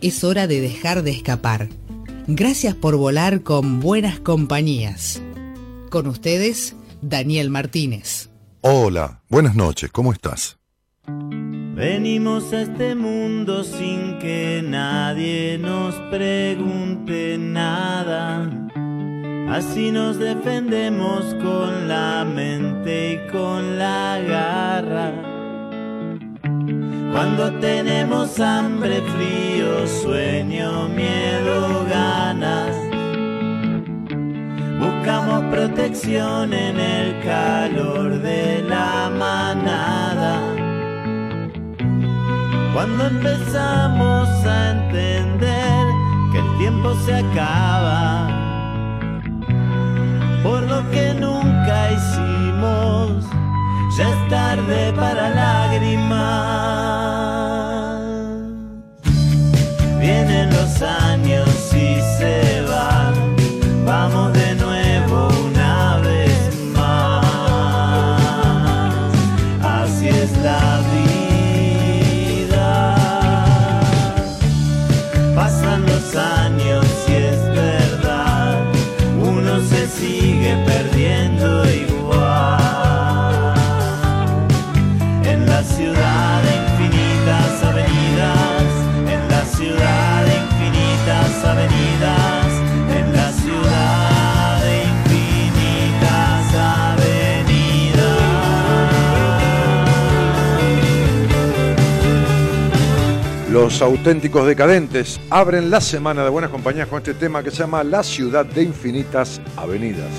es hora de dejar de escapar. Gracias por volar con buenas compañías. Con ustedes, Daniel Martínez. Hola, buenas noches, ¿cómo estás? Venimos a este mundo sin que nadie nos pregunte nada. Así nos defendemos con la mente y con la garra. Cuando tenemos hambre, frío, sueño, miedo, ganas. Buscamos protección en el calor de la manada. Cuando empezamos a entender que el tiempo se acaba, por lo que nunca hicimos ya es tarde para lágrimas. Vienen los años Auténticos decadentes abren la semana de buenas compañías con este tema que se llama La ciudad de infinitas avenidas.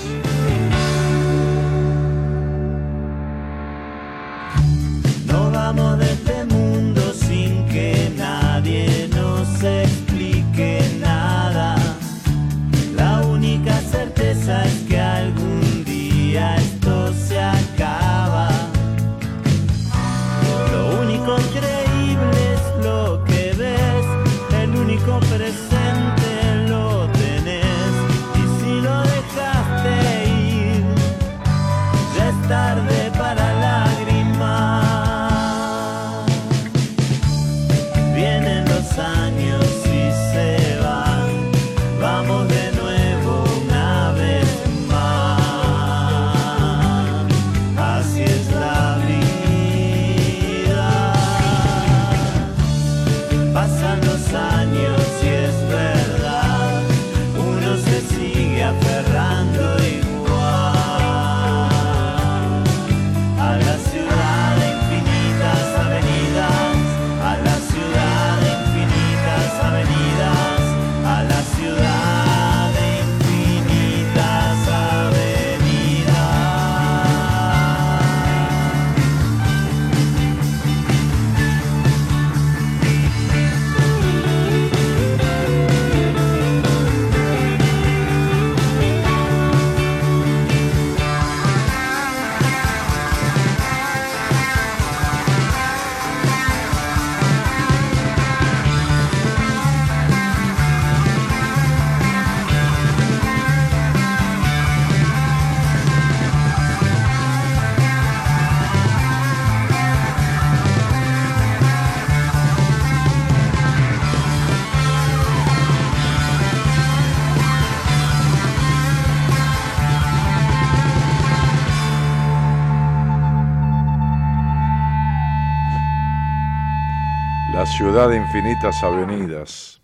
Ciudad de infinitas avenidas.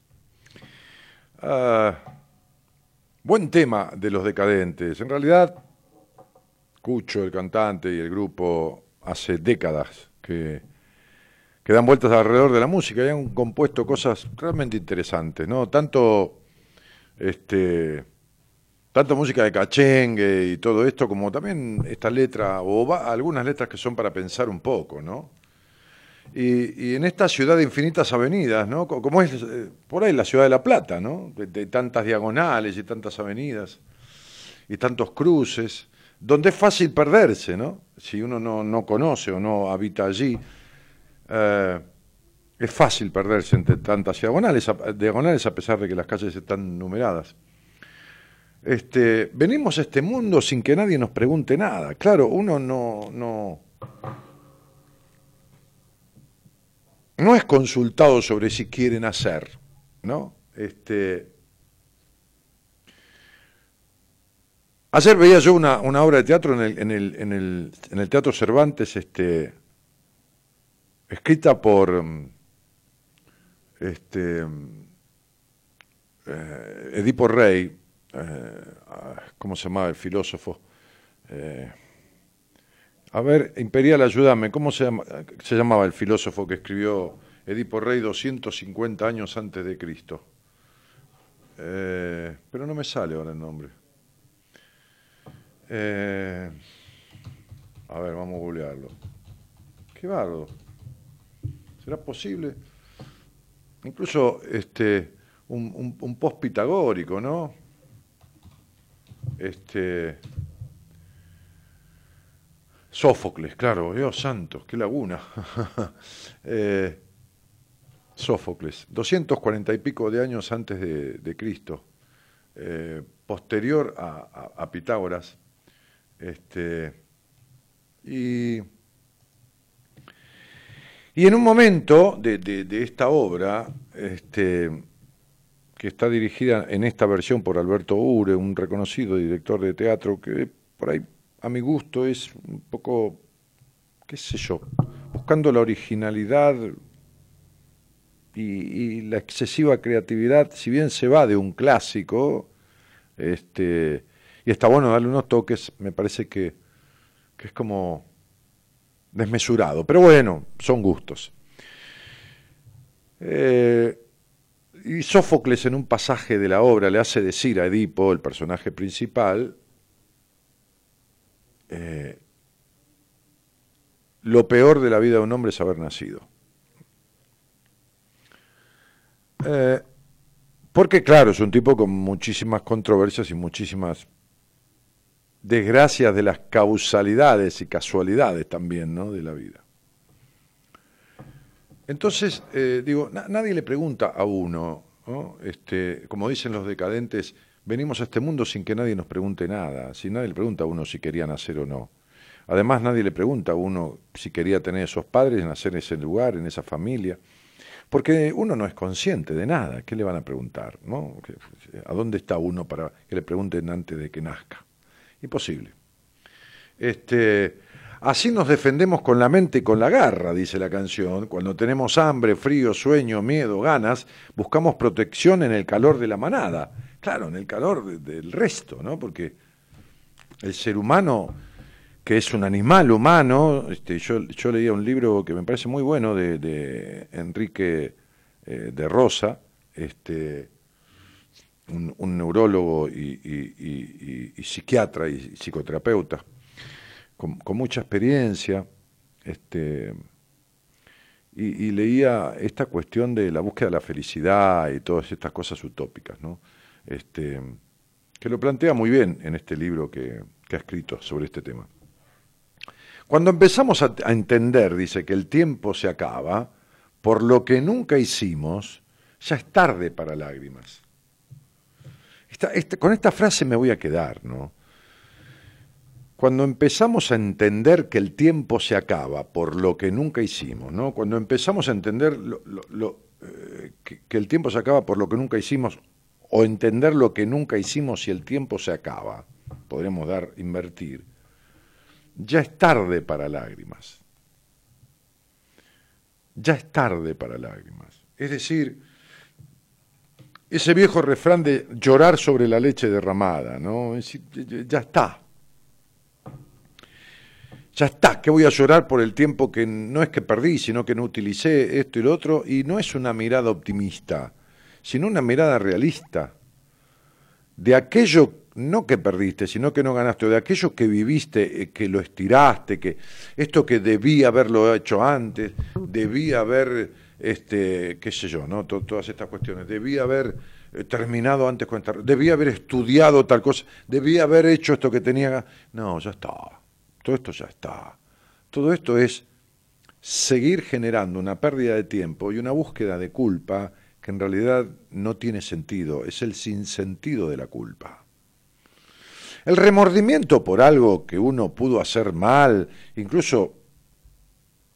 Ah, buen tema de los decadentes. En realidad, Cucho, el cantante y el grupo, hace décadas que, dan vueltas alrededor de la música y han compuesto cosas realmente interesantes, ¿no? Tanto este tanto música de cachengue y todo esto, como también esta letra, o va- algunas letras que son para pensar un poco, ¿no? Y, en esta ciudad de infinitas avenidas, ¿no? Como es eh, por ahí la ciudad de La Plata, ¿no? De, tantas diagonales y tantas avenidas y tantos cruces, donde es fácil perderse, ¿no? Si uno no, conoce o no habita allí, eh, es fácil perderse entre tantas diagonales, diagonales a pesar de que las calles están numeradas. Este, venimos a este mundo sin que nadie nos pregunte nada. Claro, uno no, no, no es consultado sobre si quieren hacer, ¿no? Este, ayer veía yo una, obra de teatro en el, en el, en el, en el Teatro Cervantes, este, escrita por este, eh, Edipo Rey, eh, ah, ¿cómo se llamaba el filósofo? Eh, a ver, Imperial, ayúdame, ¿cómo se, se llamaba el filósofo que escribió Edipo Rey 250 años antes de Cristo? Eh, pero no me sale ahora el nombre. Eh, a ver, vamos a googlearlo. Qué bardo. ¿Será posible? Incluso este, un, un post pitagórico, ¿no? Este, Sófocles, claro, Dios santo, qué laguna. Eh, Sófocles, 240 y pico de años antes de, Cristo, eh, posterior a, Pitágoras. Este, y, y, en un momento de, esta obra, este, que está dirigida en esta versión por Alberto Ure, un reconocido director de teatro, que por ahí a mi gusto es un poco, qué sé yo, buscando la originalidad y, la excesiva creatividad, si bien se va de un clásico, este, y está bueno darle unos toques, me parece que, es como desmesurado, pero bueno, son gustos. Eh, y Sófocles en un pasaje de la obra le hace decir a Edipo, el personaje principal, eh, lo peor de la vida de un hombre es haber nacido. Eh, porque claro, es un tipo con muchísimas controversias y muchísimas desgracias de las causalidades y casualidades también ¿no? de la vida. Entonces, eh, digo, nadie le pregunta a uno, este, como dicen los decadentes, venimos a este mundo sin que nadie nos pregunte nada, si nadie le pregunta a uno si quería nacer o no. Además, nadie le pregunta a uno si quería tener esos padres, nacer en ese lugar, en esa familia, porque uno no es consciente de nada. ¿Qué le van a preguntar? ¿no? ¿A dónde está uno para que le pregunten antes de que nazca? Imposible. Este, así nos defendemos con la mente y con la garra, dice la canción. Cuando tenemos hambre, frío, sueño, miedo, ganas, buscamos protección en el calor de la manada claro, en el calor del resto, ¿no? Porque el ser humano, que es un animal humano, este, yo, leía un libro que me parece muy bueno de, Enrique eh, de Rosa, este, un, neurólogo y, psiquiatra y psicoterapeuta, con, mucha experiencia, este, y, leía esta cuestión de la búsqueda de la felicidad y todas estas cosas utópicas, ¿no? Este, que lo plantea muy bien en este libro que, ha escrito sobre este tema. Cuando empezamos a, entender, dice, que el tiempo se acaba, por lo que nunca hicimos, ya es tarde para lágrimas. con esta frase me voy a quedar, ¿no? Cuando empezamos a entender que el tiempo se acaba por lo que nunca hicimos, ¿no? Cuando empezamos a entender eh, que el tiempo se acaba por lo que nunca hicimos o entender lo que nunca hicimos si el tiempo se acaba, podremos dar, invertir, ya es tarde para lágrimas. Ya es tarde para lágrimas. Es decir, ese viejo refrán de llorar sobre la leche derramada, ¿no? ya está. Ya está, que voy a llorar por el tiempo que no es que perdí, sino que no utilicé esto y lo otro, y no es una mirada optimista sino una mirada realista de aquello, no que perdiste, sino que no ganaste, o de aquello que viviste, eh, que lo estiraste, que esto que debí haberlo hecho antes, debí haber, este, qué sé yo, ¿no? todas estas cuestiones, debí haber eh, terminado antes con esta, debí haber estudiado tal cosa, debí haber hecho esto que tenía. No, ya está. Todo esto ya está. Todo esto es seguir generando una pérdida de tiempo y una búsqueda de culpa en realidad no tiene sentido, es el sinsentido de la culpa. El remordimiento por algo que uno pudo hacer mal, incluso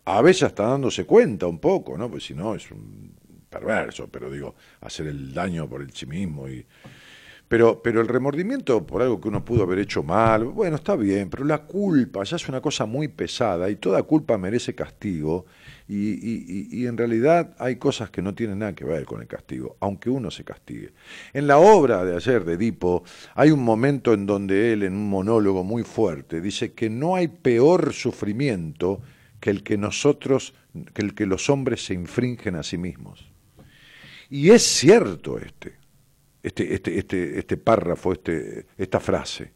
a veces hasta dándose cuenta un poco, ¿no? Pues si no es un perverso, pero digo, hacer el daño por el sí mismo y pero, pero el remordimiento por algo que uno pudo haber hecho mal, bueno, está bien, pero la culpa ya es una cosa muy pesada y toda culpa merece castigo y, y, y, en realidad hay cosas que no tienen nada que ver con el castigo, aunque uno se castigue. En la obra de ayer de Edipo hay un momento en donde él, en un monólogo muy fuerte, dice que no hay peor sufrimiento que el que nosotros, que el que los hombres se infringen a sí mismos. Y es cierto este este, este, este, este párrafo, este, esta frase.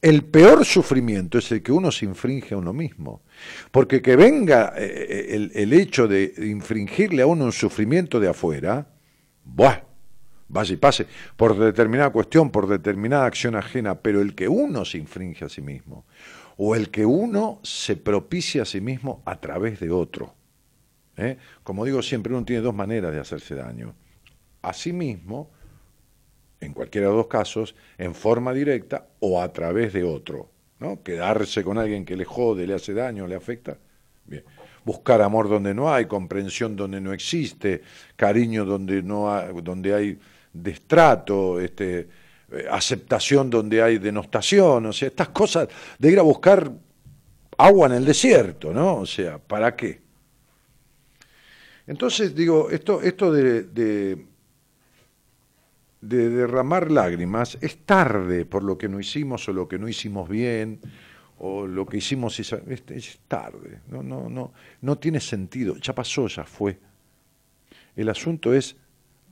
El peor sufrimiento es el que uno se infringe a uno mismo. Porque que venga eh, eh, el, el, hecho de infringirle a uno un sufrimiento de afuera, ¡buah! Vaya y pase, por determinada cuestión, por determinada acción ajena, pero el que uno se infringe a sí mismo, o el que uno se propicia a sí mismo a través de otro. ¿eh? Como digo siempre, uno tiene dos maneras de hacerse daño a sí mismo, en cualquiera de los casos, en forma directa o a través de otro. ¿no? Quedarse con alguien que le jode, le hace daño, le afecta. Bien. Buscar amor donde no hay, comprensión donde no existe, cariño donde, no hay, donde hay destrato, este, eh, aceptación donde hay denostación, o sea, estas cosas de ir a buscar agua en el desierto, ¿no? O sea, ¿para qué? Entonces, digo, esto, esto de de derramar lágrimas es tarde por lo que no hicimos o lo que no hicimos bien o lo que hicimos es, es tarde, no, no, no, no tiene sentido, ya pasó, ya fue. El asunto es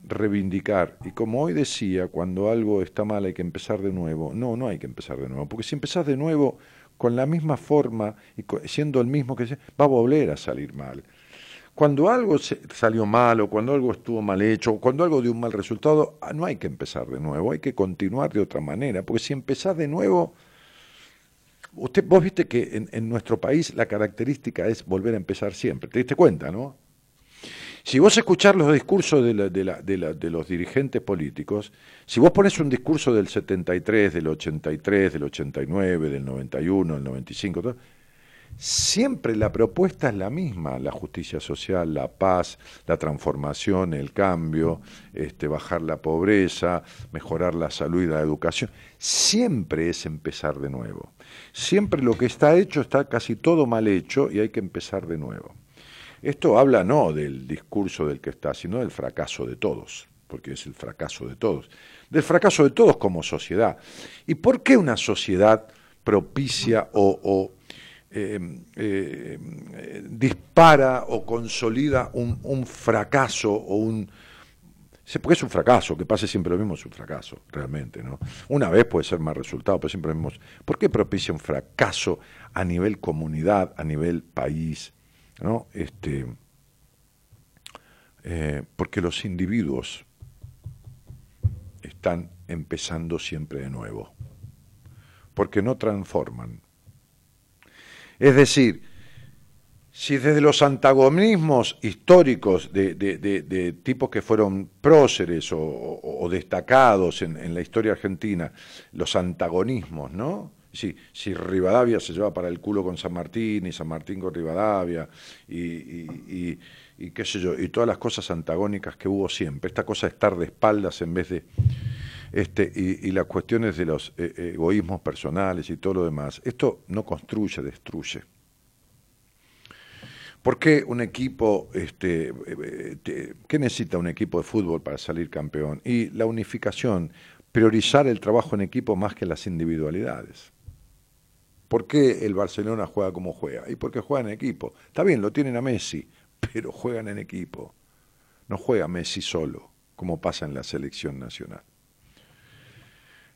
reivindicar. Y como hoy decía, cuando algo está mal hay que empezar de nuevo. No, no hay que empezar de nuevo, porque si empezás de nuevo con la misma forma y siendo el mismo que va a volver a salir mal cuando algo salió mal o cuando algo estuvo mal hecho o cuando algo dio un mal resultado, ah, no hay que empezar de nuevo, hay que continuar de otra manera, porque si empezás de nuevo, usted, vos viste que en, nuestro país la característica es volver a empezar siempre, te diste cuenta, ¿no? Si vos escuchás los discursos de, de, los dirigentes políticos, si vos pones un discurso del 73, del 83, del 89, del 91, del 95, todo, siempre la propuesta es la misma, la justicia social, la paz, la transformación, el cambio, este, bajar la pobreza, mejorar la salud y la educación. Siempre es empezar de nuevo. Siempre lo que está hecho está casi todo mal hecho y hay que empezar de nuevo. Esto habla no del discurso del que está, sino del fracaso de todos, porque es el fracaso de todos, del fracaso de todos como sociedad. ¿Y por qué una sociedad propicia o eh, eh, dispara o consolida un, un, fracaso o un... Porque es un fracaso, que pase siempre lo mismo es un fracaso, realmente. ¿no? Una vez puede ser más resultado, pero siempre lo mismo. ¿Por qué propicia un fracaso a nivel comunidad, a nivel país? ¿no? Este, eh, porque los individuos están empezando siempre de nuevo, porque no transforman, es decir, si desde los antagonismos históricos de, tipos que fueron próceres o, destacados en, la historia argentina, los antagonismos, ¿no? Si, Rivadavia se lleva para el culo con San Martín y San Martín con Rivadavia y, qué sé yo, y todas las cosas antagónicas que hubo siempre, esta cosa de estar de espaldas en vez de... Este, y, las cuestiones de los eh, eh, egoísmos personales y todo lo demás, esto no construye, destruye. ¿Por qué un equipo, este, eh, qué necesita un equipo de fútbol para salir campeón? Y la unificación, priorizar el trabajo en equipo más que las individualidades. ¿Por qué el Barcelona juega como juega? Y porque juega en equipo. Está bien, lo tienen a Messi, pero juegan en equipo. No juega Messi solo, como pasa en la selección nacional.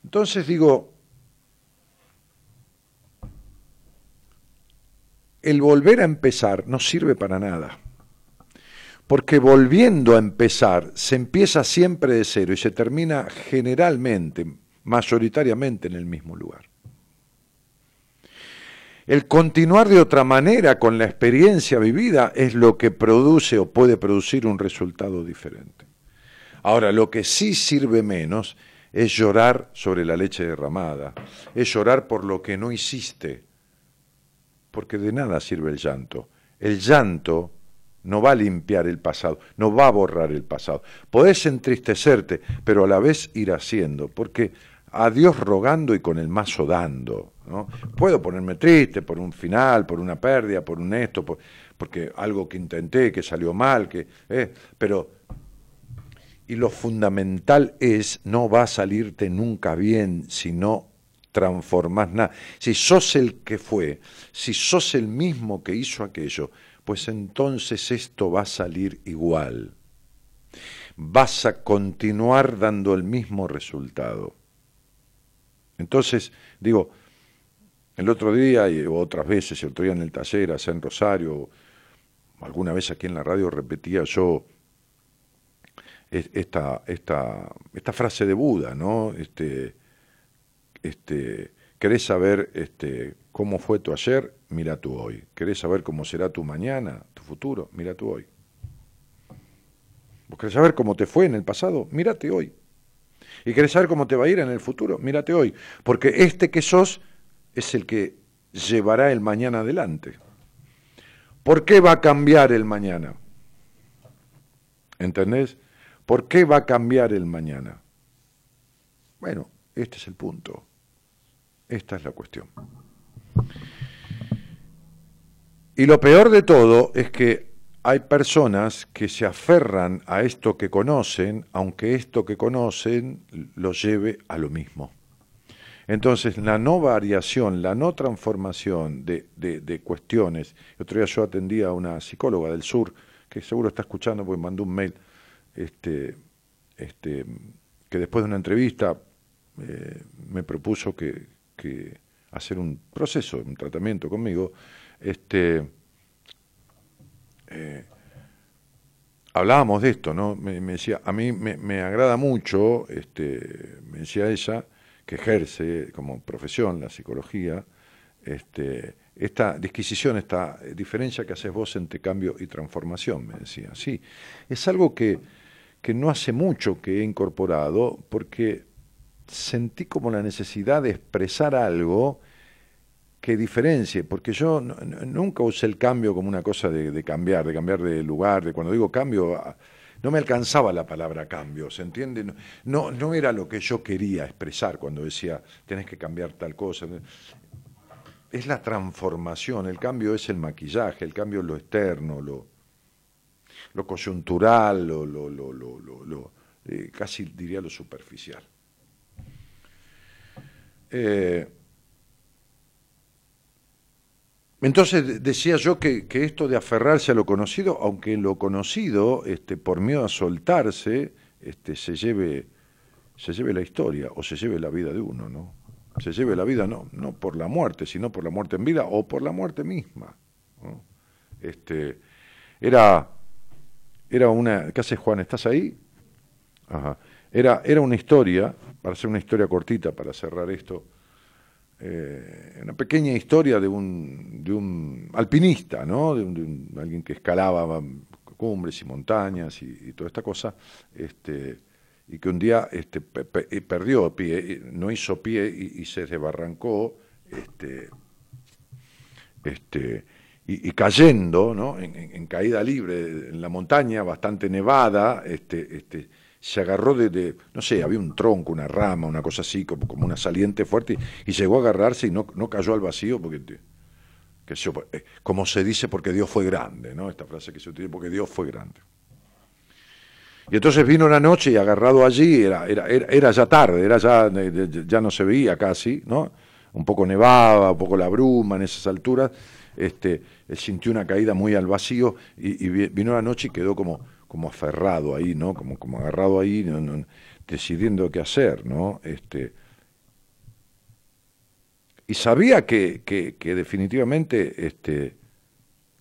Entonces digo, el volver a empezar no sirve para nada. Porque volviendo a empezar se empieza siempre de cero y se termina generalmente, mayoritariamente en el mismo lugar. El continuar de otra manera con la experiencia vivida es lo que produce o puede producir un resultado diferente. Ahora, lo que sí sirve menos es llorar sobre la leche derramada, es llorar por lo que no hiciste, porque de nada sirve el llanto. El llanto no va a limpiar el pasado, no va a borrar el pasado. Podés entristecerte, pero a la vez ir haciendo, porque a Dios rogando y con el mazo dando. ¿no? Puedo ponerme triste por un final, por una pérdida, por un esto, porque algo que intenté, que salió mal, que, eh, pero... Y lo fundamental es, no va a salirte nunca bien si no transformás nada. Si sos el que fue, si sos el mismo que hizo aquello, pues entonces esto va a salir igual. Vas a continuar dando el mismo resultado. Entonces, digo, el otro día y otras veces, el otro día en el taller, allá en Rosario, alguna vez aquí en la radio repetía yo esta, esta, esta frase de Buda, ¿no? Este, este, ¿Querés saber este, cómo fue tu ayer? Mira tú hoy. ¿Querés saber cómo será tu mañana, tu futuro? Mira tú hoy. ¿Vos querés saber cómo te fue en el pasado? Mírate hoy. ¿Y querés saber cómo te va a ir en el futuro? Mírate hoy. Porque este que sos es el que llevará el mañana adelante. ¿Por qué va a cambiar el mañana? ¿Entendés? ¿Por qué va a cambiar el mañana? Bueno, este es el punto. Esta es la cuestión. Y lo peor de todo es que hay personas que se aferran a esto que conocen, aunque esto que conocen lo lleve a lo mismo. Entonces, la no variación, la no transformación de, de, cuestiones. Otro día yo atendía a una psicóloga del sur, que seguro está escuchando porque mandó un mail, este, este, que después de una entrevista eh, me propuso que, hacer un proceso, un tratamiento conmigo, este, eh, hablábamos de esto, ¿no? Me, decía, a mí me, agrada mucho, me decía ella, que ejerce como profesión la psicología, esta disquisición, esta diferencia que haces vos entre cambio y transformación, me decía. Sí, es algo que, que no hace mucho que he incorporado porque sentí como la necesidad de expresar algo que diferencie, porque yo nunca usé el cambio como una cosa de, cambiar, de cambiar de lugar, de cuando digo cambio, ah, no me alcanzaba la palabra cambio, ¿se entiende? No, no era lo que yo quería expresar cuando decía tenés que cambiar tal cosa. Es la transformación, el cambio es el maquillaje, el cambio es lo externo, lo, lo coyuntural, lo, lo, lo, lo eh, casi diría lo superficial. Eh, entonces decía yo que, esto de aferrarse a lo conocido, aunque lo conocido, este, por miedo a soltarse, este, se lleve, se lleve la historia o se lleve la vida de uno, ¿no? Se lleve la vida no, no por la muerte, sino por la muerte en vida o por la muerte misma. Este, era, era una. ¿Qué haces, Juan? ¿Estás ahí? Ajá. Era, era una historia, para hacer una historia cortita, para cerrar esto, eh, una pequeña historia de un, de un alpinista, ¿no? de, alguien que escalaba cumbres y montañas y, toda esta cosa, este, y que un día este, perdió pie, no hizo pie y, se desbarrancó, este, este, y, cayendo ¿no? en, en, caída libre en la montaña, bastante nevada, este, este, se agarró de, no sé, había un tronco, una rama, una cosa así, como, como una saliente fuerte, y llegó a agarrarse y no, no cayó al vacío porque, que eh, como se dice, porque Dios fue grande, ¿no? Esta frase que se utiliza, porque Dios fue grande. Y entonces vino una noche y agarrado allí, era, era, era, ya tarde, era ya, ya no se veía casi, ¿no? Un poco nevaba, un poco la bruma en esas alturas, este, él sintió una caída muy al vacío y, y vino la noche y quedó como como aferrado ahí, ¿no? Como, como agarrado ahí, decidiendo qué hacer, ¿no? Este, y sabía que, que, definitivamente este,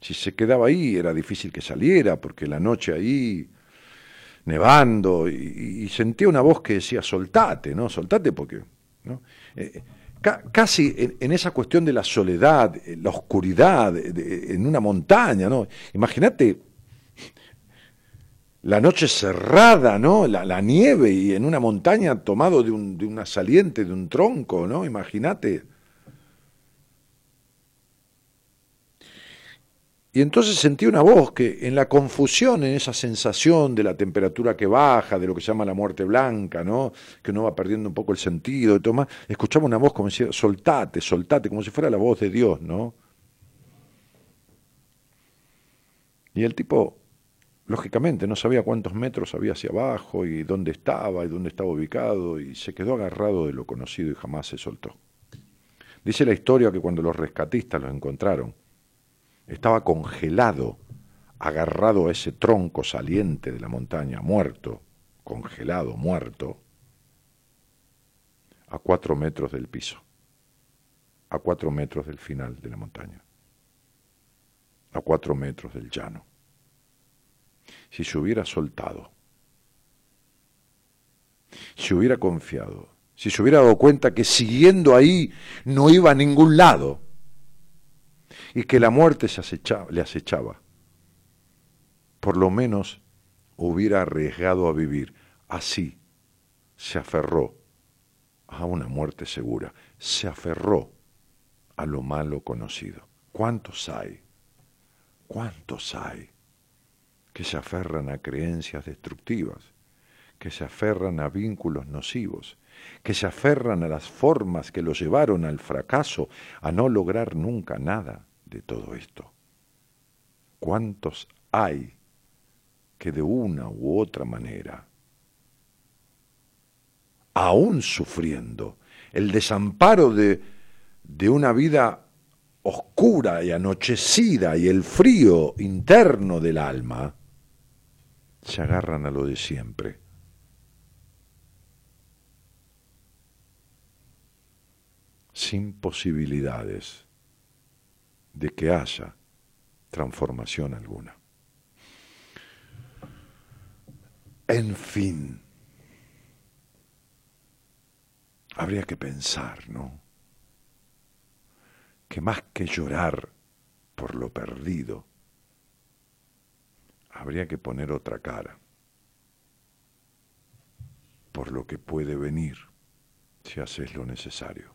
si se quedaba ahí era difícil que saliera, porque la noche ahí nevando, y, sentía una voz que decía, soltate, ¿no? Soltate porque... Eh, casi en, esa cuestión de la soledad, eh, la oscuridad, en una montaña, ¿no? Imagínate la noche cerrada, ¿no? La, nieve y en una montaña tomado de, un, de una saliente, de un tronco, ¿no? Imagínate Y entonces sentí una voz que en la confusión, en esa sensación de la temperatura que baja, de lo que se llama la muerte blanca, ¿no? que uno va perdiendo un poco el sentido y todo escuchaba una voz como decía, soltate, soltate, como si fuera la voz de Dios, ¿no? Y el tipo, lógicamente, no sabía cuántos metros había hacia abajo y dónde estaba y dónde estaba ubicado y se quedó agarrado de lo conocido y jamás se soltó. Dice la historia que cuando los rescatistas lo encontraron, estaba congelado, agarrado a ese tronco saliente de la montaña, muerto, congelado, muerto, a cuatro metros del piso, a cuatro metros del final de la montaña, a cuatro metros del llano. Si se hubiera soltado, si hubiera confiado, si se hubiera dado cuenta que siguiendo ahí no iba a ningún lado, y que la muerte se le acechaba. Por lo menos hubiera arriesgado a vivir. Así se aferró a una muerte segura, se aferró a lo malo conocido. ¿Cuántos hay? ¿Cuántos hay que se aferran a creencias destructivas, que se aferran a vínculos nocivos, que se aferran a las formas que los llevaron al fracaso, a no lograr nunca nada? De todo esto? ¿Cuántos hay que de una u otra manera, aún sufriendo el desamparo de, de una vida oscura y anochecida y el frío interno del alma, se agarran a lo de siempre. sin posibilidades de que haya transformación alguna. En fin, habría que pensar, ¿no? Que más que llorar por lo perdido, habría que poner otra cara por lo que puede venir si haces lo necesario.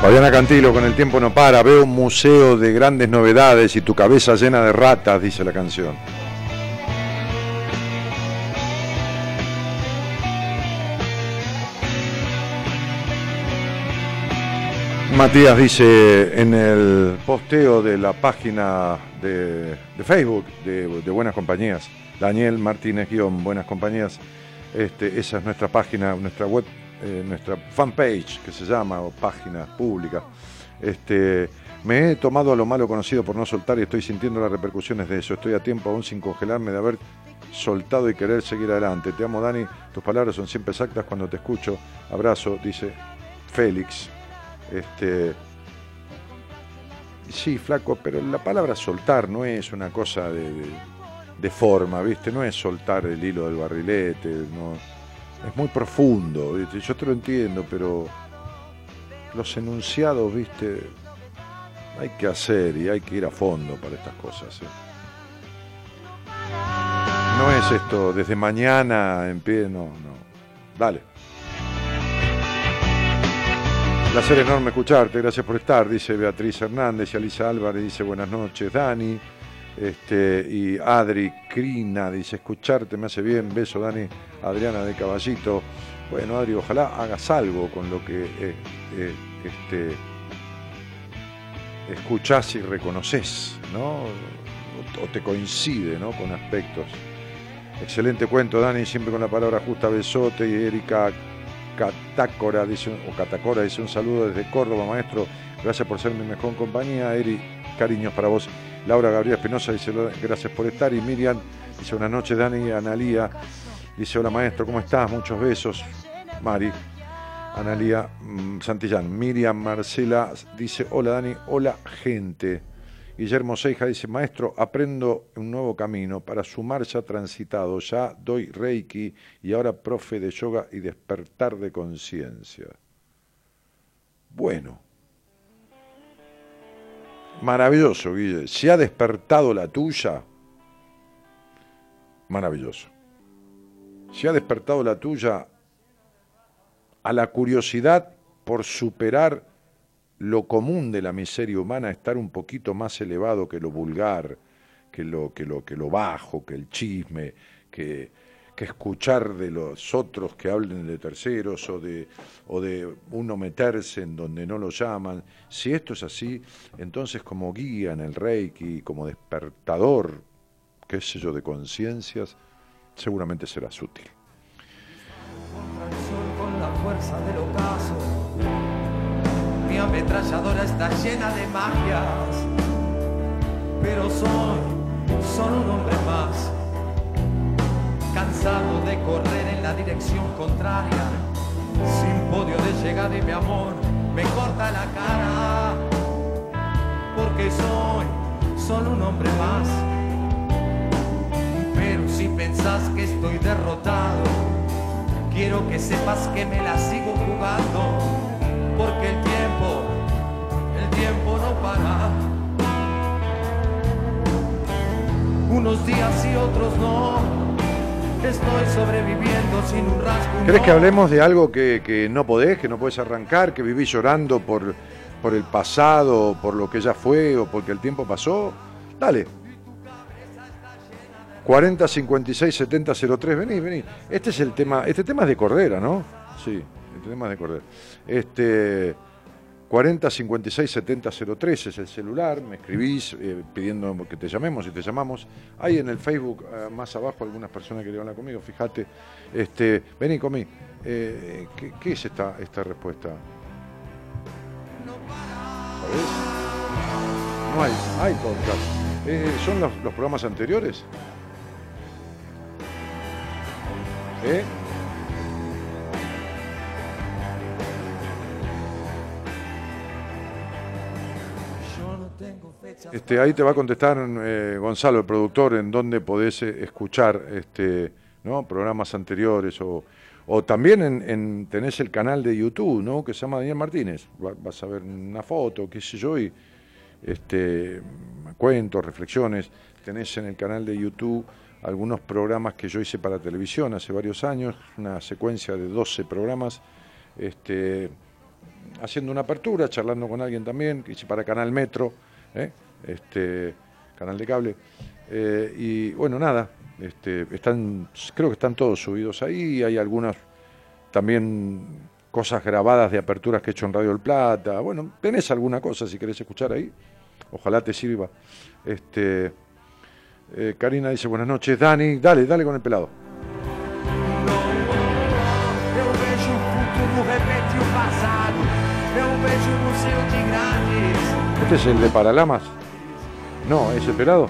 Fabiana Cantilo, con el tiempo no para, veo un museo de grandes novedades y tu cabeza llena de ratas, dice la canción. Matías dice en el posteo de la página de, Facebook de, Buenas Compañías, Daniel Martínez guion Buenas Compañías, este, esa es nuestra página, nuestra web, eh, nuestra fanpage que se llama, o página pública. Este, me he tomado a lo malo conocido por no soltar y estoy sintiendo las repercusiones de eso. Estoy a tiempo aún sin congelarme de haber soltado y querer seguir adelante. Te amo, Dani. Tus palabras son siempre exactas cuando te escucho. Abrazo, dice Félix. Este, sí, flaco, pero la palabra soltar no es una cosa de, de- de forma, ¿viste? No es soltar el hilo del barrilete, no. Es muy profundo. Yo te lo entiendo, pero los enunciados, ¿viste? Hay que hacer y hay que ir a fondo para estas cosas. ¿eh? No es esto, desde mañana en pie, no, no. Dale. Placer enorme escucharte, gracias por estar, dice Beatriz Hernández y Alisa Álvarez, dice buenas noches, Dani. Este, y Adri Crina dice escucharte me hace bien, beso Dani, Adriana de Caballito. Bueno, Adri, ojalá hagas algo con lo que eh, eh, este, escuchás y reconoces, ¿no? O te coincide, ¿no? Con aspectos. Excelente cuento, Dani, siempre con la palabra justa, besote. Y Erika Catácora dice, o Catacora dice un saludo desde Córdoba, maestro. Gracias por ser mi mejor compañía. Eri, cariños para vos. Laura Gabriela Espinosa dice gracias por estar. Y Miriam dice buenas noches, Dani. Analía dice hola maestro, ¿cómo estás? Muchos besos. Mari. Analía mm, Santillán. Miriam Marcela dice hola Dani, hola gente. Guillermo Seija dice, maestro, aprendo un nuevo camino para su marcha transitado. Ya doy reiki y ahora profe de yoga y despertar de conciencia. Bueno. Maravilloso, Guille. Si ha despertado la tuya, maravilloso. Si ha despertado la tuya a la curiosidad por superar lo común de la miseria humana, estar un poquito más elevado que lo vulgar, que lo, que lo, que lo bajo, que el chisme, que, que escuchar de los otros que hablen de terceros o de, o de uno meterse en donde no lo llaman. Si esto es así, entonces como guía en el Reiki, como despertador, qué sé yo, de conciencias, seguramente serás útil. Mi ametralladora está llena de magias, pero soy un hombre más, cansado de correr en la dirección contraria, sin podio de llegada y mi amor me corta la cara, porque soy solo un hombre más. Pero si pensás que estoy derrotado, quiero que sepas que me la sigo jugando, porque el tiempo, el tiempo no para. Unos días y otros no, estoy sobreviviendo sin un rasgo. ¿Crees que hablemos de algo que, que no podés, que no podés arrancar, que vivís llorando por, por el pasado, por lo que ya fue o porque el tiempo pasó? Dale. 40 56 70 03, vení, vení. Este es el tema, este tema es de Cordera, ¿no? Sí, el telema de Cordel. Este, 40 56 70 03 es el celular, me escribís eh, pidiendo que te llamemos y te llamamos. Hay en el Facebook eh, más abajo algunas personas que quieren hablar conmigo, fíjate. Este, vení conmigo. Eh, ¿qué, qué es esta, esta respuesta? ¿Sabés? No hay, hay podcast. Eh, ¿Son los, los programas anteriores? ¿Eh? Este, ahí te va a contestar eh, Gonzalo, el productor, en dónde podés eh, escuchar este, programas anteriores o, también en, en- tenés el canal de YouTube, ¿no? que se llama Daniel Martínez. Va- vas a ver una foto, qué sé yo, y este, cuentos, reflexiones. Tenés en el canal de YouTube algunos programas que yo hice para televisión hace varios años, una secuencia de 12 programas. Este, haciendo una apertura, charlando con alguien también, que hice para Canal Metro, ¿eh? este, canal de cable. Eh, y bueno, nada, este, están, creo que están todos subidos ahí, hay algunas también cosas grabadas de aperturas que he hecho en Radio El Plata. Bueno, tenés alguna cosa si querés escuchar ahí, ojalá te sirva. Este, eh, Karina dice buenas noches, Dani, dale, dale con el pelado. ¿Este es el de Paralamas? No, ¿es el pelado?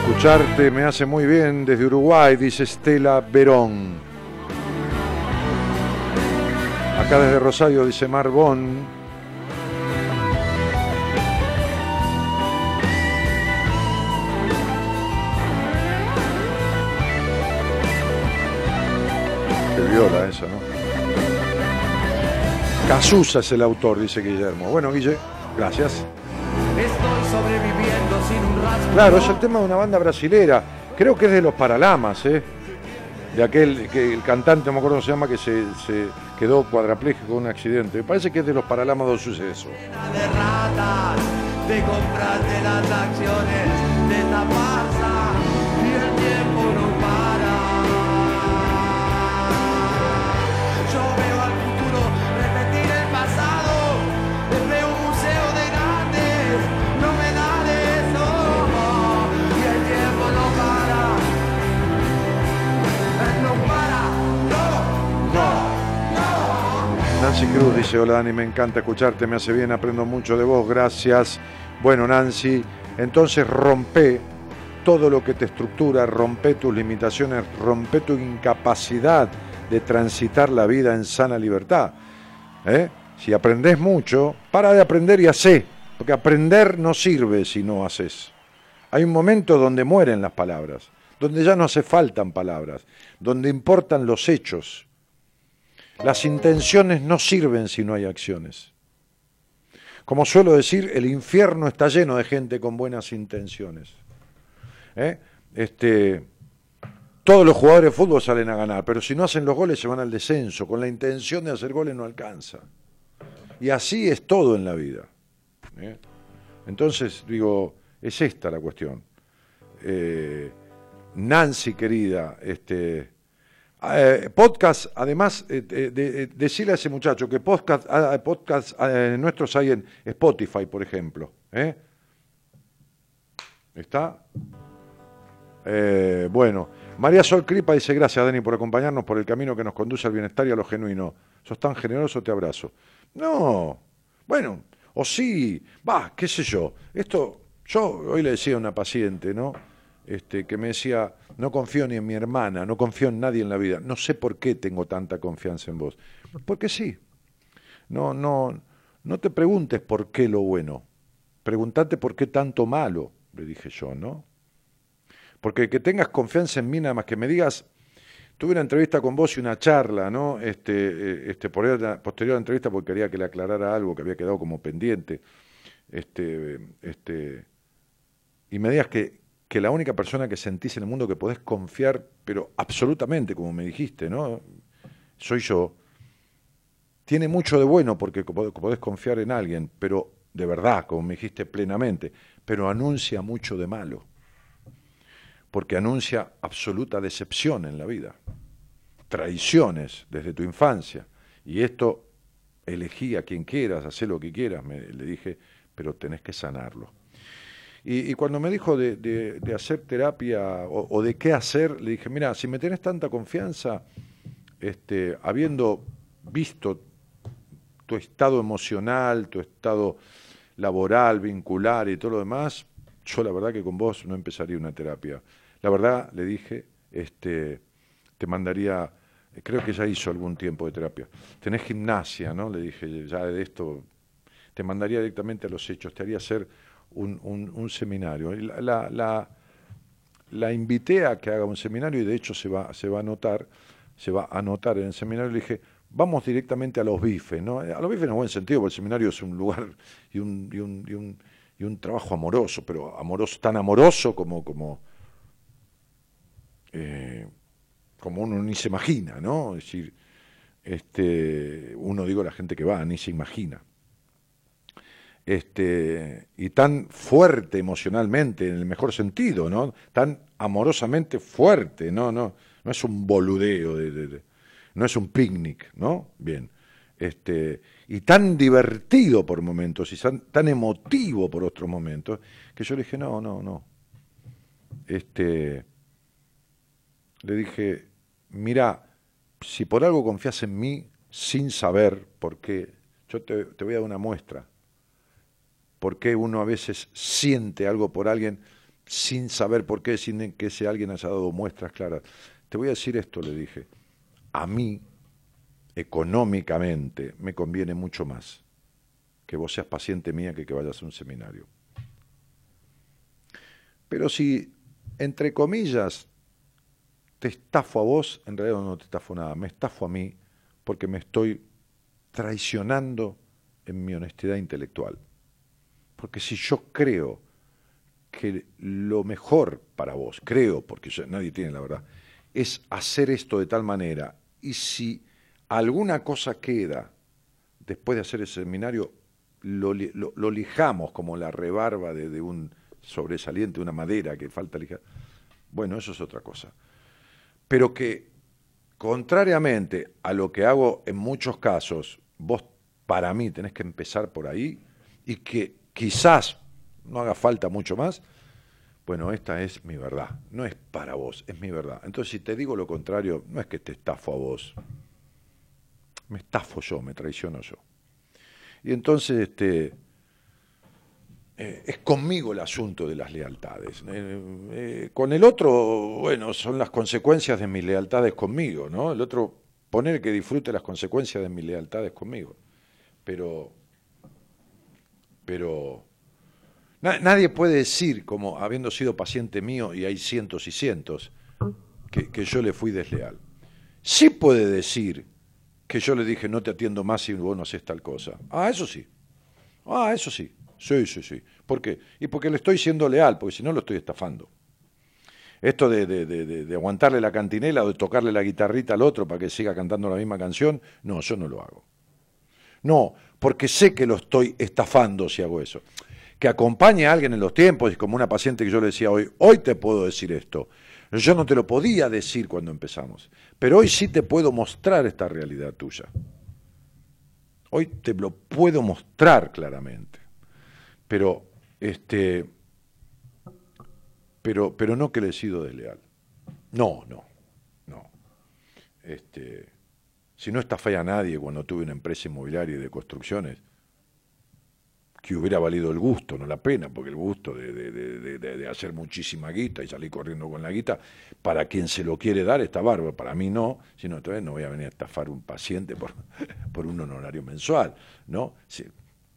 Escucharte me hace muy bien desde Uruguay, dice Estela Verón. Acá desde Rosario dice Marbón. Viola esa, ¿no? Casusa es el autor, dice Guillermo. Bueno, Guille, gracias. Estoy sobreviviendo sin un rasgo. Claro, es el tema de una banda brasilera. Creo que es de los Paralamas, ¿eh? De aquel, que el cantante, no me acuerdo cómo se llama, que se, se quedó cuadrapléjico con un accidente. Me parece que es de los Paralamas dos sucesos. de ratas, de las acciones de Nancy Cruz dice, hola Dani, me encanta escucharte, me hace bien, aprendo mucho de vos, gracias. Bueno, Nancy, entonces rompe todo lo que te estructura, rompe tus limitaciones, rompe tu incapacidad de transitar la vida en sana libertad. ¿eh? Si aprendes mucho, para de aprender y hacé, porque aprender no sirve si no haces. Hay un momento donde mueren las palabras, donde ya no hace faltan palabras, donde importan los hechos. Las intenciones no sirven si no hay acciones. Como suelo decir, el infierno está lleno de gente con buenas intenciones. ¿Eh? Este, todos los jugadores de fútbol salen a ganar, pero si no hacen los goles se van al descenso. Con la intención de hacer goles no alcanza. Y así es todo en la vida. ¿eh? Entonces, digo, es esta la cuestión. Eh, Nancy, querida, este, eh, podcast, además, eh, de, de- decirle a ese muchacho que podcast, ah, eh, nuestros hay en Spotify, por ejemplo. ¿eh? ¿Está? Eh, bueno, María Sol Cripa dice, gracias Dani por acompañarnos por el camino que nos conduce al bienestar y a lo genuino. Sos tan generoso, te abrazo. No, bueno, o sí, va, qué sé yo. Esto, yo hoy le decía a una paciente, ¿no? Este, que me decía, no confío ni en mi hermana, no confío en nadie en la vida. No sé por qué tengo tanta confianza en vos. Porque sí. No, no, no te preguntes por qué lo bueno. Preguntate por qué tanto malo, le dije yo, ¿no? Porque que tengas confianza en mí, nada más que me digas, tuve una entrevista con vos y una charla, ¿no? Este, eh, este, posterior a la entrevista, porque quería que le aclarara algo que había quedado como pendiente. Este, este, y me digas que, que la única persona que sentís en el mundo que podés confiar, pero absolutamente, como me dijiste, ¿no? Soy yo. Tiene mucho de bueno porque podés confiar en alguien, pero de verdad, como me dijiste plenamente, pero anuncia mucho de malo, porque anuncia absoluta decepción en la vida, traiciones desde tu infancia, y esto elegí a quien quieras, haz lo que quieras, me, le dije, pero tenés que sanarlo. Y, cuando me dijo de, hacer terapia o, de qué hacer, le dije, mira, si me tenés tanta confianza, este, habiendo visto tu estado emocional, tu estado laboral, vincular y todo lo demás, yo la verdad que con vos no empezaría una terapia. La verdad, le dije, este, te mandaría, creo que ya hizo algún tiempo de terapia. Tenés gimnasia, ¿no? Le dije, ya de esto, te mandaría directamente a los hechos, te haría hacer un, un, seminario. La, la, la, invité a que haga un seminario y de hecho se va, se va a anotar, se va a anotar en el seminario. Le dije, vamos directamente a los bifes, ¿no? A los bifes en buen sentido, porque el seminario es un lugar y un, y un, y un, y un trabajo amoroso, pero amoroso, tan amoroso como, como, eh, como uno ni se imagina, ¿no? Es decir, este, uno digo la gente que va, ni se imagina este, y tan fuerte emocionalmente, en el mejor sentido, ¿no? Tan amorosamente fuerte, no, no, no es un boludeo, de, no es un picnic, ¿no? Bien. Este, y tan divertido por momentos y tan, emotivo por otros momentos, que yo le dije, no, no, no. Este, le dije, mira, si por algo confías en mí sin saber por qué, yo te, te voy a dar una muestra por qué uno a veces siente algo por alguien sin saber por qué, sin que ese alguien haya dado muestras claras. Te voy a decir esto, le dije, a mí, económicamente, me conviene mucho más que vos seas paciente mía que que vayas a un seminario. Pero si, entre comillas, te estafo a vos, en realidad no te estafo nada, me estafo a mí porque me estoy traicionando en mi honestidad intelectual. Porque si yo creo que lo mejor para vos, creo, porque nadie tiene la verdad, es hacer esto de tal manera, y si alguna cosa queda después de hacer el seminario, lo, lijamos como la rebarba de, un sobresaliente, una madera que falta lijar, bueno, eso es otra cosa. Pero que, contrariamente a lo que hago en muchos casos, vos para mí tenés que empezar por ahí y que quizás no haga falta mucho más, bueno, esta es mi verdad, no es para vos, es mi verdad. Entonces, si te digo lo contrario, no es que te estafo a vos, me estafo yo, me traiciono yo. Y entonces, este, eh, es conmigo el asunto de las lealtades. Eh, eh, con el otro, bueno, son las consecuencias de mis lealtades conmigo, ¿no? El otro, poner que disfrute las consecuencias de mis lealtades conmigo. Pero pero nadie puede decir, como habiendo sido paciente mío, y hay cientos y cientos, que, yo le fui desleal. Sí puede decir que yo le dije, no te atiendo más si vos no haces tal cosa. Ah, eso sí. Ah, eso sí. Sí, sí, sí. ¿Por qué? Y porque le estoy siendo leal, porque si no lo estoy estafando. Esto de, de, de, de, aguantarle la cantinela o de tocarle la guitarrita al otro para que siga cantando la misma canción, no, yo no lo hago. No, porque sé que lo estoy estafando si hago eso. Que acompañe a alguien en los tiempos, y como una paciente que yo le decía hoy, hoy te puedo decir esto. Yo no te lo podía decir cuando empezamos, pero hoy sí te puedo mostrar esta realidad tuya. Hoy te lo puedo mostrar claramente. Pero, este, pero, pero no que le he sido desleal. No, no, no. Este, si no estafé a nadie cuando tuve una empresa inmobiliaria y de construcciones, que hubiera valido el gusto, no la pena, porque el gusto de, hacer muchísima guita y salir corriendo con la guita, para quien se lo quiere dar está bárbaro, para mí no, sino entonces no voy a venir a estafar un paciente por, por un honorario mensual, ¿no?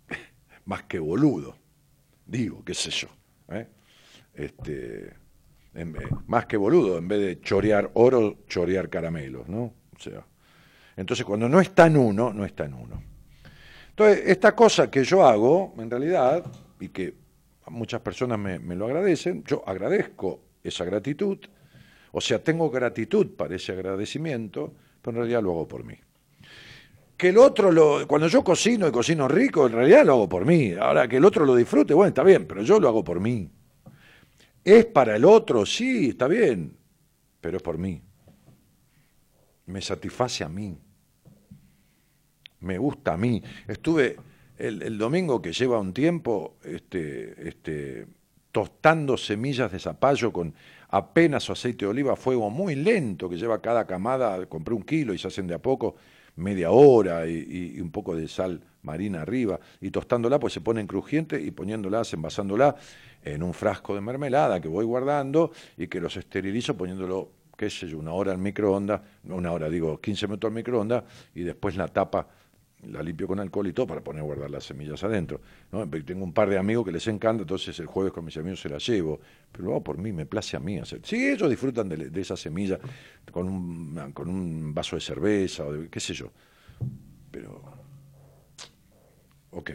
más que boludo, digo, qué sé yo. ¿eh? Este, más que boludo, en vez de chorear oro, chorear caramelos, ¿no? O sea, entonces, cuando no está en uno, no está en uno. Entonces, esta cosa que yo hago, en realidad, y que muchas personas me, lo agradecen, yo agradezco esa gratitud, o sea, tengo gratitud para ese agradecimiento, pero en realidad lo hago por mí. Que el otro lo. Cuando yo cocino y cocino rico, en realidad lo hago por mí. Ahora que el otro lo disfrute, bueno, está bien, pero yo lo hago por mí. ¿Es para el otro? Sí, está bien, pero es por mí. Me satisface a mí. Me gusta a mí. Estuve el, domingo que lleva un tiempo este, este, tostando semillas de zapallo con apenas su aceite de oliva fuego muy lento, que lleva cada camada, compré un kilo y se hacen de a poco, media hora y, un poco de sal marina arriba, y tostándola, pues se ponen crujiente y poniéndolas, envasándola en un frasco de mermelada que voy guardando y que los esterilizo poniéndolo, qué sé yo, una hora al microondas, una hora, digo, 15 minutos al microondas, y después la tapa la limpio con alcohol y todo para poner a guardar las semillas adentro. ¿no? Tengo un par de amigos que les encanta, entonces el jueves con mis amigos se las llevo, pero luego por mí, me place a mí hacer. Sí, ellos disfrutan de, de esa semilla con un, con un vaso de cerveza o de qué sé yo, pero... Ok.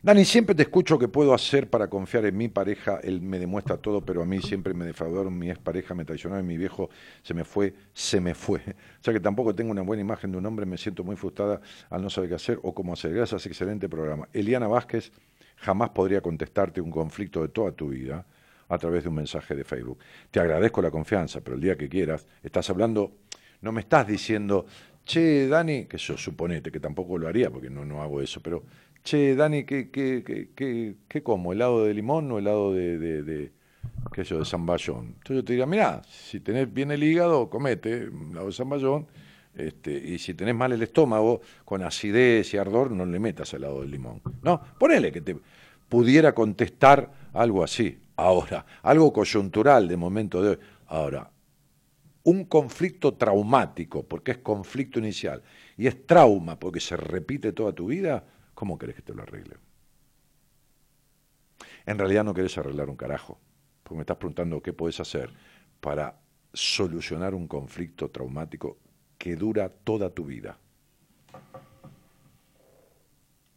Dani, siempre te escucho que puedo hacer para confiar en mi pareja, él me demuestra todo, pero a mí siempre me defraudaron, mi expareja me traicionó y mi viejo se me fue, se me fue. O sea que tampoco tengo una buena imagen de un hombre, me siento muy frustrada al no saber qué hacer o cómo hacer. Gracias, excelente programa. Eliana Vázquez jamás podría contestarte un conflicto de toda tu vida a través de un mensaje de Facebook. Te agradezco la confianza, pero el día que quieras, estás hablando, no me estás diciendo, che, Dani, que yo suponete que tampoco lo haría porque no, no hago eso, pero che, Dani, ¿qué, qué, qué, qué, qué como? ¿Helado de limón o helado de, de, de qué sé yo, de zamballón? Entonces yo te diría, mirá, si tenés bien el hígado, comete helado de zamballón, este, y si tenés mal el estómago, con acidez y ardor, no le metas helado de limón. No, ponele que te pudiera contestar algo así. Ahora, algo coyuntural de momento de hoy. Ahora, un conflicto traumático, porque es conflicto inicial, y es trauma porque se repite toda tu vida, ¿cómo querés que te lo arregle? En realidad no querés arreglar un carajo, porque me estás preguntando qué puedes hacer para solucionar un conflicto traumático que dura toda tu vida.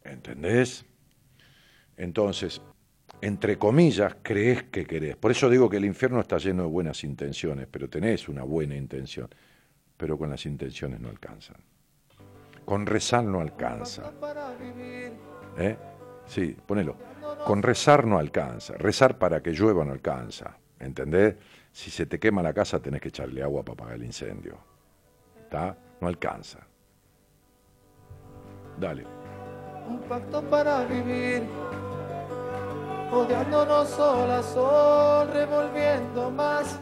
¿Entendés? Entonces, entre comillas, crees que querés. Por eso digo que el infierno está lleno de buenas intenciones, pero tenés una buena intención, pero con las intenciones no alcanzan. Con rezar no alcanza. ¿Eh? Sí, ponelo. Con rezar no alcanza. Rezar para que llueva no alcanza. ¿Entendés? Si se te quema la casa tenés que echarle agua para apagar el incendio. ¿Está? No alcanza. Dale. Un pacto para vivir, odiándonos sol a sol, revolviendo más.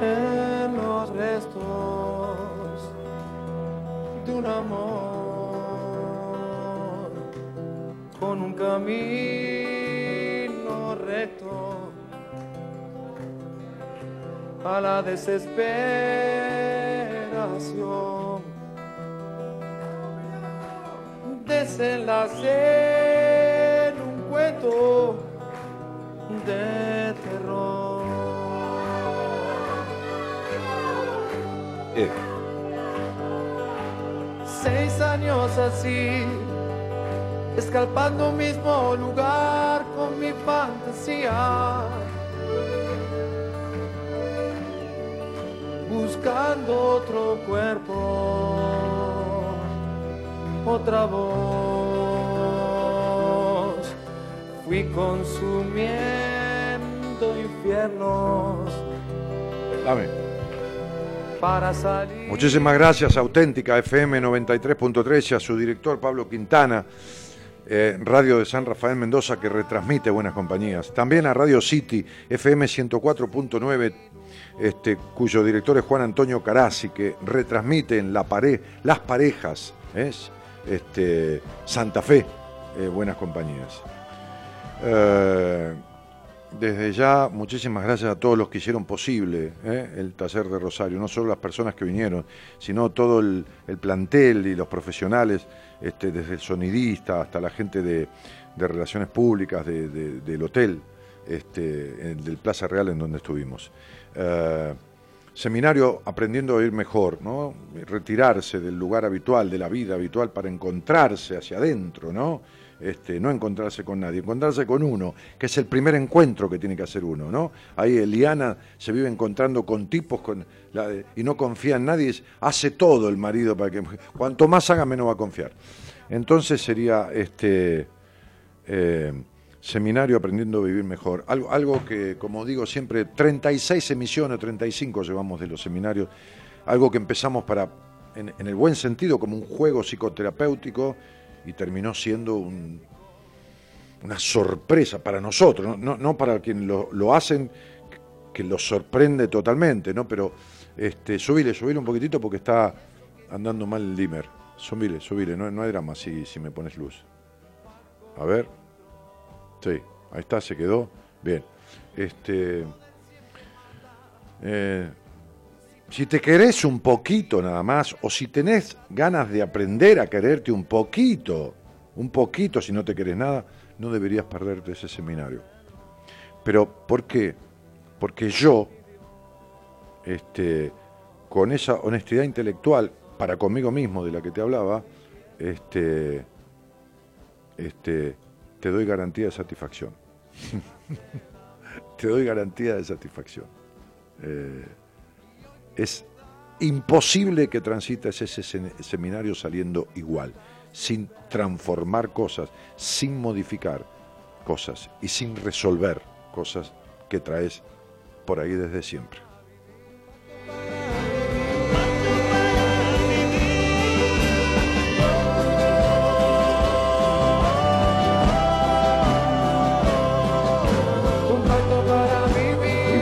En los restos de un amor, con un camino recto a la desesperación. Desenlace en un cuento de terror. Eh, Seis años así, escalpando un mismo lugar con mi fantasía. Buscando otro cuerpo, otra voz. Fui consumiendo infiernos dame. Muchísimas gracias, Auténtica FM 93.3 y a su director Pablo Quintana, eh, Radio de San Rafael Mendoza que retransmite Buenas Compañías. También a Radio City FM 104.9, este, cuyo director es Juan Antonio Carasi, que retransmite en la pared, Las Parejas, ¿es? Este, Santa Fe, eh, Buenas Compañías. Desde ya, muchísimas gracias a todos los que hicieron posible ¿eh? el taller de Rosario, no solo las personas que vinieron, sino todo el, el plantel y los profesionales, este, desde el sonidista hasta la gente de, relaciones públicas de- de- del hotel, este, del Plaza Real en donde estuvimos. Eh, seminario aprendiendo a ir mejor, ¿no? Retirarse del lugar habitual, de la vida habitual para encontrarse hacia adentro, ¿no? Este, no encontrarse con nadie, encontrarse con uno, que es el primer encuentro que tiene que hacer uno, ¿no? Ahí Eliana se vive encontrando con tipos y no confía en nadie, hace todo el marido para que cuanto más haga menos va a confiar. Entonces sería este eh, seminario aprendiendo a vivir mejor, algo, que como digo siempre 36 emisiones, 35 llevamos de los seminarios, algo que empezamos para en el buen sentido como un juego psicoterapéutico y terminó siendo un- una sorpresa para nosotros, no, no, para quienes lo, lo hacen, que los sorprende totalmente, ¿no? Pero este, subile, subile un poquitito porque está andando mal el dimmer. Subile, subile, no, no hay drama si, si me pones luz. A ver. Sí, ahí está, se quedó. Bien. Este. eh, si te querés un poquito nada más, o si tenés ganas de aprender a quererte un poquito, un poquito si no te querés nada, no deberías perderte ese seminario. Pero, ¿por qué? Porque yo, este, con esa honestidad intelectual para conmigo mismo de la que te hablaba, este, este, te doy garantía de satisfacción. te doy garantía de satisfacción. Eh, es imposible que transites ese se- seminario saliendo igual, sin transformar cosas, sin modificar cosas y sin resolver cosas que traes por ahí desde siempre.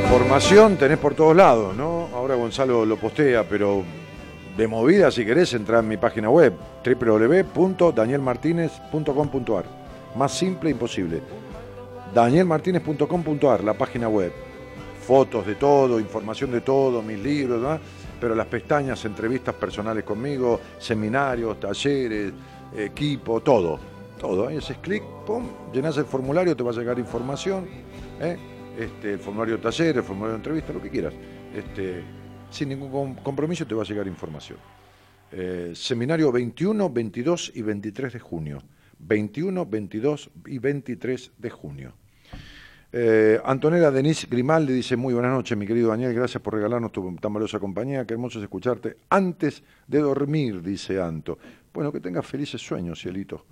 Información tenés por todos lados, ¿no? Ahora Gonzalo lo postea, pero de movida, si querés, entra en mi página web, www.danielmartinez.com.ar. Más simple imposible. danielmartinez.com.ar, la página web. Fotos de todo, información de todo, mis libros, pero las pestañas, entrevistas personales conmigo, seminarios, talleres, equipo, todo. Todo. Ahí haces clic, pum, llenas el formulario, te va a llegar información. ¿eh? Este, el formulario de taller, el formulario de entrevista, lo que quieras. Este, sin ningún com- compromiso te va a llegar información. Eh, seminario 21, 22 y 23 de junio. 21, 22 y 23 de junio. Eh, Antonella Denise Grimaldi dice, muy buenas noches, mi querido Daniel, gracias por regalarnos tu tan valiosa compañía, qué hermoso es escucharte antes de dormir, dice Anto. Bueno, que tengas felices sueños, cielito.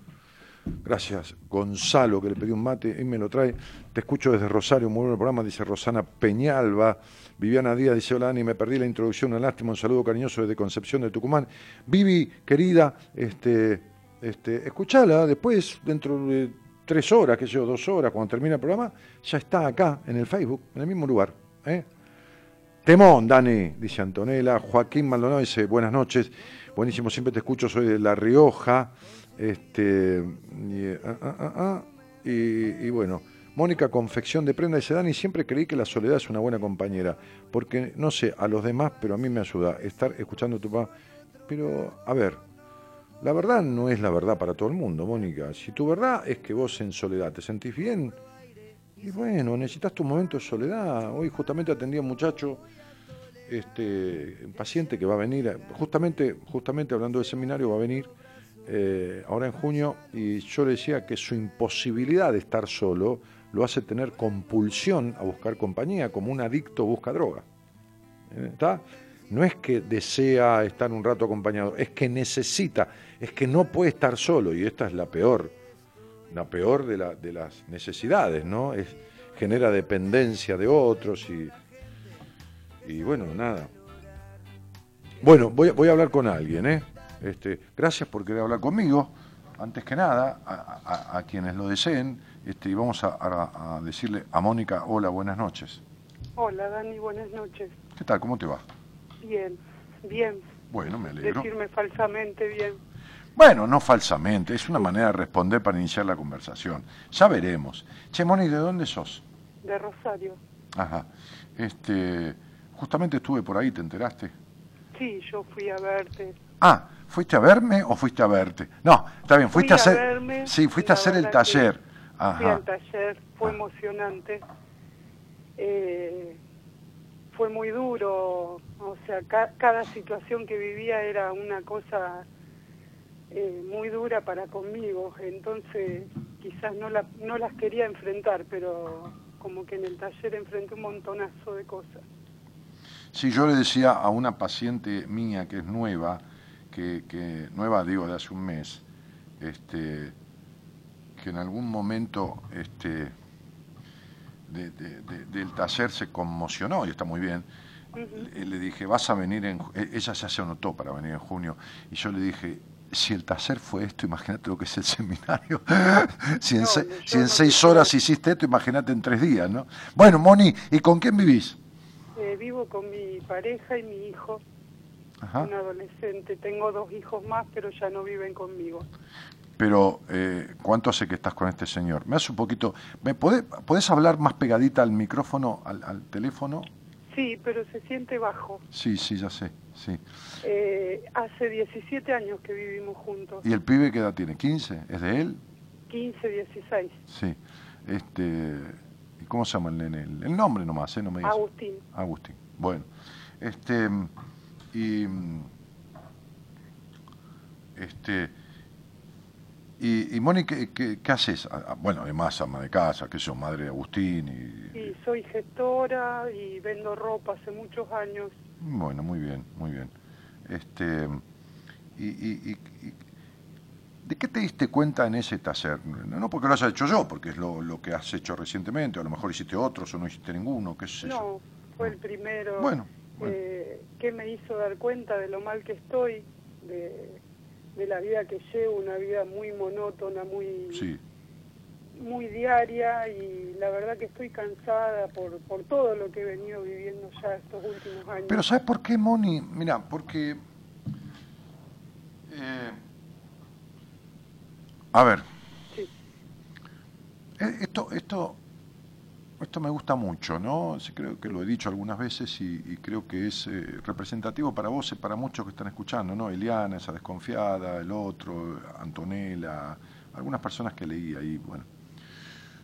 Gracias, Gonzalo, que le pedí un mate y me lo trae. Te escucho desde Rosario, muy buen programa, dice Rosana Peñalba. Viviana Díaz dice, hola Dani, me perdí la introducción, una lástima, un saludo cariñoso desde Concepción de Tucumán. Vivi, querida, este, este, escuchala, después, dentro de tres horas, qué sé yo, dos horas, cuando termine el programa, ya está acá, en el Facebook, en el mismo lugar. ¿eh? Temón, Dani, dice Antonella. Joaquín Maldonado dice, buenas noches. Buenísimo, siempre te escucho, soy de La Rioja. Este, y, ah, ah, ah, bueno, Mónica Confección de Prenda dice, Dani, siempre creí que la soledad es una buena compañera, porque no sé, a los demás, pero a mí me ayuda estar escuchando a tu papá. Pero, a ver, la verdad no es la verdad para todo el mundo, Mónica. Si tu verdad es que vos en soledad te sentís bien, y bueno, necesitas tu momento de soledad. Hoy justamente atendí a un muchacho, este, un paciente que va a venir, justamente, justamente hablando del seminario, va a venir eh, ahora en junio, y yo le decía que su imposibilidad de estar solo lo hace tener compulsión a buscar compañía, como un adicto busca droga. ¿Eh? ¿Está? No es que desea estar un rato acompañado, es que necesita, es que no puede estar solo, y esta es la peor, la peor de, la- de las necesidades, ¿no? Es, genera dependencia de otros y, y bueno, nada. Bueno, voy, a- voy a hablar con alguien, ¿eh? Este, gracias por querer hablar conmigo, antes que nada, a quienes lo deseen, este, y vamos a, a- a decirle a Mónica, hola, buenas noches. Hola Dani, buenas noches. ¿Qué tal? ¿Cómo te va? Bien, bien. Bueno, me alegro. Decirme falsamente bien. Bueno, no falsamente, es una manera de responder para iniciar la conversación. Ya veremos. Che, Moni, ¿de dónde sos? De Rosario. Ajá. Este, justamente estuve por ahí, ¿te enteraste? Sí, yo fui a verte. Ah, ¿fuiste a verme o fuiste a verte? No, está bien, fuiste Fui a hacer. verme, sí, fuiste a hacer el verdad que taller. Fui Ajá. al taller, fue Ah. emocionante. Eh, fue muy duro, o sea, ca- cada situación que vivía era una cosa eh, muy dura para conmigo, entonces quizás no, la, no las quería enfrentar, pero como que en el taller enfrenté un montonazo de cosas. Sí, yo le decía a una paciente mía que es nueva, que, que nueva digo de hace un mes, este, que en algún momento este, de- de- de- del taller se conmocionó y está muy bien. Le, le dije, vas a venir en... ju-". e- Ella ya se anotó para venir en junio y yo le dije, si el taller fue esto, imagínate lo que es el seminario. si en, No, se- yo si en no seis horas hiciste esto, imagínate en tres días, ¿no? Bueno, Moni, ¿y con quién vivís? Eh, vivo con mi pareja y mi hijo, Ajá. un adolescente. Tengo dos hijos más, pero ya no viven conmigo. Pero, eh, ¿cuánto hace que estás con este señor? Me hace un poquito... ¿Me podés, podés hablar más pegadita al micrófono, al, al teléfono? Sí, pero se siente bajo. Sí, sí, ya sé, sí. Eh, hace 17 años que vivimos juntos, ¿Y el pibe qué edad tiene? ¿15? ¿Es de él? 15, 16. Sí. Este, ¿y ¿Cómo se llama el nene? El, el nombre nomás, ¿eh? No me digas. Agustín. Agustín. Bueno. Este, y... Este... Y, y Moni, ¿qué, qué, qué haces? Ah, ah, Bueno, además ama de casa, que yo, madre de Agustín y... Y soy gestora y vendo ropa hace muchos años. Bueno, muy bien, muy bien. Este, y, y- y- y- ¿De qué te diste cuenta en ese taller? No no porque lo haya hecho yo, porque es lo, lo que has hecho recientemente, o a lo mejor hiciste otros o no hiciste ninguno, qué sé yo. No, fue el primero Bueno, bueno. eh, que me hizo dar cuenta de lo mal que estoy, de, de la vida que llevo, una vida muy monótona, muy, Sí, muy diaria y la verdad que estoy cansada por, por todo lo que he venido viviendo ya estos últimos años. Pero ¿sabes por qué, Moni? Mira, porque... eh, a ver, Sí. eh, esto, esto, esto me gusta mucho, ¿no? Sí, creo que lo he dicho algunas veces y, y creo que es eh, representativo para vos y para muchos que están escuchando, ¿no? Eliana, esa desconfiada, el otro, Antonella, algunas personas que leí ahí, bueno,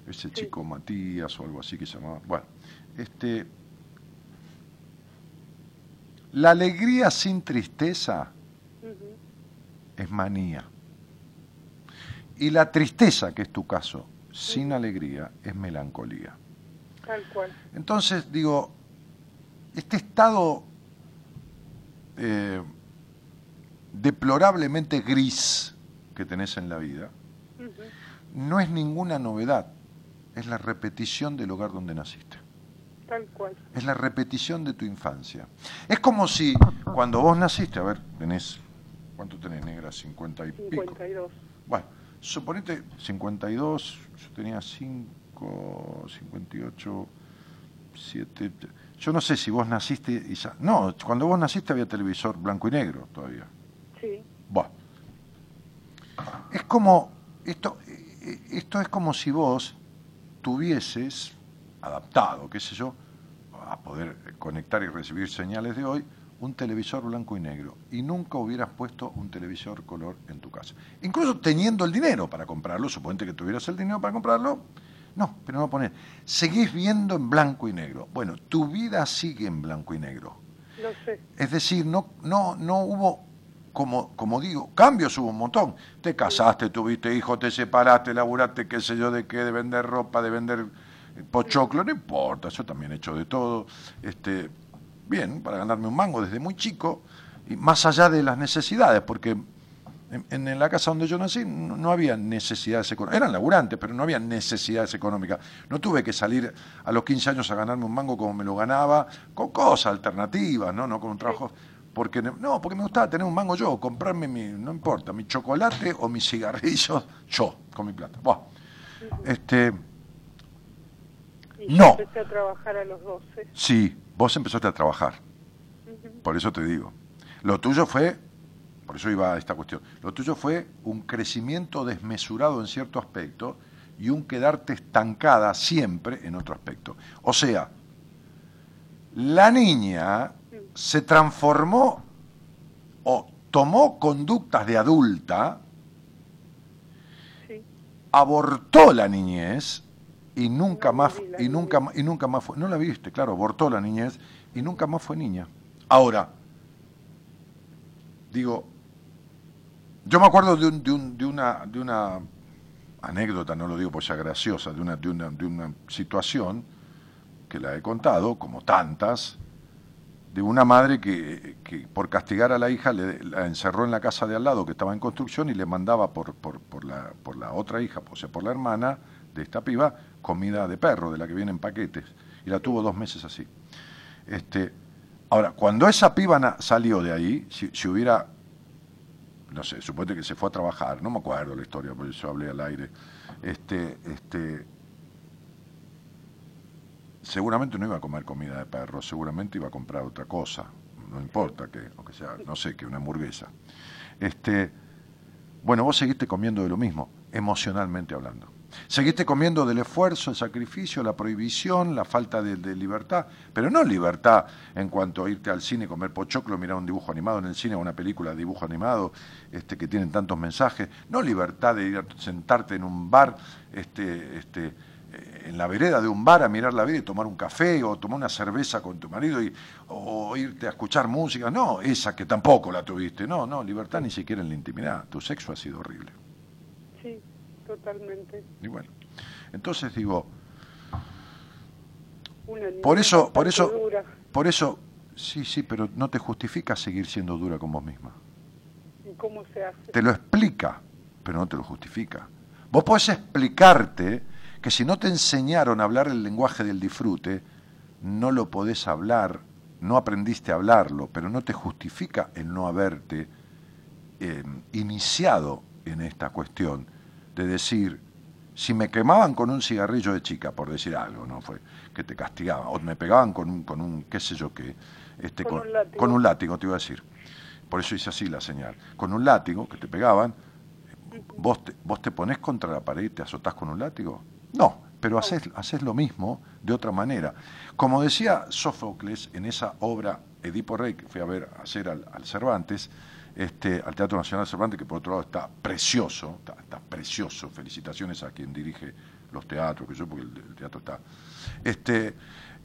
ese chico Matías o algo así que se llamaba. Bueno, este, la alegría sin tristeza es manía. Y la tristeza, que es tu caso, sin alegría, es melancolía. Tal cual. Entonces, digo, este estado eh, deplorablemente gris que tenés en la vida no es ninguna novedad, es la repetición del lugar donde naciste. Tal cual. Es la repetición de tu infancia. Es como si cuando vos naciste, a ver, tenés, ¿cuánto tenés, negra? 50 y pico. 52. Bueno, suponete 52, yo tenía 5, 58, 7. Yo no sé si vos naciste y No, cuando vos naciste había televisor blanco y negro todavía. Sí. Bueno. Es como. Esto, eh, esto es como si vos tuvieses adaptado, qué sé yo, a poder conectar y recibir señales de hoy, un televisor blanco y negro y nunca hubieras puesto un televisor color en tu casa. Incluso teniendo el dinero para comprarlo, suponete que tuvieras el dinero para comprarlo, no, pero no poner. Seguís viendo en blanco y negro. Bueno, tu vida sigue en blanco y negro. Lo sé. Es decir, no, no, no hubo, como, como digo, cambios hubo un montón. Te casaste, tuviste hijos, te separaste, laburaste, qué sé yo, de qué, de vender ropa, de vender pochoclo, no importa, yo también he hecho de todo. Este, bien, para ganarme un mango desde muy chico, y más allá de las necesidades, porque en, en la casa donde yo nací no, no había necesidades económicas. Eran laburantes, pero no había necesidades económicas. No tuve que salir a los 15 años a ganarme un mango como me lo ganaba, con cosas alternativas, no, no con un trabajo. Porque, no, porque me gustaba tener un mango yo, comprarme mi, no importa, mi chocolate o mis cigarrillos, yo, con mi plata. Buah. Este, Y No. yo empecé a trabajar a los 12. sí, vos empezaste a trabajar. Por eso te digo. Lo tuyo fue, por eso iba a esta cuestión, lo tuyo fue un crecimiento desmesurado en cierto aspecto y un quedarte estancada siempre en otro aspecto. O sea, la niña se transformó o tomó conductas de adulta, Sí. abortó la niñez y nunca No más y nunca y nunca más fue no la viste claro abortó la niñez y nunca más fue niña ahora digo Yo me acuerdo de, un- de un- de una, de una anécdota, no lo digo por sea graciosa, de una, de, una, de una situación que la he contado, como tantas, de una madre que, que por castigar a la hija le, la encerró en la casa de al lado que estaba en construcción y le mandaba por, por, por la, por la otra hija, o sea, por la hermana de esta piba, comida de perro, de la que viene en paquetes. Y la tuvo dos meses así. Este, ahora, cuando esa piba salió de ahí, si hubiera, no sé, suponete que se fue a trabajar, no me acuerdo la historia, por eso hablé al aire, este, este, seguramente no iba a comer comida de perro, seguramente iba a comprar otra cosa, no importa que, aunque sea, no sé, que una hamburguesa. Este, bueno, vos seguiste comiendo de lo mismo, emocionalmente hablando. Seguiste comiendo del esfuerzo, el sacrificio, la prohibición, la falta de, libertad, pero no libertad en cuanto a irte al cine, comer pochoclo, mirar un dibujo animado en el cine, una película de dibujo animado este, que tienen tantos mensajes, no libertad de ir a sentarte en un bar, este, este, eh, en la vereda de un bar a mirar la vida y tomar un café o tomar una cerveza con tu marido y, o irte a escuchar música, no, esa que tampoco la tuviste, no, no, libertad ni siquiera en la intimidad, tu sexo ha sido horrible. Totalmente. Y bueno, entonces digo, por eso, por eso, dura. por eso, sí, sí, pero no te justifica seguir siendo dura con vos misma. ¿Y cómo se hace? Te lo explica, pero no te lo justifica. Vos podés explicarte que si no te enseñaron a hablar el lenguaje del disfrute, no lo podés hablar, no aprendiste a hablarlo, pero no te justifica el no haberte eh, iniciado en esta cuestión de decir, si me quemaban con un cigarrillo de chica, por decir algo, no fue que te castigaban, o me pegaban con un, con un qué sé yo qué, este, Con con, un látigo. con un látigo, te iba a decir. Por eso hice así la señal. Con un látigo que te pegaban, ¿vos te, vos te ponés contra la pared y te azotás con un látigo? No, pero haces, haces lo mismo de otra manera. Como decía Sófocles en esa obra Edipo Rey, que fui a ver hacer al, al Cervantes, este, al Teatro Nacional Cervantes, que por otro lado está precioso, está, está precioso, felicitaciones a quien dirige los teatros, que yo, porque el, el teatro está. Este,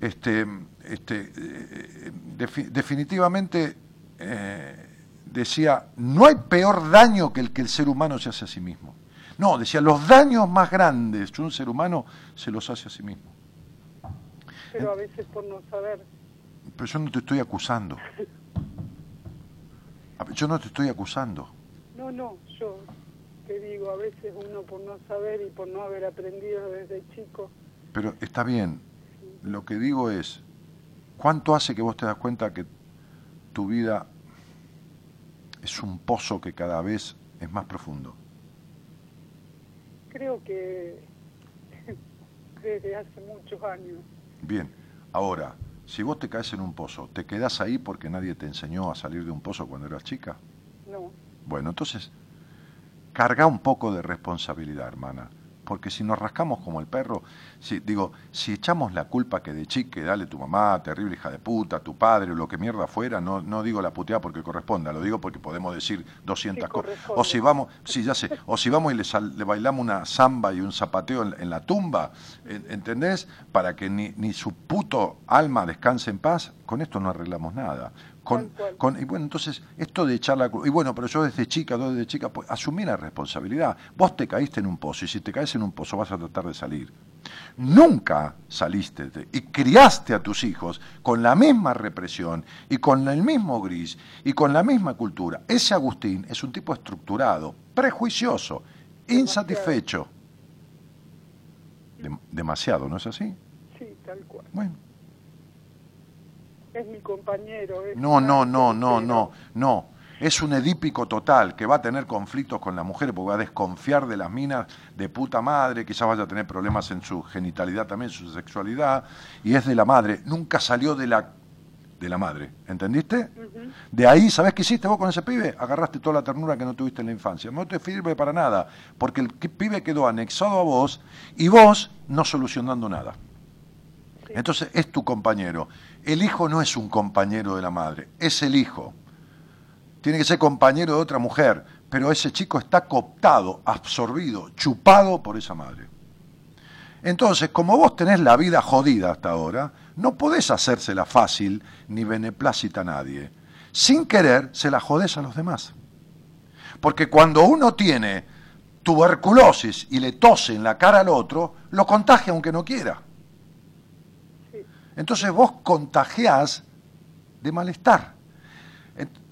este, este, eh, defi- definitivamente eh, decía, no hay peor daño que el que el ser humano se hace a sí mismo. No, decía, los daños más grandes de un ser humano se los hace a sí mismo. Pero a veces por no saber. Pero yo no te estoy acusando. Yo no te estoy acusando. No, no, yo te digo, a veces uno por no saber y por no haber aprendido desde chico, Pero está bien. Lo que digo es, ¿cuánto hace que vos te das cuenta que tu vida es un pozo que cada vez es más profundo? creo que desde hace muchos años. Bien, ahora, si vos te caes en un pozo, ¿te quedás ahí porque nadie te enseñó a salir de un pozo cuando eras chica? No, Bueno, entonces, carga un poco de responsabilidad, hermana. Porque si nos rascamos como el perro, si, digo, si echamos la culpa que de chique, dale tu mamá, terrible hija de puta, tu padre, o lo que mierda fuera, no, no digo la puteada porque corresponda, lo digo porque podemos decir 200 Sí, cosas. O si vamos, sí, ya sé, o si vamos y le, sal- le bailamos una samba y un zapateo en, en la tumba, en- ¿entendés? Para que ni, ni su puto alma descanse en paz, con esto no arreglamos nada. Con, con- y bueno, entonces, esto de echar la culpa, y bueno, pero yo desde chica, yo desde chica, pues asumí la responsabilidad. Vos te caíste en un pozo, y si te caes en un pozo vas a tratar de salir. Nunca saliste de- y criaste a tus hijos con la misma represión y con el mismo gris y con la misma cultura. Ese Agustín es un tipo estructurado, prejuicioso, insatisfecho. Dem- demasiado, ¿no es así? sí, tal cual. Bueno. Es mi compañero. es No, no, no, no, no, no. Es un edípico total que va a tener conflictos con las mujeres porque va a desconfiar de las minas de puta madre, quizás vaya a tener problemas en su genitalidad también, su sexualidad, y es de la madre. Nunca salió de la, de la madre, ¿entendiste? De ahí, ¿sabés qué hiciste vos con ese pibe? Agarraste toda la ternura que no tuviste en la infancia. No te sirve para nada, porque el pibe quedó anexado a vos y vos no solucionando nada. Entonces es tu compañero. El hijo no es un compañero de la madre, es el hijo. Tiene que ser compañero de otra mujer, pero ese chico está cooptado, absorbido, chupado por esa madre. Entonces, como vos tenés la vida jodida hasta ahora, no podés hacérsela fácil ni beneplácita a nadie. Sin querer, se la jodés a los demás. Porque cuando uno tiene tuberculosis y le tose en la cara al otro, lo contagia aunque no quiera. Entonces vos contagiás de malestar.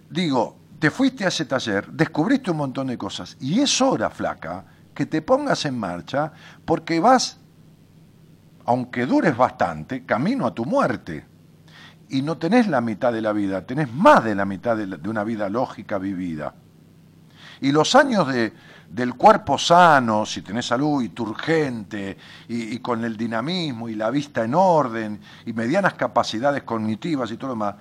Digo, te fuiste a ese taller, descubriste un montón de cosas y es hora, flaca, que te pongas en marcha porque vas, aunque dures bastante, camino a tu muerte. Y no tenés la mitad de la vida, tenés más de la mitad de, de una vida lógica vivida. Y los años de, del cuerpo sano, si tenés salud y turgente, y, y con el dinamismo y la vista en orden, y medianas capacidades cognitivas y todo lo demás,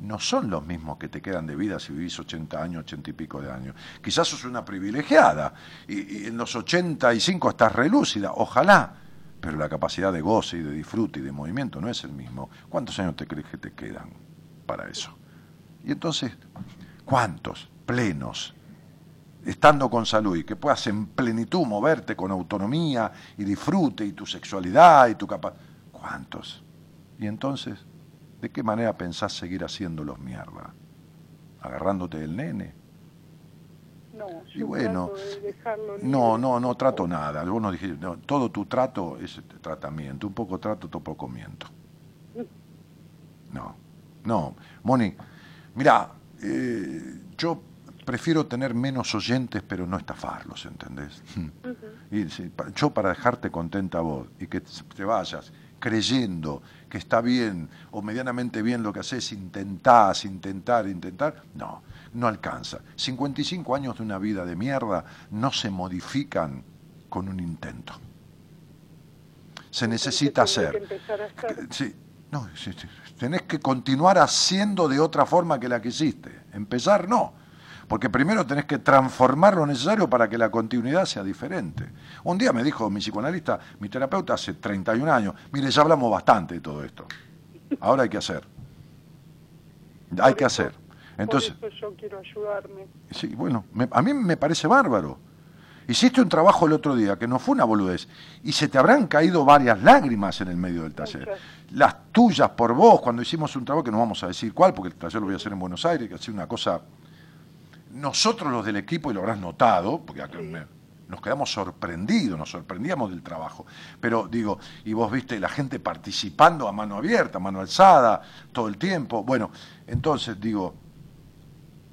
no son los mismos que te quedan de vida si vivís 80 años, 80 y pico de años. Quizás sos una privilegiada, y, y en los 85 estás relúcida, ojalá, pero la capacidad de goce y de disfrute y de movimiento no es el mismo. ¿Cuántos años te crees que te quedan para eso? Y entonces, ¿cuántos plenos? Estando con salud y que puedas en plenitud moverte con autonomía y disfrute y tu sexualidad y tu capacidad. ¿Cuántos? Y entonces, ¿de qué manera pensás seguir haciéndolos mierda? ¿Agarrándote del nene? No, Y yo bueno, trato de dejarlo no, no, no trato nada. Algunos dijeron, no, todo tu trato es este tratamiento, un poco trato, otro poco miento. No, no. Moni, mira, eh, yo prefiero tener menos oyentes, pero no estafarlos, ¿entendés? Y pa- yo para dejarte contenta a vos y que te vayas creyendo que está bien o medianamente bien lo que haces, intentás, intentar, intentar, no, no alcanza. 55 años de una vida de mierda no se modifican con un intento. Se necesita hacer. que empezar a hacer. Sí, no, tenés que continuar haciendo de otra forma que la que hiciste. Empezar no, porque primero tenés que transformar lo necesario para que la continuidad sea diferente. Un día me dijo mi psicoanalista, mi terapeuta hace 31 años, mire, ya hablamos bastante de todo esto. Ahora hay que hacer. Hay que hacer. Entonces, Por eso yo quiero ayudarme. Sí, bueno, me- a mí me parece bárbaro. Hiciste un trabajo el otro día que no fue una boludez y se te habrán caído varias lágrimas en el medio del taller. Muchas. Las tuyas por vos, cuando hicimos un trabajo que no vamos a decir cuál, porque el taller lo voy a hacer en Buenos Aires, que ha sido una cosa... Nosotros los del equipo, y lo habrás notado, porque acá me- nos quedamos sorprendidos, nos sorprendíamos del trabajo. Pero digo, y vos viste la gente participando a mano abierta, a mano alzada, todo el tiempo. Bueno, entonces digo,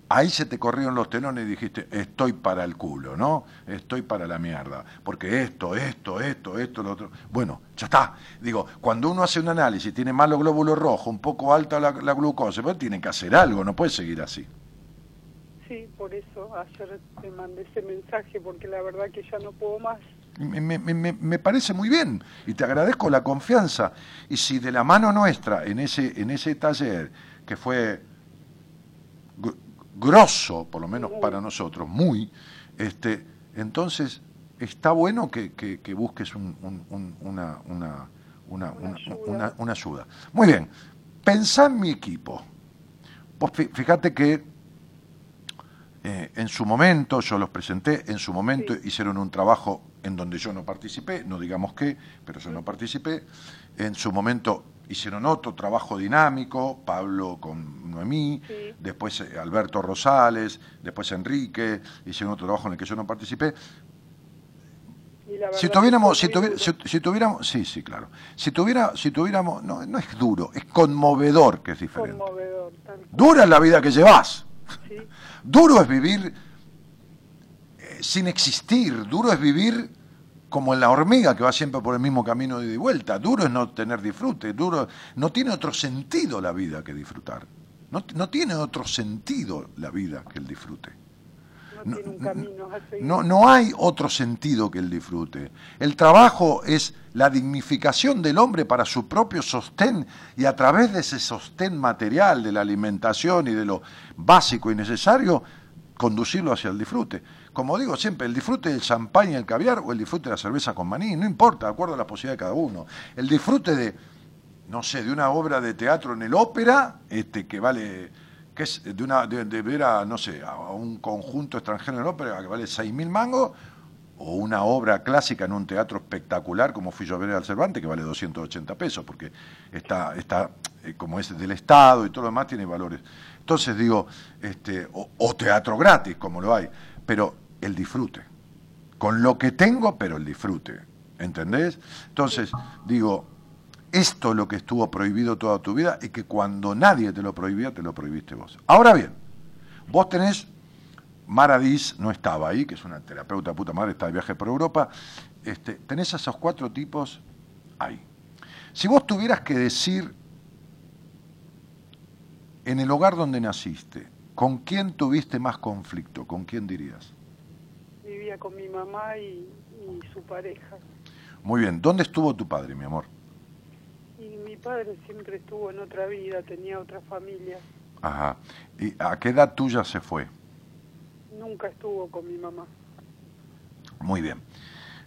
ahí se te corrieron los telones y dijiste, estoy para el culo, ¿no? Estoy para la mierda. Porque esto, esto, esto, esto, lo otro. Bueno, ya está. Digo, cuando uno hace un análisis, tiene malo glóbulo rojo, un poco alta la, la glucosa, pero tiene que hacer algo, no puede seguir así. Sí, por eso ayer te mandé ese mensaje, porque la verdad que ya no puedo más. Me, me- me- me parece muy bien y te agradezco la confianza. Y si de la mano nuestra en ese, en ese taller, que fue gr- grosso, por lo menos para nosotros, muy, este, entonces está bueno que, que- que busques un- un- un- una, una, una, una- ayuda. una- una ayuda. Muy bien, pensá en mi equipo. Vos fíjate que eh, en su momento, yo los presenté, en su momento Sí. hicieron un trabajo en donde yo no participé, no digamos qué, pero yo no participé. En su momento hicieron otro trabajo dinámico, Pablo con Noemí, Sí. después eh, Alberto Rosales, después Enrique, hicieron otro trabajo en el que yo no participé. Si tuviéramos, si, tuvi- si- si tuviéramos, sí, sí, claro. Si tuviera, si tuviéramos, no, no es duro, es conmovedor que es diferente. conmovedor. Dura es la vida que llevas. Sí, Duro es vivir eh, sin existir, duro es vivir como en la hormiga que va siempre por el mismo camino de ida y vuelta. Duro es no tener disfrute, duro no tiene otro sentido la vida que disfrutar. No, no tiene otro sentido la vida que el disfrute. No, no hay otro sentido que el disfrute. El trabajo es la dignificación del hombre para su propio sostén y a través de ese sostén material, de la alimentación y de lo básico y necesario, conducirlo hacia el disfrute. Como digo siempre, el disfrute del champán y el caviar o el disfrute de la cerveza con maní, no importa, de acuerdo a la posibilidad de cada uno. El disfrute de, no sé, de una obra de teatro en el ópera, este, que vale, que es de una, de, ver a, no sé, a un conjunto extranjero en ópera que vale 6.000 mangos, o una obra clásica en un teatro espectacular como fui yo a ver al Cervantes, que vale 280 pesos, porque está, está eh, como es del Estado y todo lo demás tiene valores. Entonces digo, este, o, o teatro gratis, como lo hay. pero el disfrute. Con lo que tengo, pero el disfrute. ¿Entendés? Entonces, digo, esto es lo que estuvo prohibido toda tu vida y que cuando nadie te lo prohibía, te lo prohibiste vos. Ahora bien, vos tenés, Maradis no estaba ahí, que es una terapeuta puta madre, está de viaje por Europa, este, tenés a esos cuatro tipos ahí. Si vos tuvieras que decir en el hogar donde naciste, ¿con quién tuviste más conflicto? ¿Con quién dirías? Vivía con mi mamá y, y su pareja. Muy bien, ¿dónde estuvo tu padre, mi amor? Padre siempre estuvo en otra vida, tenía otra familia. Ajá. ¿Y a qué edad tuya se fue? Nunca estuvo con mi mamá. Muy bien.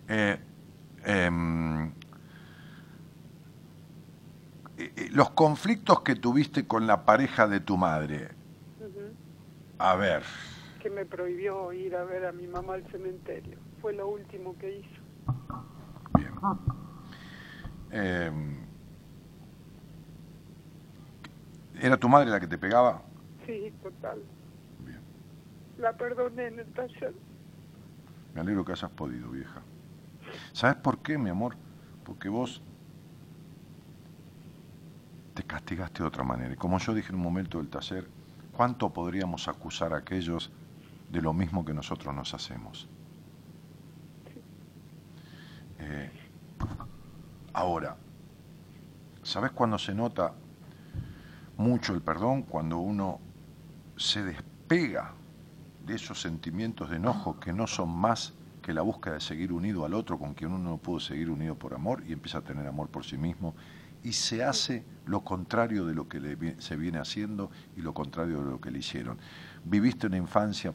Eh, eh, los conflictos que tuviste con la pareja de tu madre, a ver, Que me prohibió ir a ver a mi mamá al cementerio. Fue lo último que hizo. bien. Em, ¿Era tu madre la que te pegaba? Sí, total. Bien. La perdoné en el taller. Me alegro que hayas podido, vieja. ¿Sabes por qué, mi amor? Porque vos te castigaste de otra manera. Y como yo dije en un momento del taller, ¿cuánto podríamos acusar a aquellos de lo mismo que nosotros nos hacemos? Eh, ahora, ¿sabes cuándo se nota mucho el perdón? Cuando uno se despega de esos sentimientos de enojo que no son más que la búsqueda de seguir unido al otro con quien uno no pudo seguir unido por amor y empieza a tener amor por sí mismo y se hace lo contrario de lo que le se viene haciendo y lo contrario de lo que le hicieron. Viviste una infancia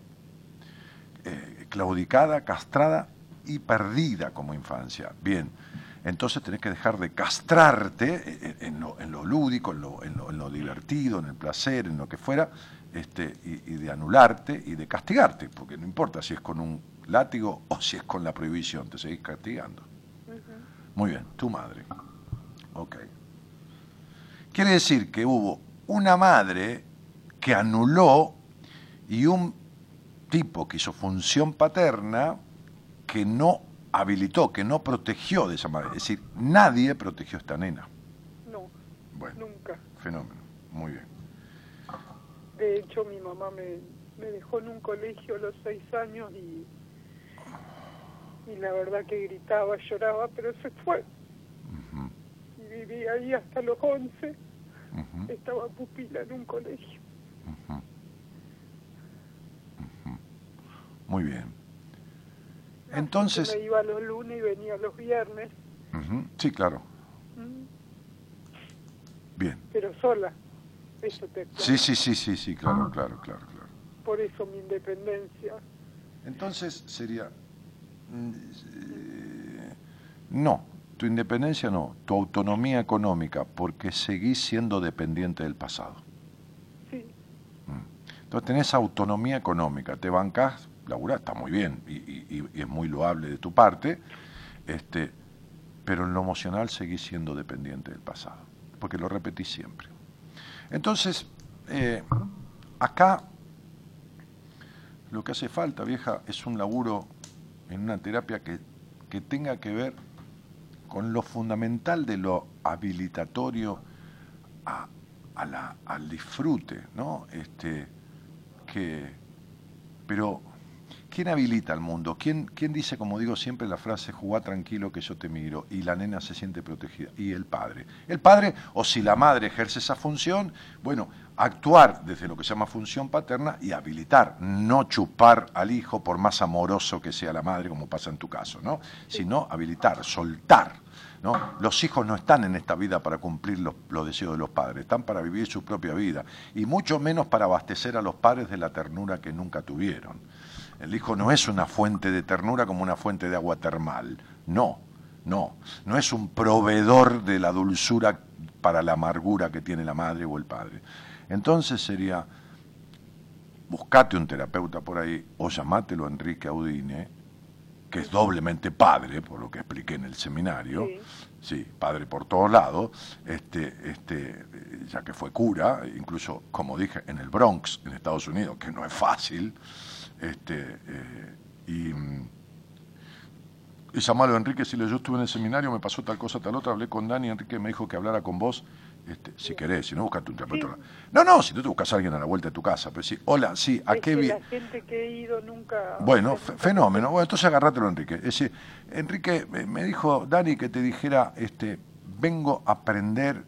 eh, claudicada, castrada y perdida como infancia. Bien, entonces tenés que dejar de castrarte en, lo, en lo lúdico, en lo, en lo- en lo divertido, en el placer, en lo que fuera, este, y, y de anularte y de castigarte, porque no importa si es con un látigo o si es con la prohibición, te seguís castigando. Muy bien, tu madre. Ok. Quiere decir que hubo una madre que anuló y un tipo que hizo función paterna que no habilitó, que no protegió de esa manera. Es decir, nadie protegió a esta nena. No, Bueno, nunca. fenómeno. Muy bien. De hecho, mi mamá me, me dejó en un colegio a los seis años y, y la verdad que gritaba, lloraba, pero se fue. Ujú, Y viví ahí hasta los once. Estaba pupila en un colegio. Muy bien. Entonces, Me iba los lunes y venía los viernes, sí, claro. mm, Bien. pero sola. Eso te Sí, sí, sí, sí, sí, claro, claro, claro, claro. Por eso mi independencia. Entonces sería, mm, eh, no, tu independencia no, tu autonomía económica, porque seguís siendo dependiente del pasado. Sí, Entonces tenés autonomía económica, te bancás, laburás, está muy bien y, es muy loable de tu parte, este, pero en lo emocional seguís siendo dependiente del pasado, porque lo repetís siempre. Entonces, eh, acá lo que hace falta, vieja, es un laburo en una terapia que, que tenga que ver con lo fundamental de lo habilitatorio a la- al disfrute, ¿no? Este, que, pero, ¿quién habilita al mundo? ¿Quién, ¿Quién dice, como digo siempre, la frase, jugá tranquilo que yo te miro y la nena se siente protegida? Y el padre. El padre, o si la madre ejerce esa función, bueno, actuar desde lo que se llama función paterna y habilitar, no chupar al hijo por más amoroso que sea la madre, como pasa en tu caso, ¿no? Sino habilitar, soltar. ¿no? Los hijos no están en esta vida para cumplir los, los deseos de los padres, están para vivir su propia vida y mucho menos para abastecer a los padres de la ternura que nunca tuvieron. El hijo no es una fuente de ternura como una fuente de agua termal, no, no, no es un proveedor de la dulzura para la amargura que tiene la madre o el padre. Entonces sería, buscate un terapeuta por ahí o llamátelo a Enrique Audine, que es doblemente padre, por lo que expliqué en el seminario, Sí. sí, padre por todos lados, este, este, ya que fue cura, incluso, como dije, en el Bronx, en Estados Unidos, que no es fácil, este, eh, y, y llamalo a Enrique, si yo estuve en el seminario, me pasó tal cosa, tal otra, hablé con Dani, Enrique me dijo que hablara con vos, este, si querés, si no, buscate un terapeuta. No, no, si no te buscas a alguien a la vuelta de tu casa, pero sí, hola, sí, ¿a Es qué que vi? la gente que he ido nunca... Bueno, fe- fenómeno. Bueno, entonces agarrátelo, Enrique. Es decir, Enrique me dijo, Dani, que te dijera, este, vengo a aprender.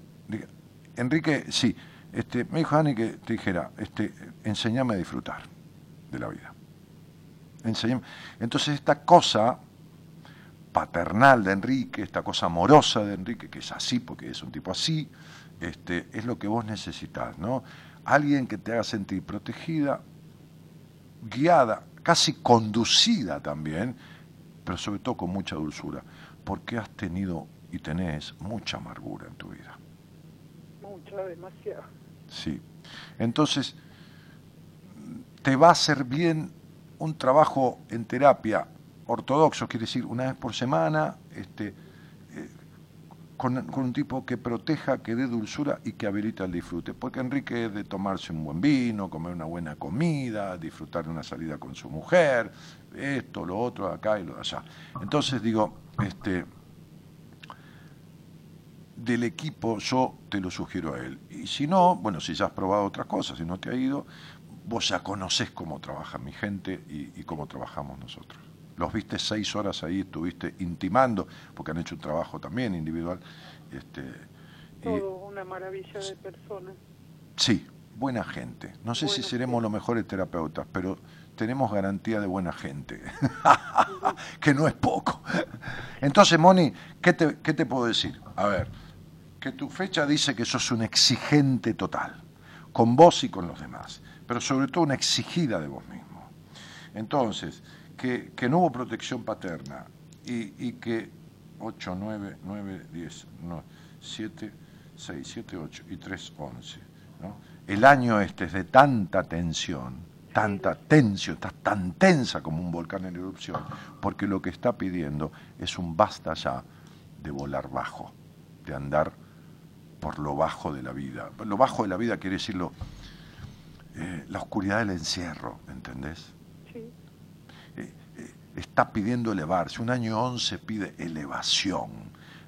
Enrique, sí, este, me dijo Dani que te dijera, este, enséñame a disfrutar de la vida. Entonces esta cosa paternal de Enrique, esta cosa amorosa de Enrique, que es así, porque es un tipo así, este, es lo que vos necesitas, ¿no? Alguien que te haga sentir protegida, guiada, casi conducida también, pero sobre todo con mucha dulzura, porque has tenido y tenés mucha amargura en tu vida. Mucha, demasiado. Sí. Entonces, te va a hacer bien un trabajo en terapia ortodoxo, quiere decir, una vez por semana, este, eh, con, un tipo que proteja, que dé dulzura y que habilita el disfrute. Porque Enrique es de tomarse un buen vino, comer una buena comida, disfrutar de una salida con su mujer, esto, lo otro, acá y lo de allá. Entonces digo, este, del equipo yo te lo sugiero a él. Y si no, bueno, si ya has probado otras cosas, si no te ha ido, vos ya conocés cómo trabaja mi gente y, y cómo trabajamos nosotros. Los viste seis horas ahí, estuviste intimando, porque han hecho un trabajo también individual. Este, y- Todo una maravilla de personas. sí, buena gente. No sé si seremos los mejores terapeutas, pero tenemos garantía de buena gente, que no es poco. Entonces, Moni, ¿qué te, ¿qué te puedo decir? A ver, que tu fecha dice que sos un exigente total, con vos y con los demás, pero sobre todo una exigida de vos mismo. Entonces, que, que no hubo protección paterna y, y que 8, 9, 9, 10, no, 7, 6, 7, 8 y 3, 11. ¿no? El año este es de tanta tensión, tanta tensión, está tan tensa como un volcán en erupción, porque lo que está pidiendo es un basta ya de volar bajo, de andar por lo bajo de la vida. Lo bajo de la vida quiere decir lo, eh, la oscuridad del encierro, ¿entendés? Sí, eh, eh, está pidiendo elevarse. Un año 11 pide elevación,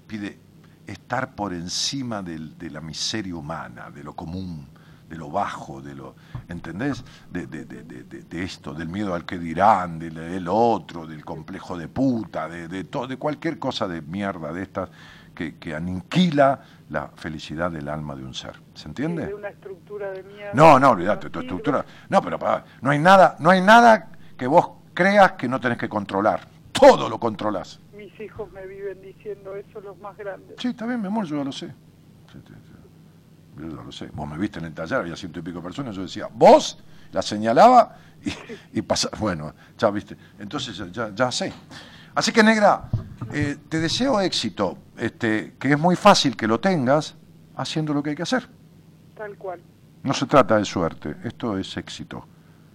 pide estar por encima del- de la miseria humana, de lo común, de lo bajo, de lo, ¿entendés? De, de- de- de- de- de esto, del miedo al que dirán, del, del otro, del complejo de puta, de, de, to- de cualquier cosa de mierda de estas que, que aniquila la felicidad del alma de un ser. ¿Se entiende? de una estructura de mierda. No, no, olvídate, tu estructura. No, pero no hay nada, no hay nada que vos creas que no tenés que controlar. Todo lo controlás. Mis hijos me viven diciendo eso, los más grandes. Sí, está bien, mi amor, yo ya lo sé. Yo ya lo sé. Vos me viste en el taller, había ciento y pico personas, yo decía, vos, la señalaba y, y pasaba. Bueno, ya viste. Entonces ya, ya, ya sé. Así que, negra, eh, te deseo éxito, este, que es muy fácil que lo tengas haciendo lo que hay que hacer. Tal cual. No se trata de suerte, esto es éxito.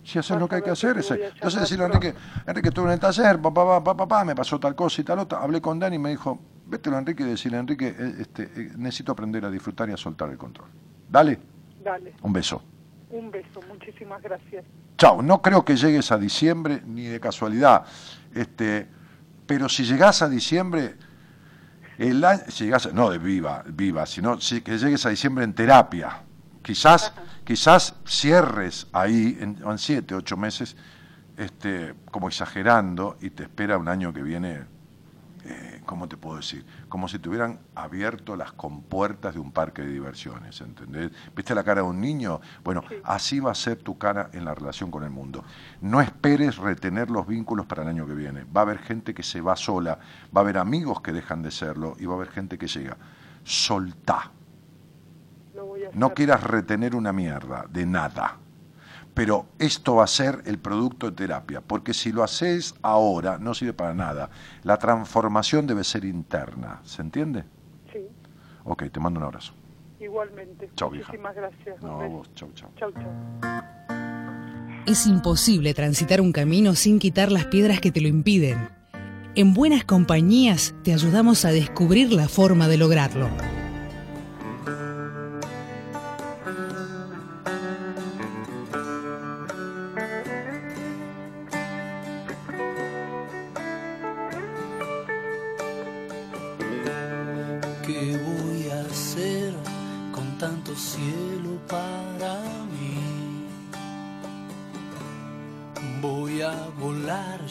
Si haces lo que hay que hacer, es Entonces decirle a Enrique, Enrique, estuve en el taller, papá, papá, papá, me pasó tal cosa y tal otra. Hablé con Dani y me dijo, vételo a Enrique y decirle, Enrique, eh, este, eh, necesito aprender a disfrutar y a soltar el control. Dale, Dale, un beso. un beso, muchísimas gracias. Chao, no creo que llegues a diciembre ni de casualidad. Este, pero si llegás a diciembre, el año, a- no de viva, viva, sino si- que llegues a diciembre en terapia. Quizás, quizás cierres ahí en, en siete, ocho meses, este, como exagerando, y te espera un año que viene, eh, ¿cómo te puedo decir? Como si te hubieran abierto las compuertas de un parque de diversiones, ¿entendés? ¿Viste la cara de un niño? Bueno, Sí. así va a ser tu cara en la relación con el mundo. No esperes retener los vínculos para el año que viene. Va a haber gente que se va sola, va a haber amigos que dejan de serlo y va a haber gente que llega. Soltá. No quieras retener una mierda de nada. Pero esto va a ser el producto de terapia, porque si lo haces ahora no sirve para nada. La transformación debe ser interna, ¿se entiende? Sí, Ok, te mando un abrazo. igualmente. Vieja. Muchísimas gracias. No, vos, chau, chau. Chau, chau. Es imposible transitar un camino sin quitar las piedras que te lo impiden. En Buenas Compañías te ayudamos a descubrir la forma de lograrlo.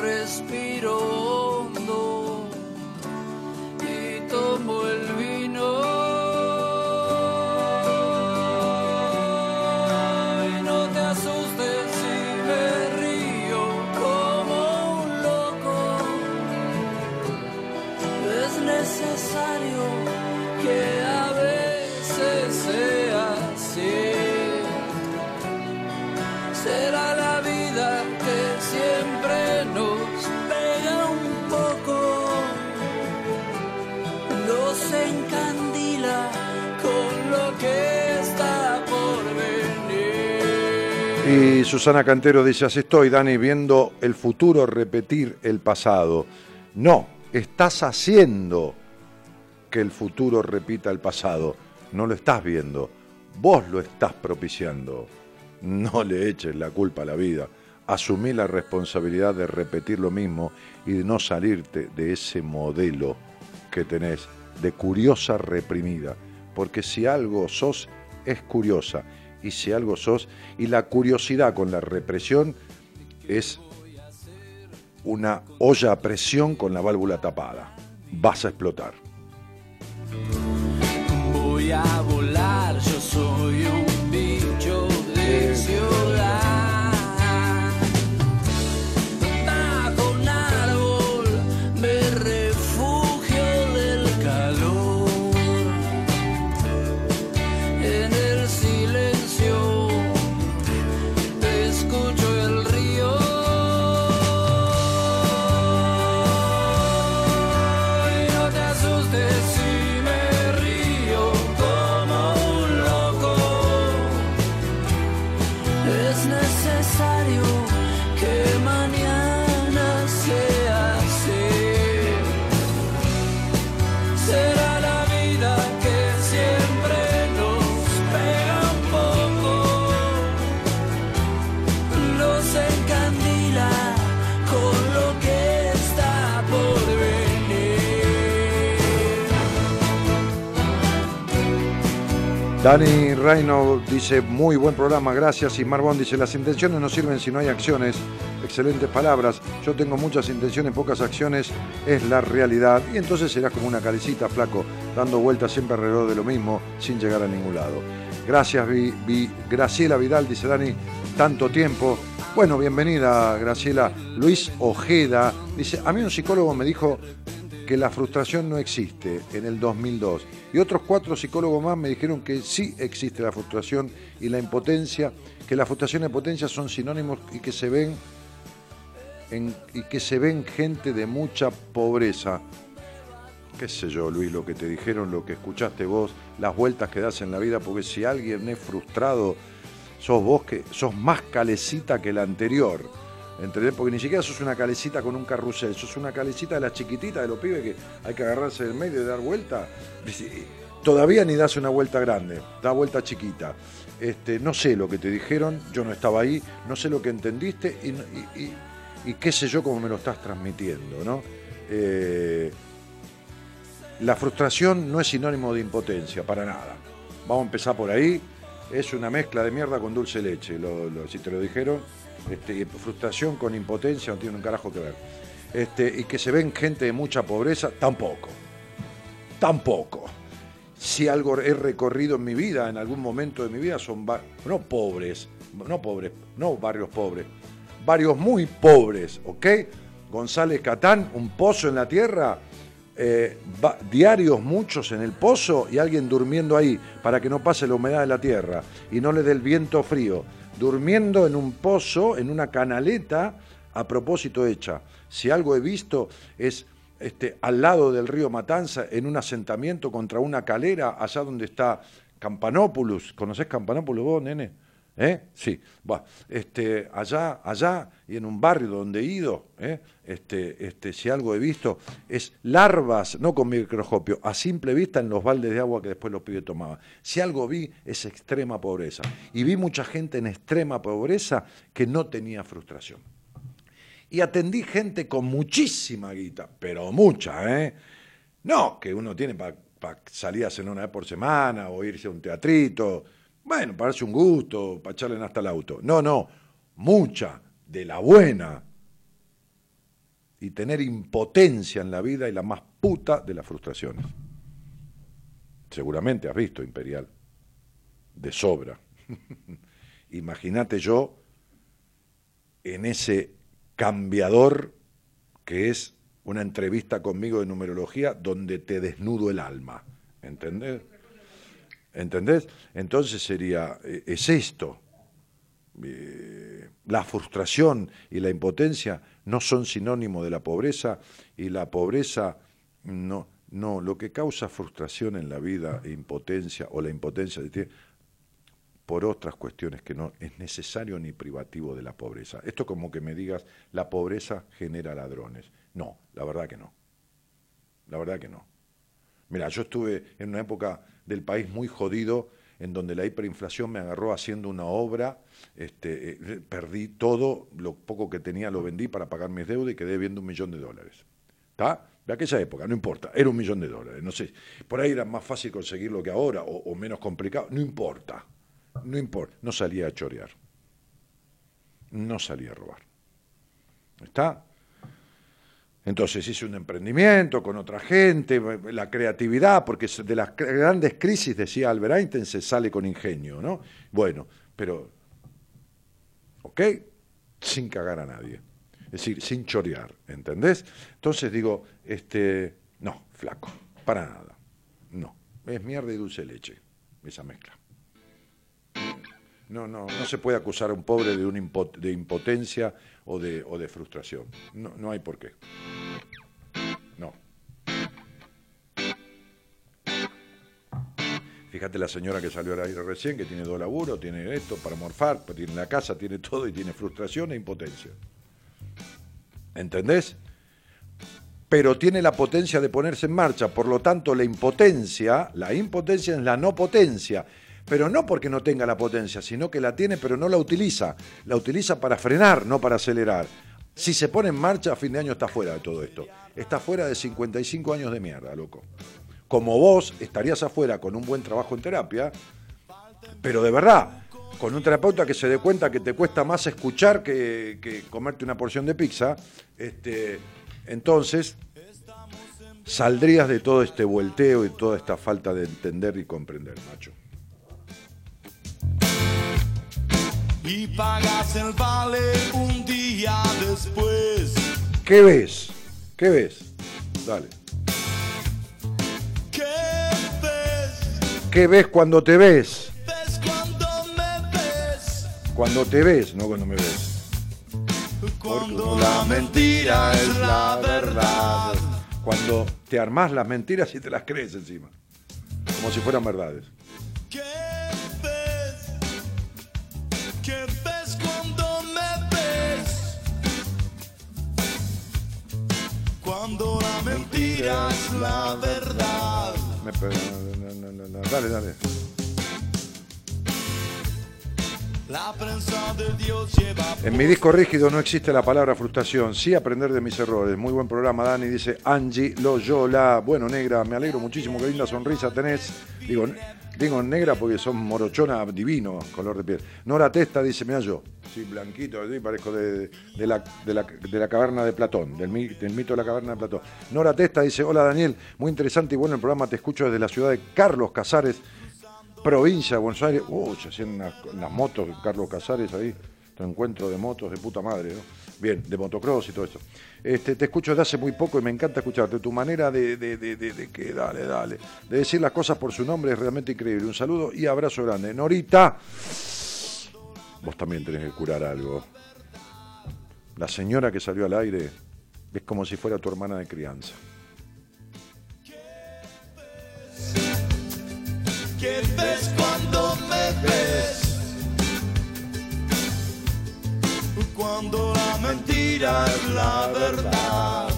Respiro y tomo el Y Susana Cantero dice, así estoy, Dani, viendo el futuro repetir el pasado. No, estás haciendo que el futuro repita el pasado. No lo estás viendo, vos lo estás propiciando. No le eches la culpa a la vida. Asumí la responsabilidad de repetir lo mismo y de no salirte de ese modelo que tenés de curiosa reprimida. Porque si algo sos, es curiosa. Y si algo sos, y la curiosidad con la represión es una olla a presión con la válvula tapada. Vas a explotar. Voy a volar, yo soy un Dani Reino dice, muy buen programa, gracias. Y Marbón dice, las intenciones no sirven si no hay acciones. Excelentes palabras. Yo tengo muchas intenciones, pocas acciones. Es la realidad. Y entonces serás como una calecita, flaco, dando vueltas siempre alrededor de lo mismo, sin llegar a ningún lado. Gracias, Vi- Vi- Graciela Vidal, dice Dani, tanto tiempo. Bueno, bienvenida, Graciela. Luis Ojeda dice, a mí un psicólogo me dijo que la frustración no existe en el 2002. Y otros cuatro psicólogos más me dijeron que sí existe la frustración y la impotencia, que la frustración y la impotencia son sinónimos y que se ven en- y que se ven gente de mucha pobreza. Qué sé yo, Luis, lo que te dijeron, lo que escuchaste vos, las vueltas que das en la vida, porque si alguien es frustrado, sos vos que sos más calecita que el anterior. ¿Entendés? Porque ni siquiera sos una calecita con un carrusel, sos una calecita de las chiquititas de los pibes que hay que agarrarse del medio y dar vuelta. Todavía ni das una vuelta grande, da vuelta chiquita. Este, no sé lo que te dijeron, yo no estaba ahí, no sé lo que entendiste y, qué sé yo cómo me lo estás transmitiendo, ¿no? Eh, la frustración no es sinónimo de impotencia, para nada. Vamos a empezar por ahí. Es una mezcla de mierda con dulce leche, lo- si te lo dijeron. Este, frustración con impotencia no tiene un carajo que ver. Este, y que se ven gente de mucha pobreza, tampoco. Tampoco. Si algo he recorrido en mi vida, en algún momento de mi vida, son no pobres, no pobres, no barrios pobres, barrios muy pobres, ¿ok? González Catán, un pozo en la tierra, eh, diarios muchos en el pozo y alguien durmiendo ahí para que no pase la humedad de la tierra y no le dé el viento frío. Durmiendo en un pozo, en una canaleta, a propósito hecha. Si algo he visto es este, al lado del río Matanza, en un asentamiento contra una calera, allá donde está Campanópolis. ¿Conocés Campanópolis vos, nene? ¿Eh? Sí, va. Este, allá, allá y en un barrio donde he ido, ¿eh? este, este, si algo he visto, es larvas, no con microscopio, a simple vista en los baldes de agua que después los pibes tomaban. Si algo vi, es extrema pobreza. Y vi mucha gente en extrema pobreza que no tenía frustración. Y atendí gente con muchísima guita, pero mucha, ¿eh? No, que uno tiene para salir a cenar una vez por semana o irse a un teatrito. Bueno, para darse un gusto, para echarle hasta el auto. No, no, mucha, de la buena. Y tener impotencia en la vida y la más puta de las frustraciones. Seguramente has visto Imperial. De sobra. Imagínate yo en ese cambiador que es una entrevista conmigo de numerología donde te desnudo el alma. ¿Entendés? ¿Entendés? Entonces sería, eh, es esto. Eh, la frustración y la impotencia no son sinónimo de la pobreza y la pobreza no, no, lo que causa frustración en la vida, e impotencia o la impotencia por otras cuestiones que no es necesario ni privativo de la pobreza. Esto como que me digas, la pobreza genera ladrones. No, la verdad que no. La verdad que no. Mira, yo estuve en una época del país muy jodido, en donde la hiperinflación me agarró haciendo una obra, este, eh, perdí todo, lo poco que tenía lo vendí para pagar mis deudas y quedé viendo un millón de dólares. ¿Está? De aquella época, no importa, era un millón de dólares, no sé. Por ahí era más fácil conseguirlo que ahora, o, menos complicado, no importa, no importa, no salía a chorear, no salía a robar. ¿Está? Entonces hice un emprendimiento con otra gente, la creatividad, porque de las grandes crisis, decía Albert Einstein, se sale con ingenio, ¿no? Bueno, pero, ¿ok? Sin cagar a nadie. Es decir, sin chorear, ¿entendés? Entonces digo, este, no, flaco, para nada. No, es mierda y dulce leche, esa mezcla. No, no, no se puede acusar a un pobre de, de impotencia o de, o de frustración. No, no hay por qué. No. Fíjate la señora que salió al aire recién, que tiene dos laburos, tiene esto para morfar, tiene la casa, tiene todo y tiene frustración e impotencia. ¿Entendés? Pero tiene la potencia de ponerse en marcha, por lo tanto la impotencia, la impotencia es la no potencia, pero no porque no tenga la potencia, sino que la tiene pero no la utiliza, la utiliza para frenar, no para acelerar. Si se pone en marcha, a fin de año está fuera de todo esto. Está fuera de 55 años de mierda, loco. Como vos estarías afuera con un buen trabajo en terapia, pero de verdad, con un terapeuta que se dé cuenta que te cuesta más escuchar que, comerte una porción de pizza, este, entonces saldrías de todo este vuelteo y toda esta falta de entender y comprender, macho. Y pagas el vale un día después. ¿Qué ves? ¿Qué ves? Dale. ¿Qué ves? ¿Qué ves cuando te ves? ¿Ves cuando me ves? Cuando te ves, no cuando me ves. Cuando la mentira es la verdad. Cuando te armás las mentiras y te las crees encima. Como si fueran verdades. La mentira es la verdad. Me pe- no, no, no, no. Dale, dale. La prensa de Dios lleva En mi disco rígido no existe la palabra frustración, sí aprender de mis errores. Muy buen programa, Dani, dice Angie Loyola. Bueno, negra, me alegro muchísimo, qué linda sonrisa tenés. Digo, digo negra porque son morochona divino, color de piel. Nora Testa dice, mira yo, sí, blanquito, sí, parezco de, de la, de, la, de la caverna de Platón, del, mi- del mito de la caverna de Platón. Nora Testa dice, hola Daniel, muy interesante y bueno el programa, te escucho desde la ciudad de Carlos Casares, provincia de Buenos Aires. Uh, se hacían unas motos, Carlos Casares ahí, tu encuentro de motos de puta madre, ¿no? Bien, de motocross y todo eso. Este, te escucho desde hace muy poco y me encanta escucharte. Tu manera de, de, de, de- que, dale, dale, de decir las cosas por su nombre es realmente increíble. Un saludo y abrazo grande. Norita, vos también tenés que curar algo. La señora que salió al aire es como si fuera tu hermana de crianza. ¿Qué ves cuando me ves? Cuando la mentira es la verdad.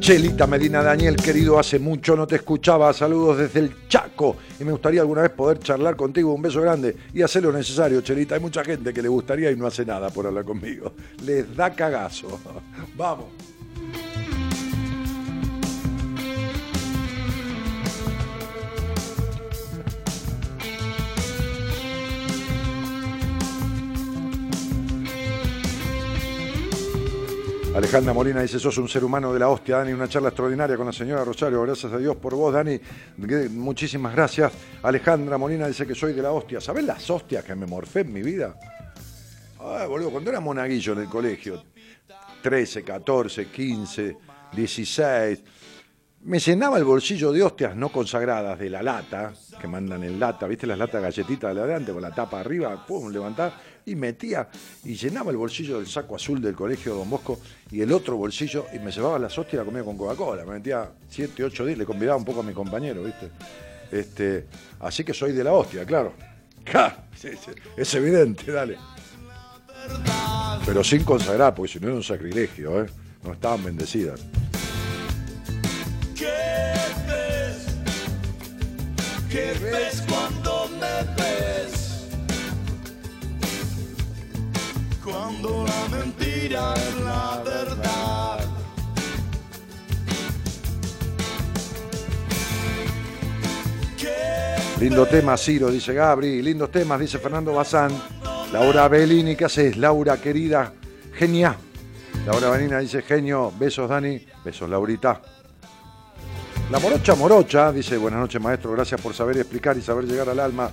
Chelita Medina Daniel, querido, hace mucho no te escuchaba. Saludos desde el Chaco. Y me gustaría alguna vez poder charlar contigo. Un beso grande y hacer lo necesario, Chelita. Hay mucha gente que le gustaría y no hace nada por hablar conmigo. Les da cagazo. Vamos. Alejandra Molina dice, sos un ser humano de la hostia, Dani, una charla extraordinaria con la señora Rosario, gracias a Dios por vos, Dani, muchísimas gracias. Alejandra Molina dice que soy de la hostia, ¿sabés las hostias que me morfé en mi vida? Ay, boludo, cuando era monaguillo en el colegio, 13, 14, 15, 16, me llenaba el bolsillo de hostias no consagradas de la lata, que mandan en lata, ¿viste las latas galletitas de adelante con la tapa arriba? Pum, levantaba y metía y llenaba el bolsillo del saco azul del colegio Don Bosco y el otro bolsillo y me llevaba las hostias y la comía con Coca-Cola. Me metía 7, 8 días, le convidaba un poco a mi compañero, ¿viste? Este, así que soy de la hostia, claro. Es evidente, dale. Pero sin consagrar, porque si no era un sacrilegio, ¿eh? No estaban bendecidas. ¿Qué ves? ¿Qué ves cuando La mentira la verdad. ¿Qué Lindo tema, Ciro, dice Gabri. Lindos temas, dice Fernando Bazán. Laura Bellini, ¿qué haces? Laura, querida, genia. Laura Benina dice, genio, besos Dani, besos Laurita. La morocha morocha dice, buenas noches maestro, gracias por saber explicar y saber llegar al alma.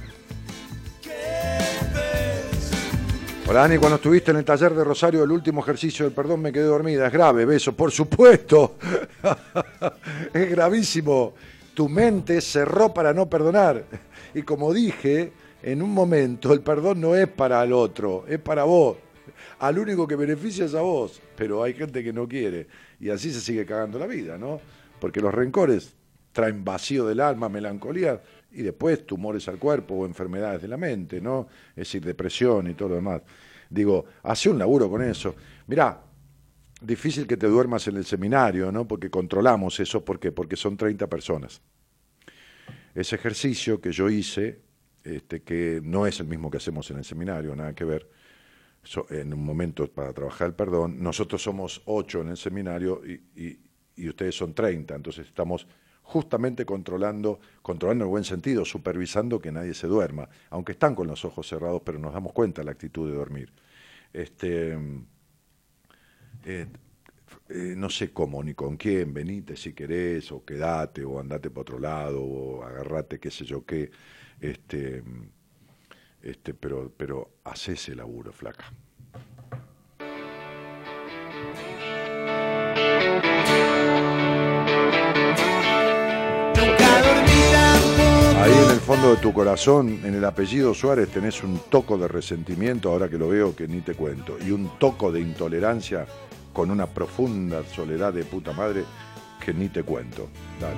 Hola Dani, cuando estuviste en el taller de Rosario, el último ejercicio del perdón me quedé dormida. Es grave, beso, por supuesto. es gravísimo. Tu mente cerró para no perdonar. Y como dije, en un momento el perdón no es para el otro, es para vos. Al único que beneficia es a vos. Pero hay gente que no quiere. Y así se sigue cagando la vida, ¿no? Porque los rencores traen vacío del alma, melancolía y después tumores al cuerpo o enfermedades de la mente, ¿no? Es decir, depresión y todo lo demás. Digo, hace un laburo con eso. Mirá, difícil que te duermas en el seminario, ¿no? Porque controlamos eso, ¿por qué? Porque son 30 personas. Ese ejercicio que yo hice, este, que no es el mismo que hacemos en el seminario, nada que ver, en un momento para trabajar el perdón, nosotros somos 8 en el seminario y, y- y ustedes son 30, entonces estamos justamente controlando, controlando en el buen sentido, supervisando que nadie se duerma, aunque están con los ojos cerrados, pero nos damos cuenta de la actitud de dormir. Este, eh, eh, no sé cómo ni con quién, venite si querés, o quedate, o andate para otro lado, o agarrate qué sé yo qué, este, este, pero, pero hacé ese laburo, flaca. Fondo de tu corazón, en el apellido Suárez, tenés un toco de resentimiento, ahora que lo veo, que ni te cuento, y un toco de intolerancia con una profunda soledad de puta madre que ni te cuento. Dale.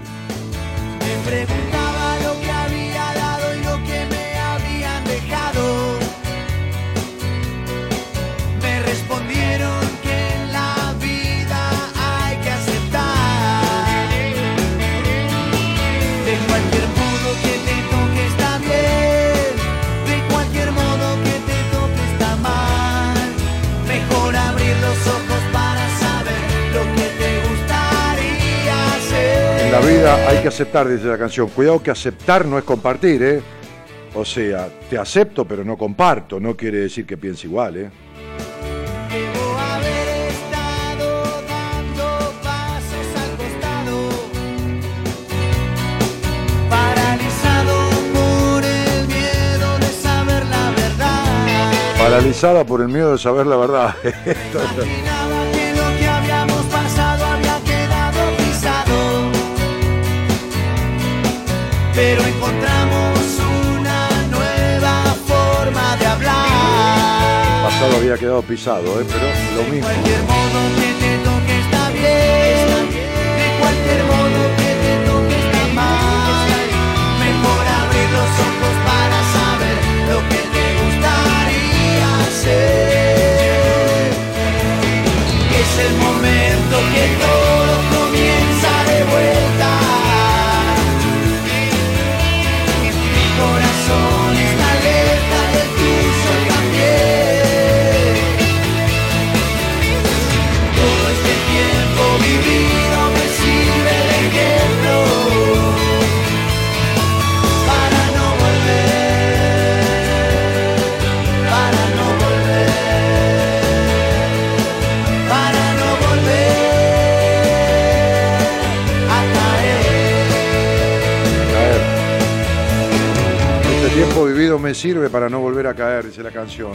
hay que aceptar, dice la canción. Cuidado que aceptar no es compartir, ¿eh? O sea, te acepto pero no comparto, no quiere decir que piense igual, ¿eh? Paralizada por el miedo de saber la verdad. Pero encontramos una nueva forma de hablar. Pasado había quedado pisado, ¿eh? pero lo De mismo. cualquier modo que te toque está bien. De cualquier modo que te toque está mal. Mejor abrir los ojos para saber lo que te gustaría hacer. Es el momento que Me sirve para no volver a caer, dice la canción.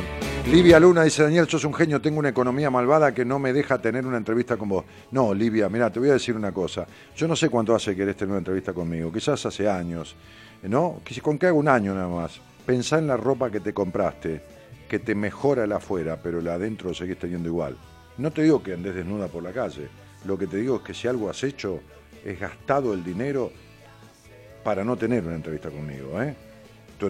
Livia Luna dice, Daniel, sos un genio, tengo una economía malvada que no me deja tener una entrevista con vos. No, Livia, mira, te voy a decir una cosa. Yo no sé cuánto hace que querés tener una entrevista conmigo, quizás hace años, ¿no? Con que haga un año nada más. Pensá en la ropa que te compraste, que te mejora la afuera, pero la adentro seguís teniendo igual. No te digo que andes desnuda por la calle, lo que te digo es que si algo has hecho es gastado el dinero para no tener una entrevista conmigo, ¿eh?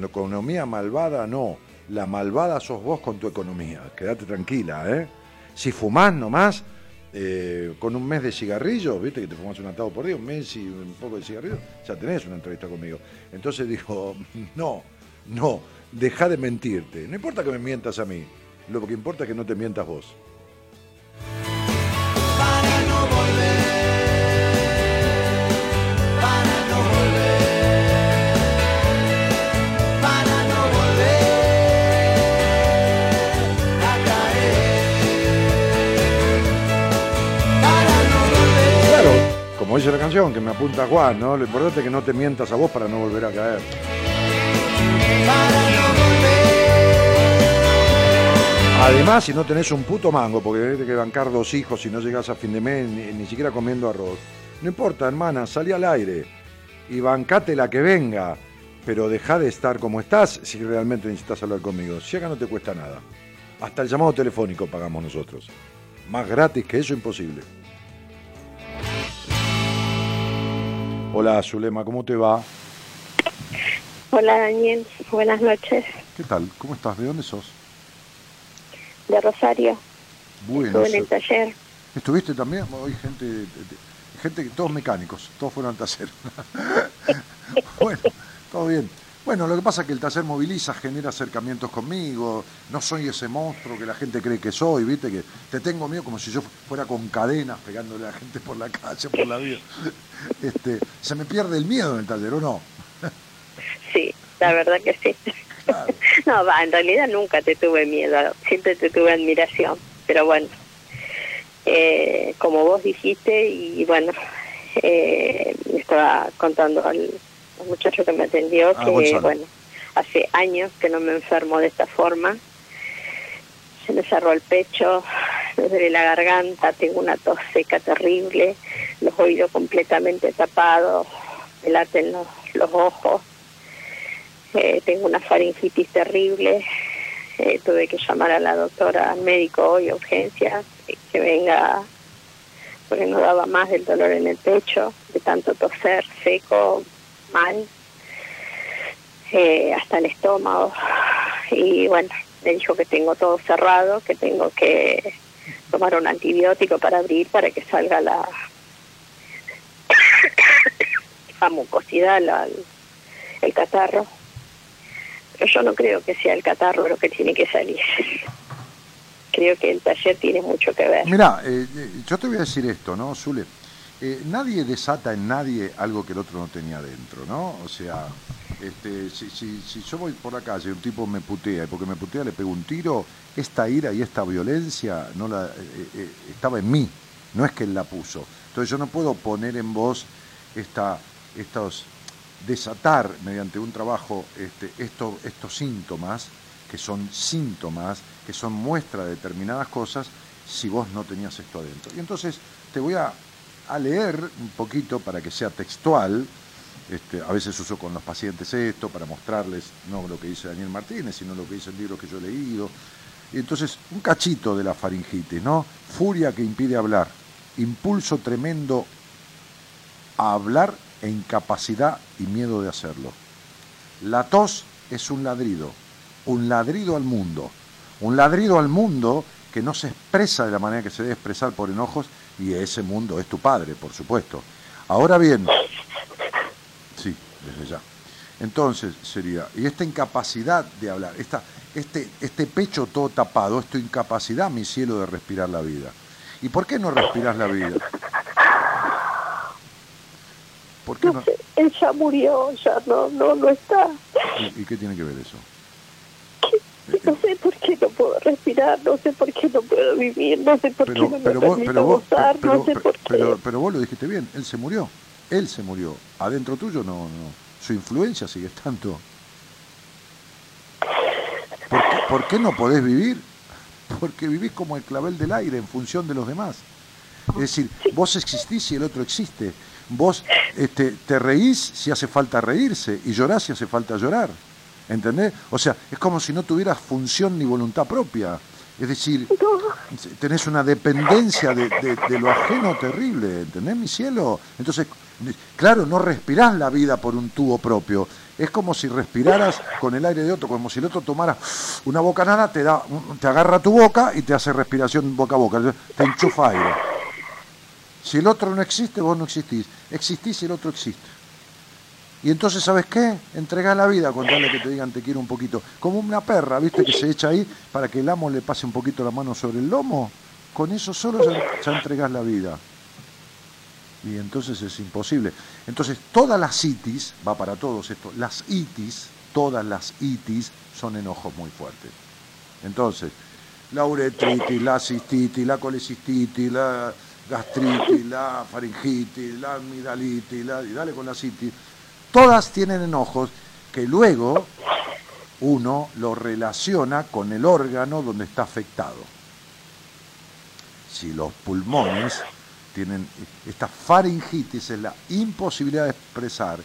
Economía malvada no, la malvada sos vos con tu economía, quédate tranquila, ¿eh? Si fumás nomás, eh, con un mes de cigarrillos, viste que te fumas un atado por día, un mes y un poco de cigarrillos, ya tenés una entrevista conmigo. Entonces digo, no, no, deja de mentirte. No importa que me mientas a mí, lo que importa es que no te mientas vos. Como dice la canción, que me apunta Juan, ¿no? Lo importante es que no te mientas a vos para no volver a caer. Además, si no tenés un puto mango, porque tenés que bancar dos hijos y no llegás a fin de mes ni, ni siquiera comiendo arroz, no importa, hermana, salí al aire y bancate la que venga, pero deja de estar como estás si realmente necesitas hablar conmigo. Si acá no te cuesta nada. Hasta el llamado telefónico pagamos nosotros. Más gratis que eso, imposible. Hola, Zulema, ¿cómo te va? Hola Daniel, buenas noches, ¿Qué tal? ¿Cómo estás? ¿De dónde sos? de Rosario, Bueno, estuve en el taller. ¿Estuviste también? Hoy gente, de- de- gente, que- todos mecánicos, todos fueron al taller. bueno, todo bien. Bueno, lo que pasa es que el taller moviliza, genera acercamientos conmigo, no soy ese monstruo que la gente cree que soy, viste, que te tengo miedo como si yo fuera con cadenas pegándole a la gente por la calle, por la vida. Este, se me pierde el miedo en el taller, ¿o no? Sí, la verdad que sí. Claro. No, va, en realidad nunca te tuve miedo, siempre te tuve admiración, pero bueno, eh, como vos dijiste, y bueno, eh, me estaba contando al, al muchacho que me atendió Ah, que, Gonzalo. bueno, hace años que no me enfermo de esta forma, se me cerró el pecho, me duele la garganta, tengo una tos seca terrible, los oídos completamente tapados, me laten los, los ojos, eh, tengo una faringitis terrible, eh, tuve que llamar a la doctora, al médico hoy, a urgencias, que venga, porque no daba más del dolor en el pecho, de tanto toser seco, mal, eh, hasta el estómago. Y bueno, me dijo que tengo todo cerrado, que tengo que tomar un antibiótico para abrir, para que salga la, mucosidad, la- el catarro. Pero yo no creo que sea el catarro lo que tiene que salir. Creo que el taller tiene mucho que ver. Mirá, eh, eh, yo te voy a decir esto, ¿no, Zule? Eh, nadie desata en nadie algo que el otro no tenía dentro, ¿no? O sea, este, si, yo voy por la calle y un tipo me putea y porque me putea le pego un tiro, esta ira y esta violencia no la, eh, eh, estaba en mí, no es que él la puso. Entonces yo no puedo poner en vos esta, estos, desatar mediante un trabajo este, esto- estos síntomas, que son síntomas, que son muestra de determinadas cosas si vos no tenías esto adentro. Y entonces te voy a, a leer un poquito para que sea textual. Este, a veces uso con los pacientes esto para mostrarles no lo que dice Daniel Martínez, sino lo que dice el libro que yo he leído. Y entonces, un cachito de la faringitis, ¿no? Furia que impide hablar, impulso tremendo a hablar e incapacidad y miedo de hacerlo. La tos es un ladrido, un ladrido al mundo, un ladrido al mundo que no se expresa de la manera que se debe expresar por enojos y ese mundo es tu padre, por supuesto. Ahora bien, sí, desde ya. Entonces sería, y esta incapacidad de hablar, esta, este, este pecho todo tapado, esta incapacidad, mi cielo, de respirar la vida. ¿Y por qué no respiras la vida? ¿Por qué No no? sé, él ya murió, ya no, no, no está. ¿Y, y qué tiene que ver eso? No sé por qué no puedo respirar, no sé por qué no puedo vivir, no sé por Pero, qué no me vos, permito pero vos, gozar, pero, no sé por qué. pero- pero vos lo dijiste bien, él se murió, él se murió. Adentro tuyo no, no, su influencia sigue estando. ¿Por qué, por qué no podés vivir? Porque vivís como el clavel del aire en función de los demás. Es decir, vos existís y el otro existe. Vos este, te reís si hace falta reírse y llorás si hace falta llorar. ¿Entendés? O sea, es como si no tuvieras función ni voluntad propia. Es decir, tenés una dependencia de, lo ajeno terrible, ¿entendés, mi cielo? Entonces, claro, no respirás la vida por un tubo propio. Es como si respiraras con el aire de otro, como si el otro tomara una bocanada, te, da, te agarra tu boca y te hace respiración boca a boca, te enchufa aire. Si el otro no existe, vos no existís. Existís y el otro existe. Y entonces, ¿sabes qué? Entregás la vida con tal que te digan te quiero un poquito. Como una perra, ¿viste? Que se echa ahí para que el amo le pase un poquito la mano sobre el lomo. Con eso solo ya, ya entregás la vida. Y entonces es imposible. Entonces, todas las itis, va para todos esto, las itis, todas las itis son enojos muy fuertes. Entonces, la uretritis, la cistitis, la colecistitis, la gastritis, la faringitis, la amigdalitis, la, y dale con la citis, todas tienen enojos que luego uno lo relaciona con el órgano donde está afectado. Si los pulmones tienen esta faringitis, es la imposibilidad de expresar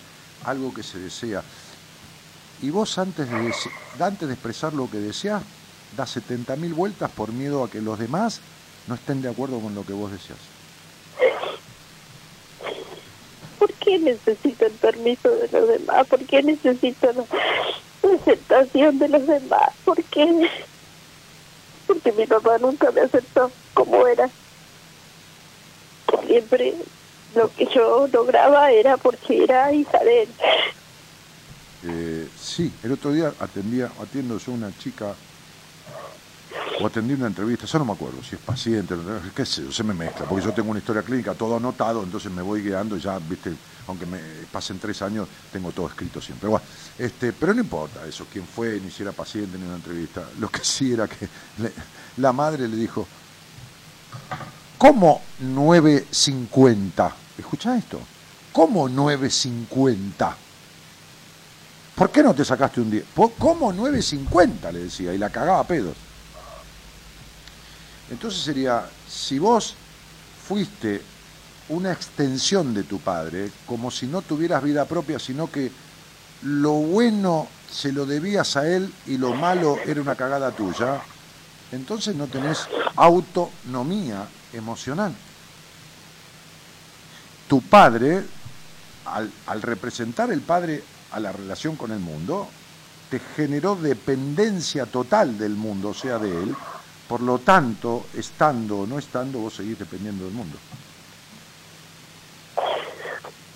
algo que se desea. Y vos antes de, antes de expresar lo que deseas, das 70.000 vueltas por miedo a que los demás no estén de acuerdo con lo que vos deseas. ¿Por qué necesito el permiso de los demás? ¿Por qué necesito la aceptación de los demás? ¿Por qué? Porque mi papá nunca me aceptó como era. Siempre lo que yo lograba era porque era hija de él. Eh, sí, el otro día atendía, atiendo yo a una chica, o atendí una entrevista, yo no me acuerdo si es paciente, qué sé yo, se me mezcla, porque yo tengo una historia clínica todo anotado, entonces me voy guiando y ya, viste, aunque me pasen tres años, tengo todo escrito siempre. Bueno, este, pero no importa eso, quién fue, ni si era paciente ni una entrevista. Lo que sí era que la madre le dijo, ¿cómo 9.50? Escucha esto, ¿cómo 9.50? ¿Por qué no te sacaste un 10? Po- ¿Cómo 9.50? Le decía, y la cagaba a pedos. Entonces sería, si vos fuiste una extensión de tu padre, como si no tuvieras vida propia, sino que lo bueno se lo debías a él y lo malo era una cagada tuya, entonces no tenés autonomía emocional. Tu padre, al, representar el padre a la relación con el mundo, te generó dependencia total del mundo, o sea, de él. Por lo tanto, estando o no estando, vos seguís dependiendo del mundo.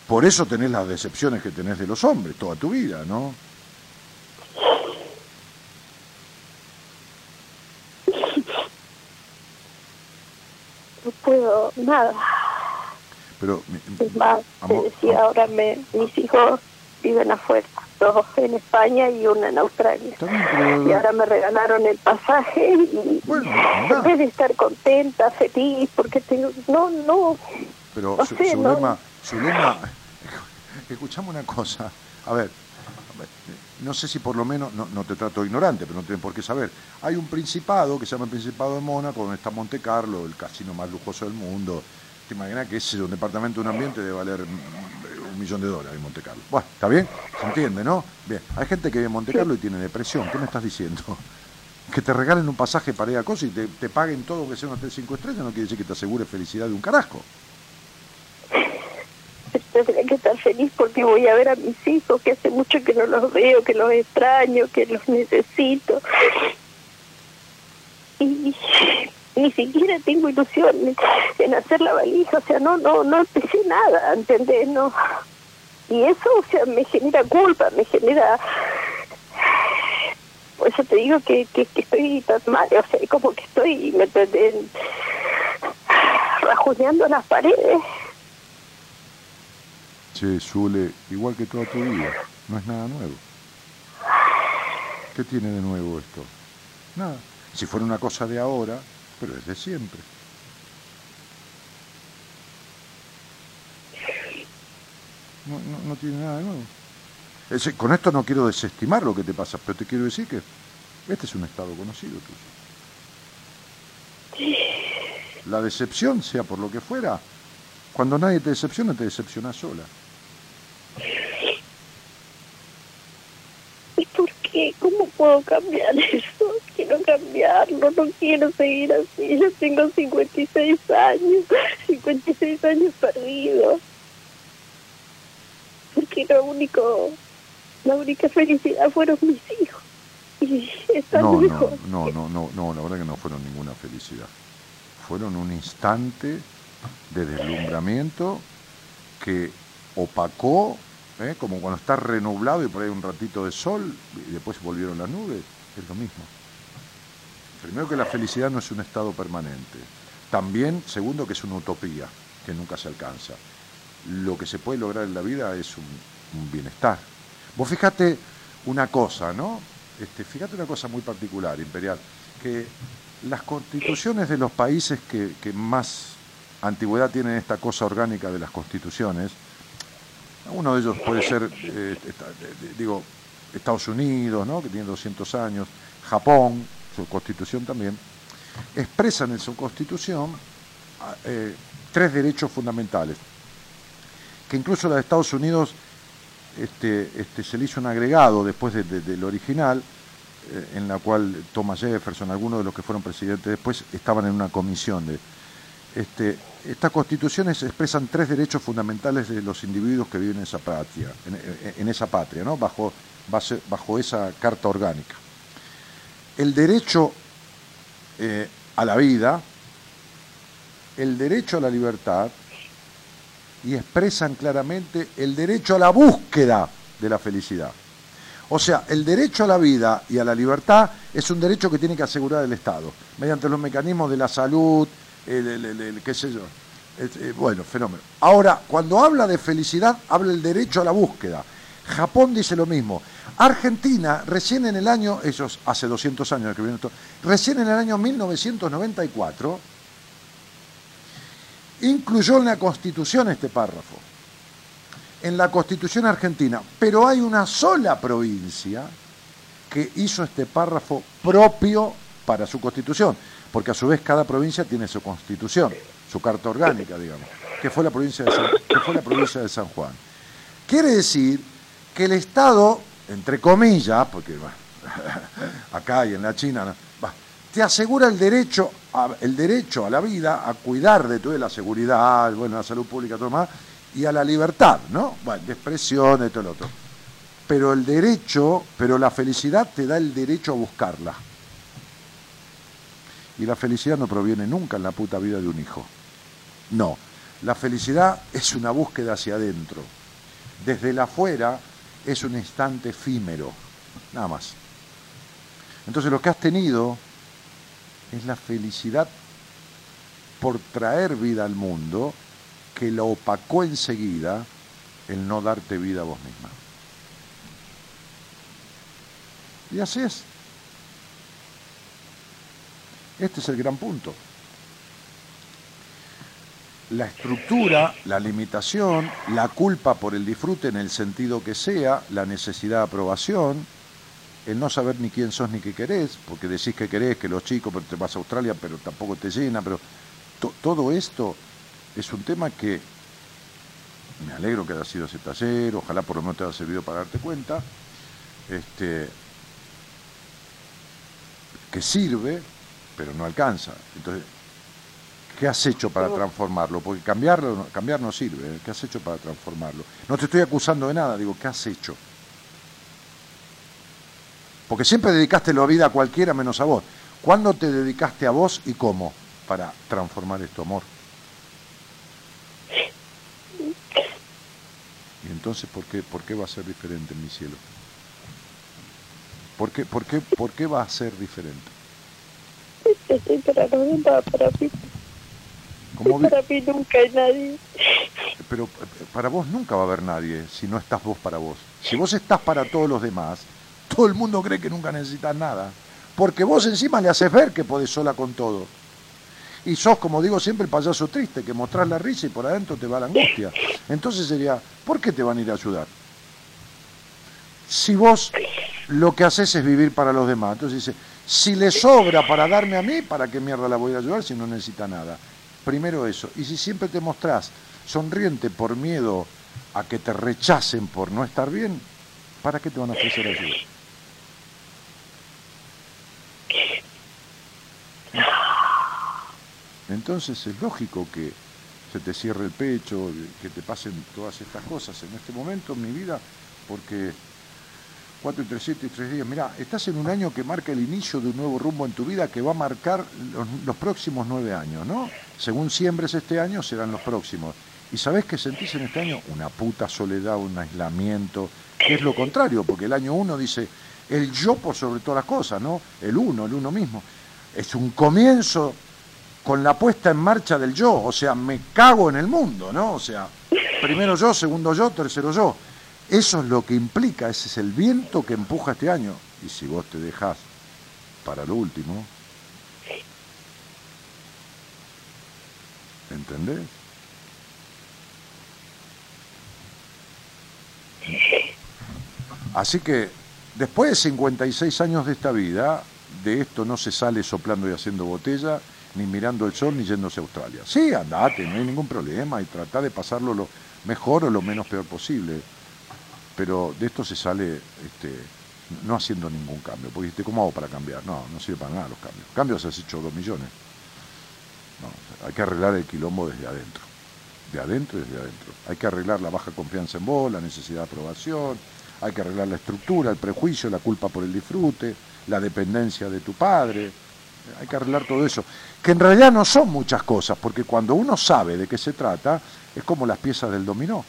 Por eso tenés las decepciones que tenés de los hombres toda tu vida, ¿no? No puedo nada. Pero, Es más, te decía, ahora me, mis hijos viven afuera, dos en España y una en Australia. Y ahora me regalaron el pasaje y Bueno, en vez de estar contenta, feliz, porque tengo... No, no, Pero No su, sé, su no- lema, su lema- escuchame una cosa, a ver, no sé si por lo menos, no, no te trato de ignorante, pero no tienen por qué saber. Hay un principado que se llama el Principado de Mónaco, donde está Monte Carlo, el casino más lujoso del mundo. Te imaginas que ese es un departamento de un ambiente debe valer un millón de dólares en Monte Carlo. Bueno, ¿está bien? ¿Se entiende, no? Bien, hay gente que vive en Monte Carlo y tiene depresión. ¿Qué me estás diciendo? Que te regalen un pasaje para ir a cosas y te, te paguen todo que sea un hotel cinco estrellas no quiere decir que te asegure felicidad de un carajo. Tendría que estar feliz porque voy a ver a mis hijos, que hace mucho que no los veo, que los extraño, que los necesito. Y ni siquiera tengo ilusión en- hacer la valija, o sea, no, no, no empecé nada, ¿entendés? No. Y eso, o sea, me genera culpa, me genera... Por eso te digo que, que, que estoy tan mal, o sea, como que estoy, ¿me entendés? Rajuneando las paredes. Che, Zule, igual que toda tu vida, no es nada nuevo. ¿Qué tiene de nuevo esto? Nada. Si fuera una cosa de ahora, pero es de siempre. No, no, no tiene nada de nuevo. Con esto no quiero desestimar lo que te pasa, pero te quiero decir que este es un estado conocido tuyo. La decepción, sea por lo que fuera, cuando nadie te decepciona, te decepcionas sola. ¿Y por qué? ¿Cómo puedo cambiar eso? Quiero cambiarlo, no quiero seguir así. Yo tengo 56 años, 56 años perdidos. Porque lo único, la única felicidad fueron mis hijos. Y están No, no, no, no, no, no, la verdad que no fueron ninguna felicidad. Fueron un instante de deslumbramiento que opacó, ¿eh? como cuando está renublado y por ahí un ratito de sol y después volvieron las nubes, es lo mismo. Primero que la felicidad no es un estado permanente. También, segundo, que es una utopía, que nunca se alcanza. Lo que se puede lograr en la vida es un, bienestar. Vos fíjate una cosa, ¿no? Este, fíjate una cosa muy particular, Imperial, que las constituciones de los países que, que más antigüedad tienen esta cosa orgánica de las constituciones, uno de ellos puede ser, eh, digo, Estados Unidos, ¿no? que tiene 200 años, Japón, su constitución también, expresan en su constitución ah, eh, tres derechos fundamentales, que incluso la de Estados Unidos este, este, se le hizo un agregado después de- de- del original, eh, en la cual Thomas Jefferson, algunos de los que fueron presidentes después, estaban en una comisión de... Este, estas constituciones expresan tres derechos fundamentales de los individuos que viven en esa patria, en, esa patria, ¿no? bajo esa carta orgánica. El derecho eh, a la vida, el derecho a la libertad y expresan claramente el derecho a la búsqueda de la felicidad. O sea, el derecho a la vida y a la libertad es un derecho que tiene que asegurar el Estado, mediante los mecanismos de la salud, el, el- el- qué sé yo. Eh, bueno, fenómeno. Ahora, cuando habla de felicidad, habla el derecho a la búsqueda. Japón dice lo mismo. Argentina, recién en el año, ellos hace 200 años que viene esto, recién en el año 1994, incluyó en la Constitución este párrafo. En la Constitución argentina. Pero hay una sola provincia que hizo este párrafo propio para su Constitución. Porque a su vez cada provincia tiene su Constitución, su carta orgánica, digamos, que fue la provincia de San, que fue la provincia de San Juan. Quiere decir que el Estado, entre comillas, porque bueno, acá y en la China, te asegura el derecho, a, el derecho a la vida, a cuidar de toda la seguridad, bueno, la salud pública, todo más, y a la libertad, ¿no? Bueno, de expresión, de todo lo otro. Pero el derecho, pero la felicidad te da el derecho a buscarla. Y la felicidad no proviene nunca en la puta vida de un hijo. No, la felicidad es una búsqueda hacia adentro. Desde el afuera es un instante efímero, nada más. Entonces lo que has tenido es la felicidad por traer vida al mundo que lo opacó enseguida el no darte vida a vos misma. Y así es. Este es el gran punto. la estructura, la limitación, la culpa por el disfrute en el sentido que sea, la necesidad de aprobación, el no saber ni quién sos ni qué querés, porque decís que querés, que los chicos, pero te vas a Australia, pero tampoco te llena, pero to- todo esto es un tema que me alegro que haya sido ese taller, ojalá por lo menos te haya servido para darte cuenta, este, que sirve, pero no alcanza. Entonces, ¿qué has hecho para transformarlo? Porque cambiarlo, no- cambiar no sirve. ¿eh? ¿Qué has hecho para transformarlo? No te estoy acusando de nada, digo, ¿qué has hecho? Porque siempre dedicaste la vida a cualquiera menos a vos. ¿Cuándo te dedicaste a vos y cómo para transformar esto, amor? Y entonces, ¿por qué, ¿por qué va a ser diferente en mi cielo? ¿Por qué, por, qué, ¿Por qué va a ser diferente? Estoy para demás, para mí, ¿Cómo para mí nunca hay nadie. Pero para vos nunca va a haber nadie si no estás vos para vos. Si vos estás para todos los demás, todo el mundo cree que nunca necesitas nada. Porque vos encima le haces ver que podés sola con todo. Y sos, como digo siempre, el payaso triste, que mostrás la risa y por adentro te va la angustia. Entonces sería, ¿por qué te van a ir a ayudar? Si vos lo que haces es vivir para los demás. Entonces dice, si le sobra para darme a mí, ¿para qué mierda la voy a ayudar si no necesita nada? Primero eso. Y si siempre te mostrás sonriente por miedo a que te rechacen por no estar bien, ¿para qué te van a ofrecer ayuda? Entonces es lógico que se te cierre el pecho, que te pasen todas estas cosas en este momento en mi vida, porque 4 y 3, 7 y 3 días, mirá, estás en un año que marca el inicio de un nuevo rumbo en tu vida que va a marcar los, los próximos nueve años, ¿no? Según siembres este año, serán los próximos. ¿Y sabés qué sentís en este año? Una puta soledad, un aislamiento, que es lo contrario, porque el año uno dice el yo por sobre todas las cosas, ¿no? El uno, el uno mismo. Es un comienzo con la puesta en marcha del yo, o sea, me cago en el mundo, ¿no? O sea, primero yo, segundo yo, tercero yo. Eso es lo que implica, ese es el viento que empuja este año. Y si vos te dejás para lo último, ¿entendés? Así que después de 56 años de esta vida, de esto no se sale soplando y haciendo botella, ni mirando el sol, ni yéndose a Australia. Sí, andate, no hay ningún problema, y trata de pasarlo lo mejor o lo menos peor posible. Pero de esto se sale este, no haciendo ningún cambio. Porque dijiste, ¿cómo hago para cambiar? No, no sirve para nada los cambios. Cambios has hecho dos millones. No, hay que arreglar el quilombo desde adentro. De adentro y desde adentro. Hay que arreglar la baja confianza en vos, la necesidad de aprobación, hay que arreglar la estructura, el prejuicio, la culpa por el disfrute, la dependencia de tu padre. Hay que arreglar todo eso. Que en realidad no son muchas cosas, porque cuando uno sabe de qué se trata, es como las piezas del dominó.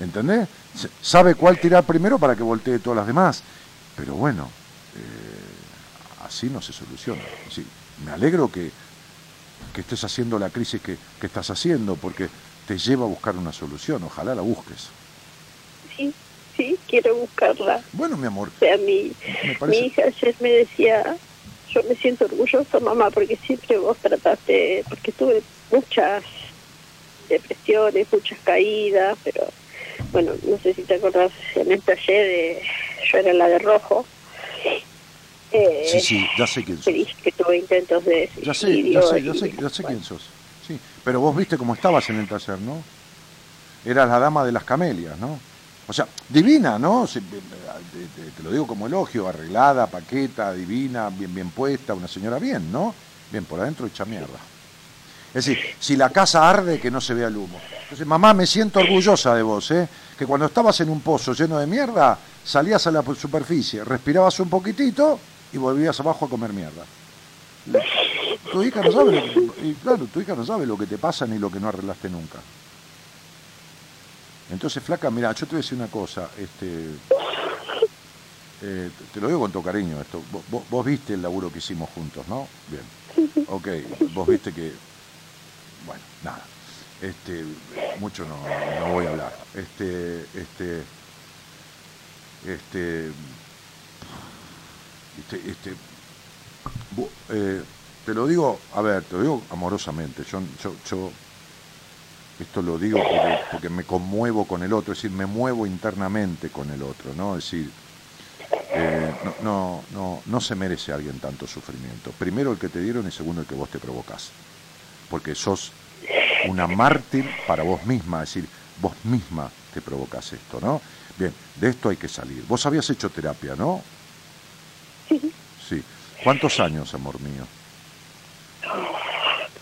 ¿Entendés? Sabe cuál tirar primero para que voltee todas las demás. Pero bueno, eh, así no se soluciona. Sí, me alegro que, que estés haciendo la crisis que, que estás haciendo, porque te lleva a buscar una solución. Ojalá la busques. Sí, sí, quiero buscarla. Bueno, mi amor, O sea, mi, mi hija ayer me decía, yo me siento orgullosa, mamá, porque siempre vos trataste, porque tuve muchas depresiones, muchas caídas, pero bueno, no sé si te acordás en el taller de, yo era la de rojo. Eh, Sí, sí, ya sé quién sos. que tuve intentos de Ya sé, ya sé, ya sé, ya sé quién sos. Sí, pero vos viste cómo estabas en el taller, ¿no? Eras la dama de las camelias, ¿no? O sea, divina, ¿no? Se- te, te- te lo digo como elogio, arreglada, paqueta, divina, bien, bien puesta, una señora bien, ¿no? Bien, por adentro hecha mierda. Es decir, si la casa arde, que no se vea el humo. Entonces, mamá, me siento orgullosa de vos, ¿eh? Que cuando estabas en un pozo lleno de mierda, salías a la superficie, respirabas un poquitito y volvías abajo a comer mierda. Tu hija no sabe lo que, claro, tu hija no sabe lo que te pasa ni lo que no arreglaste nunca. Entonces, flaca, mira, yo te voy a decir una cosa, este, eh, te lo digo con todo cariño esto. Vos, vos- viste el laburo que hicimos juntos, ¿no? Bien. Ok, vos viste que, nada. Este, mucho no, no voy a hablar. Este, este, este, este, este, eh, te lo digo, a ver, te lo digo amorosamente. Yo, yo, yo esto lo digo porque, me conmuevo con el otro, es decir, me muevo internamente con el otro, ¿no? Es decir, eh, no, no, no se merece alguien tanto sufrimiento. Primero el que te dieron y segundo el que vos te provocás. Porque sos una mártir para vos misma, es decir, vos misma te provocas esto, ¿no? Bien, de esto hay que salir. Vos habías hecho terapia, ¿no? Sí, Sí. ¿Cuántos años, amor mío?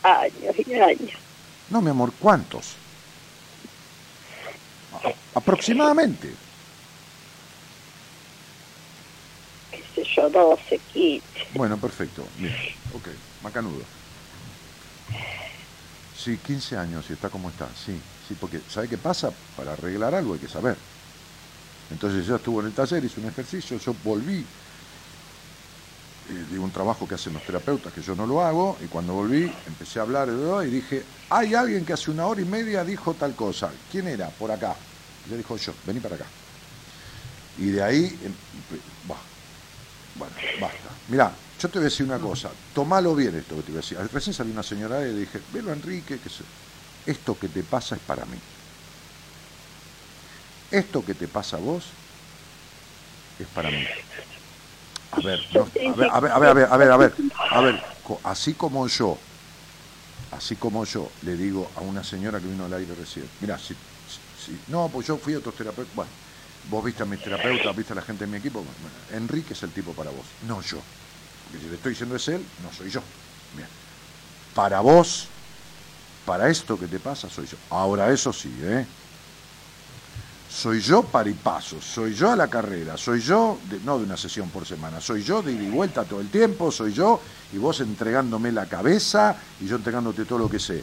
años y años. No, mi amor, ¿cuántos? A- aproximadamente. qué sé yo, 12, 15. Bueno, perfecto. Bien, ok, macanudo. Sí, 15 años y está como está, sí, sí, porque ¿sabe qué pasa? Para arreglar algo hay que saber. Entonces yo estuve en el taller, hice un ejercicio, yo volví eh, de un trabajo que hacen los terapeutas, que yo no lo hago, y cuando volví empecé a hablar y dije, hay alguien que hace una hora y media dijo tal cosa. ¿Quién era? Por acá. Le dijo yo, vení para acá. Y de ahí, em, bah, bueno, basta. Mirá, yo te voy a decir una cosa, tomalo bien esto que te voy a decir. Recién salió una señora y le dije, velo Enrique, que esto que te pasa es para mí. Esto que te pasa a vos es para mí. A ver, no, a ver, a ver, a ver, a ver, a ver, a ver, así como yo, así como yo le digo a una señora que vino al aire recién, mira, si, si- no, pues yo fui a otros terapeutas, bueno, vos viste a mis terapeutas, viste a la gente de mi equipo, Enrique es el tipo para vos, no yo. Porque si le estoy diciendo es él, no soy yo. Bien. Para vos, para esto que te pasa, soy yo. Ahora, eso sí, ¿eh? Soy yo para y paso, soy yo a la carrera, soy yo, no de una sesión por semana, soy yo de ida y vuelta todo el tiempo, soy yo, y vos entregándome la cabeza y yo entregándote todo lo que sé.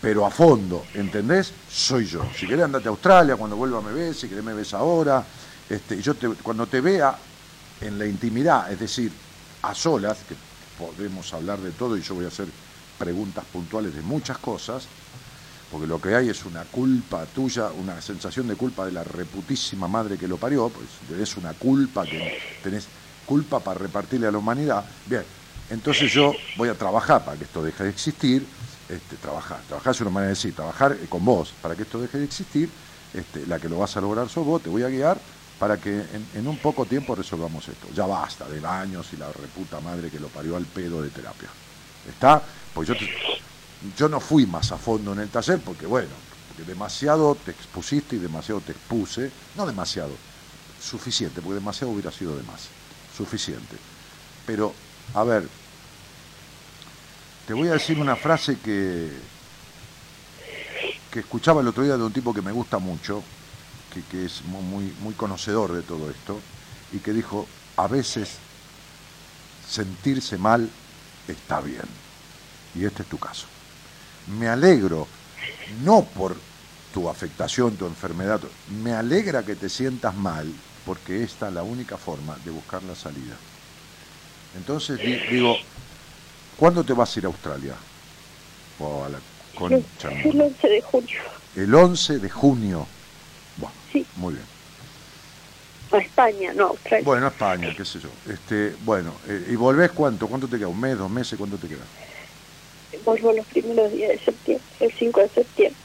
Pero a fondo, ¿entendés? Soy yo. Si querés andate a Australia, cuando vuelva me ves, si querés me ves ahora. Este, yo cuando te vea en la intimidad, es decir, a solas, que podemos hablar de todo y yo voy a hacer preguntas puntuales de muchas cosas, porque lo que hay es una culpa tuya, una sensación de culpa de la reputísima madre que lo parió, pues tenés una culpa, que tenés culpa para repartirle a la humanidad. Bien, entonces yo voy a trabajar para que esto deje de existir, este, trabajar, trabajar es una manera de decir, trabajar con vos para que esto deje de existir, este, la que lo vas a lograr sos vos, te voy a guiar para que en, en un poco tiempo resolvamos esto. Ya basta de años y la reputa madre que lo parió al pedo de terapia. ¿Está? Pues yo te- yo no fui más a fondo en el taller porque, bueno, porque demasiado te expusiste y demasiado te expuse. No demasiado, suficiente, porque demasiado hubiera sido de más. Suficiente. Pero, a ver, te voy a decir una frase que, que escuchaba el otro día de un tipo que me gusta mucho, que, que es mu- muy, muy conocedor de todo esto, y que dijo, a veces sentirse mal está bien. Y este es tu caso me alegro, no por tu afectación, tu enfermedad, me alegra que te sientas mal, porque esta es la única forma de buscar la salida. Entonces di- digo, ¿cuándo te vas a ir a Australia? O a la concha, El 11 de junio, El 11 de junio. Bueno, Sí. muy bien. a España, no, Australia. Bueno, a España, qué sé yo. Este, bueno, eh, ¿y volvés cuánto? ¿Cuánto te queda? ¿Un mes, dos meses? ¿Cuánto te queda? Vuelvo los primeros días de septiembre, el 5 de septiembre.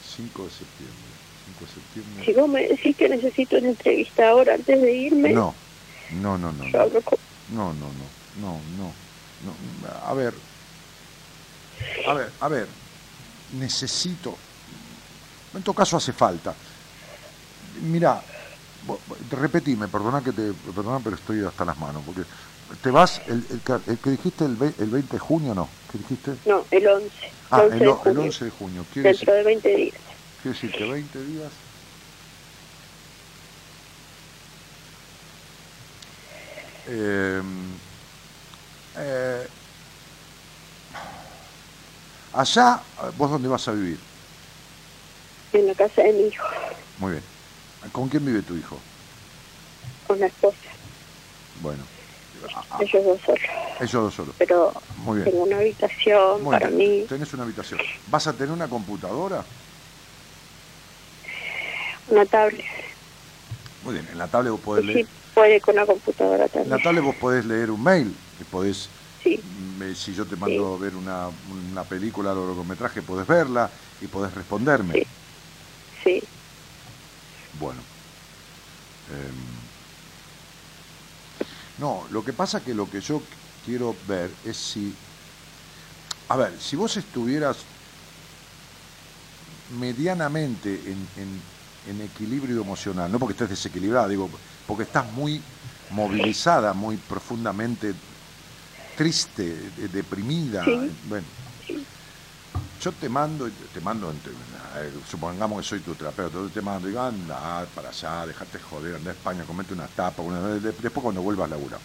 5 de septiembre. 5 de septiembre. Si vos me decís que necesito una entrevista ahora antes de irme, No, no, no, no. no. con... No, no, no, no, no, no. A ver, a ver, a ver, necesito, en todo caso hace falta. Mira, repetime, perdona que te, perdona, pero estoy hasta las manos, porque te vas, el, el, que- el que dijiste el, ve- el 20 de junio, no, ¿qué dijiste? No, el 11. Ah, 11 el, de o- el junio, 11 de junio, dentro decir, de 20 días. quiere decir que 20 días. Eh, eh, allá, ¿vos dónde vas a vivir? En la casa de mi hijo, Muy bien. ¿Con quién vive tu hijo? con la esposa, Bueno, a- a- ellos dos solos. ellos dos solos. Pero Muy bien. tengo una habitación Muy para bien. mí, Tenés una habitación. ¿Vas a tener una computadora? una tablet. Muy bien. En la tablet vos podés leer. sí, puede con una computadora En la también. tablet vos podés leer un mail y podés Sí. Me- si yo te mando a ver una, una película o largometraje, podés verla y podés responderme. Sí. Sí, Bueno. Em, no, lo que pasa que lo que yo quiero ver es si... A ver, si vos estuvieras medianamente en, en- en equilibrio emocional, no porque estés desequilibrada, digo, porque estás muy movilizada, muy profundamente triste, de- deprimida. Sí. Bueno, yo te mando, te mando, entre- eh, supongamos que soy tu terapeuta, yo te mando y digo, anda para allá, dejate joder, anda a España, comete una tapa, una, después cuando vuelvas a laburar.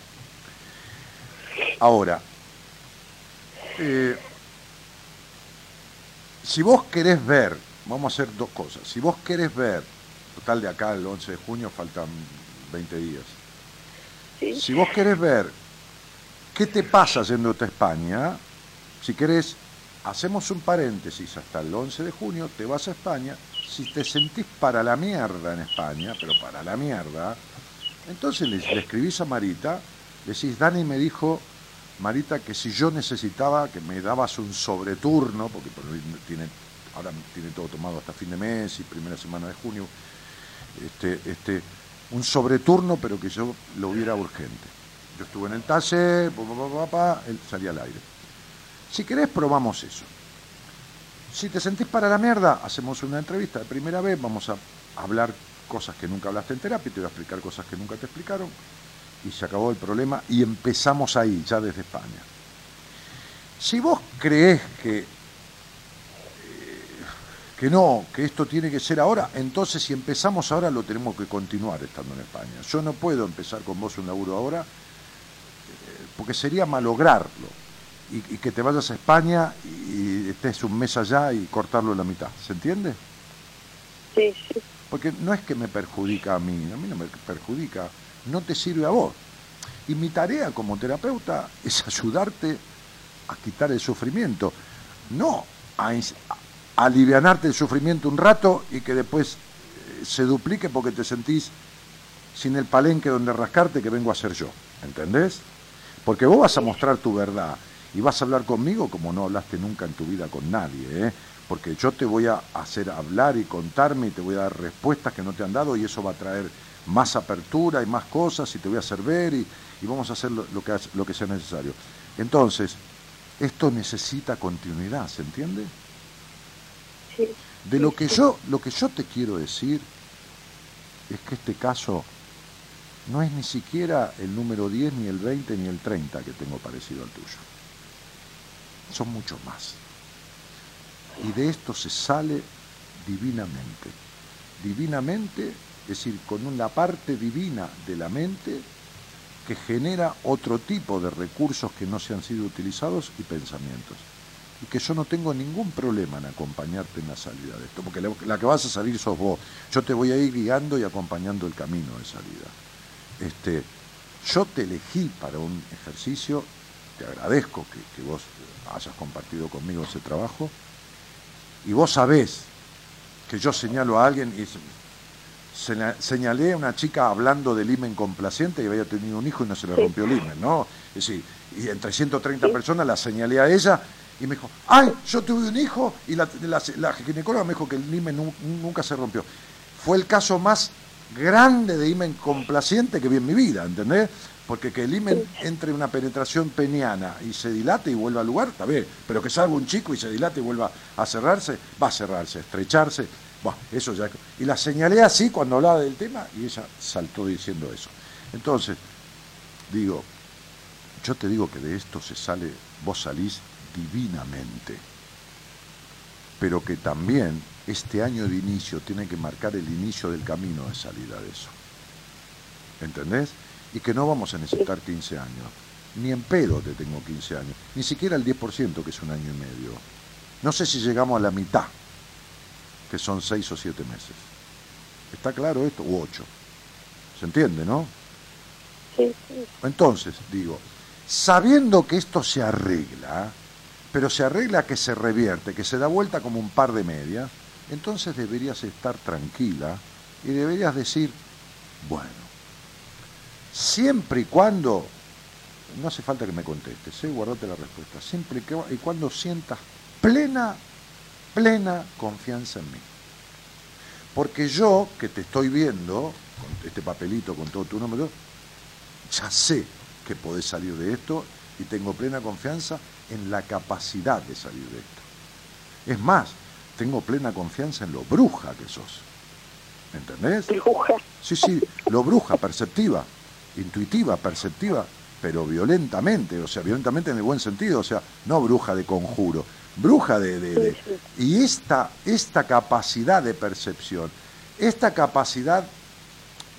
Ahora, eh, si vos querés ver, vamos a hacer dos cosas, si vos querés ver, total de acá el 11 de junio faltan 20 días, sí, si vos querés ver qué te pasa yéndote a España, si querés, hacemos un paréntesis hasta el 11 de junio, te vas a España, si te sentís para la mierda en España, pero para la mierda, entonces le, escribís a Marita, le decís, Dani me dijo, Marita, que si yo necesitaba, que me dabas un sobreturno, porque por ahora tiene todo tomado hasta fin de mes y primera semana de junio, este, este, un sobreturno, pero que yo lo hubiera urgente. Yo estuve en el pa, él salía al aire. Si querés, probamos eso. Si te sentís para la mierda, hacemos una entrevista de primera vez, vamos a hablar cosas que nunca hablaste en terapia, te voy a explicar cosas que nunca te explicaron, y se acabó el problema, y empezamos ahí, ya desde España. Si vos creés que que no, que esto tiene que ser ahora, entonces si empezamos ahora lo tenemos que continuar estando en España. Yo no puedo empezar con vos un laburo ahora eh, porque sería malograrlo y, y que te vayas a España y estés un mes allá y cortarlo en la mitad. ¿Se entiende? sí, sí, Porque no es que me perjudica a mí, a mí no me perjudica, no te sirve a vos. Y mi tarea como terapeuta es ayudarte a quitar el sufrimiento, no a, a alivianarte el sufrimiento un rato y que después eh, se duplique porque te sentís sin el palenque donde rascarte que vengo a ser yo, ¿entendés? Porque vos vas a mostrar tu verdad y vas a hablar conmigo como no hablaste nunca en tu vida con nadie, ¿eh? porque yo te voy a hacer hablar y contarme y te voy a dar respuestas que no te han dado y eso va a traer más apertura y más cosas y te voy a hacer ver y, y vamos a hacer lo, lo que, lo que sea necesario. Entonces, esto necesita continuidad, ¿se entiende? sí. De lo que yo, lo que yo te quiero decir es que este caso no es ni siquiera el número 10, ni el 20, ni el 30 que tengo parecido al tuyo. Son mucho más. Y de esto se sale divinamente. Divinamente, es decir, con una parte divina de la mente que genera otro tipo de recursos que no se han sido utilizados y pensamientos y que yo no tengo ningún problema en acompañarte en la salida de esto, porque la, que vas a salir sos vos. Yo te voy a ir guiando y acompañando el camino de salida. Este, yo te elegí para un ejercicio, te agradezco que, que vos hayas compartido conmigo ese trabajo, y vos sabés que yo señalo a alguien y se- seña- señalé a una chica hablando del imen complaciente y había tenido un hijo y no se le rompió el imen, ¿no? Es decir, y entre 130 personas la señalé a ella y me dijo, ay, yo tuve un hijo y la, la- la ginecóloga me dijo que el imen nu- nunca se rompió. Fue el caso más grande de imen complaciente que vi en mi vida, ¿entendés? Porque que el imen entre una penetración peniana y se dilate y vuelva al lugar, está bien, pero que salga un chico y se dilate y vuelva a cerrarse, va a cerrarse, a estrecharse, Buah, eso ya. Y la señalé así cuando hablaba del tema y ella saltó diciendo eso. Entonces, digo, yo te digo que de esto se sale, vos salís divinamente, pero que también este año de inicio tiene que marcar el inicio del camino de salida de eso. ¿Entendés? Y que no vamos a necesitar 15 años. Ni en pedo te tengo 15 años. Ni siquiera el 10%, que es un año y medio. No sé si llegamos a la mitad, que son 6 o 7 meses. ¿Está claro esto? U 8. ¿Se entiende, no? Sí, sí, Entonces, digo, sabiendo que esto se arregla, pero se arregla que se revierte, que se da vuelta como un par de medias, entonces deberías estar tranquila y deberías decir, bueno, siempre y cuando no hace falta que me contestes, ¿eh? guardate la respuesta, siempre y cuando sientas plena, plena confianza en mí. Porque yo, que te estoy viendo, con este papelito con todo tu número, ya sé que podés salir de esto y tengo plena confianza en la capacidad de salir de esto. Es más, tengo plena confianza en lo bruja que sos. ¿Entendés? Bruja. Sí, sí, lo bruja, perceptiva, intuitiva, perceptiva, pero violentamente, o sea, violentamente en el buen sentido, o sea, no bruja de conjuro, bruja de... de- de- y esta, esta capacidad de percepción, esta capacidad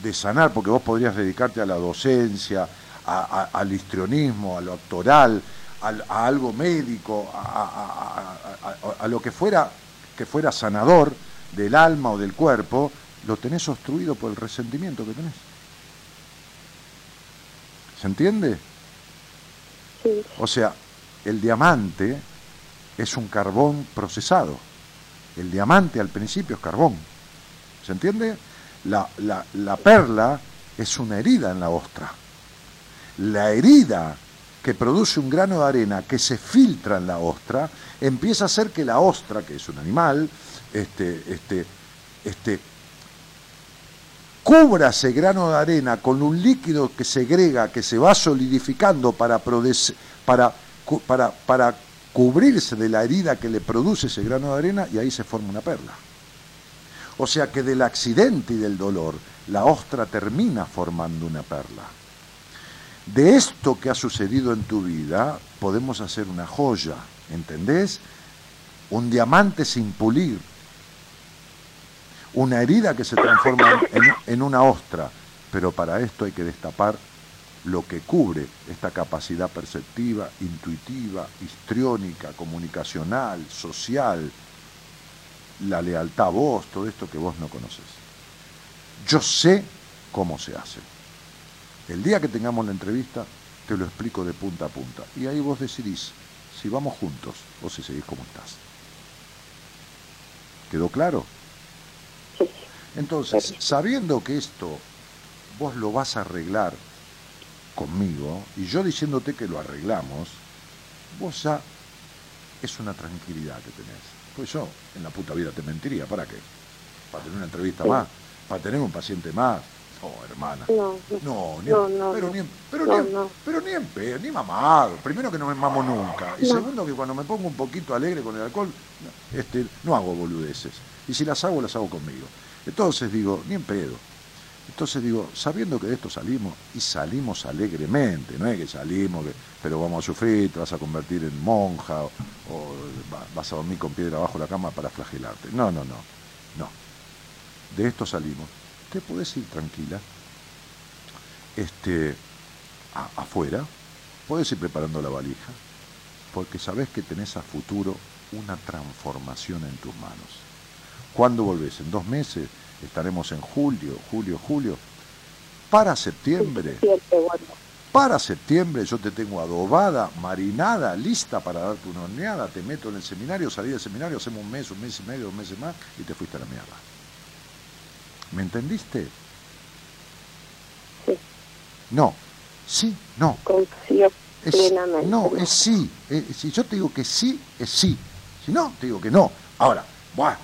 de sanar, porque vos podrías dedicarte a la docencia, a- a- al histrionismo, a lo actoral, al- a, algo médico, a, a- a- a- a lo que fuera, que fuera sanador del alma o del cuerpo, lo tenés obstruido por el resentimiento que tenés. ¿Se entiende? Sí, O sea, el diamante es un carbón procesado. El diamante al principio es carbón. ¿Se entiende? La, la- la perla es una herida en la ostra. La herida que produce un grano de arena que se filtra en la ostra empieza a hacer que la ostra, que es un animal, este, este, este, cubra ese grano de arena con un líquido que segrega, que se va solidificando para, para, para, para cubrirse de la herida que le produce ese grano de arena y ahí se forma una perla. O sea que del accidente y del dolor, la ostra termina formando una perla. De esto que ha sucedido en tu vida, podemos hacer una joya, ¿entendés? Un diamante sin pulir, una herida que se transforma en, una ostra, pero para esto hay que destapar lo que cubre esta capacidad perceptiva, intuitiva, histriónica, comunicacional, social, la lealtad a vos, todo esto que vos no conoces. Yo sé cómo se hace. El día que tengamos la entrevista, te lo explico de punta a punta. Y ahí vos decidís si vamos juntos o si seguís como estás. ¿Quedó claro? Entonces, sabiendo que esto vos lo vas a arreglar conmigo, y yo diciéndote que lo arreglamos, vos ya es una tranquilidad que tenés. Pues yo en la puta vida te mentiría, ¿para qué? Para tener una entrevista más, para tener un paciente más. Oh, hermana. No, No, ni No, no, pero, no. ni en, pero, No, ni no. pero ni en pedo, ni mamado. Primero que no me mamo nunca. Y No. segundo que cuando me pongo un poquito alegre con el alcohol, no, este, no hago boludeces. Y si las hago, las hago conmigo. Entonces digo, ni en pedo. Entonces digo, sabiendo que de esto salimos, y salimos alegremente, no es que salimos, pero vamos a sufrir, te vas a convertir en monja, o, o va- vas a dormir con piedra abajo la cama para flagelarte. No, no, no, no. De esto salimos. Te podés ir tranquila, este, afuera, podés ir preparando la valija, porque sabés que tenés a futuro una transformación en tus manos. ¿Cuándo volvés? ¿En dos meses? Estaremos en julio, julio, julio. Para septiembre, bueno. para septiembre yo te tengo adobada, marinada, lista para darte una horneada, te meto en el seminario, salí del seminario, hacemos un mes, un mes y medio, dos meses más y te fuiste a la mierda. ¿Me entendiste? Sí. No, sí, no. Confío Es- plenamente. no, es sí. Eh, si yo te digo que sí, es sí. Si no, te digo que no. Ahora, buah,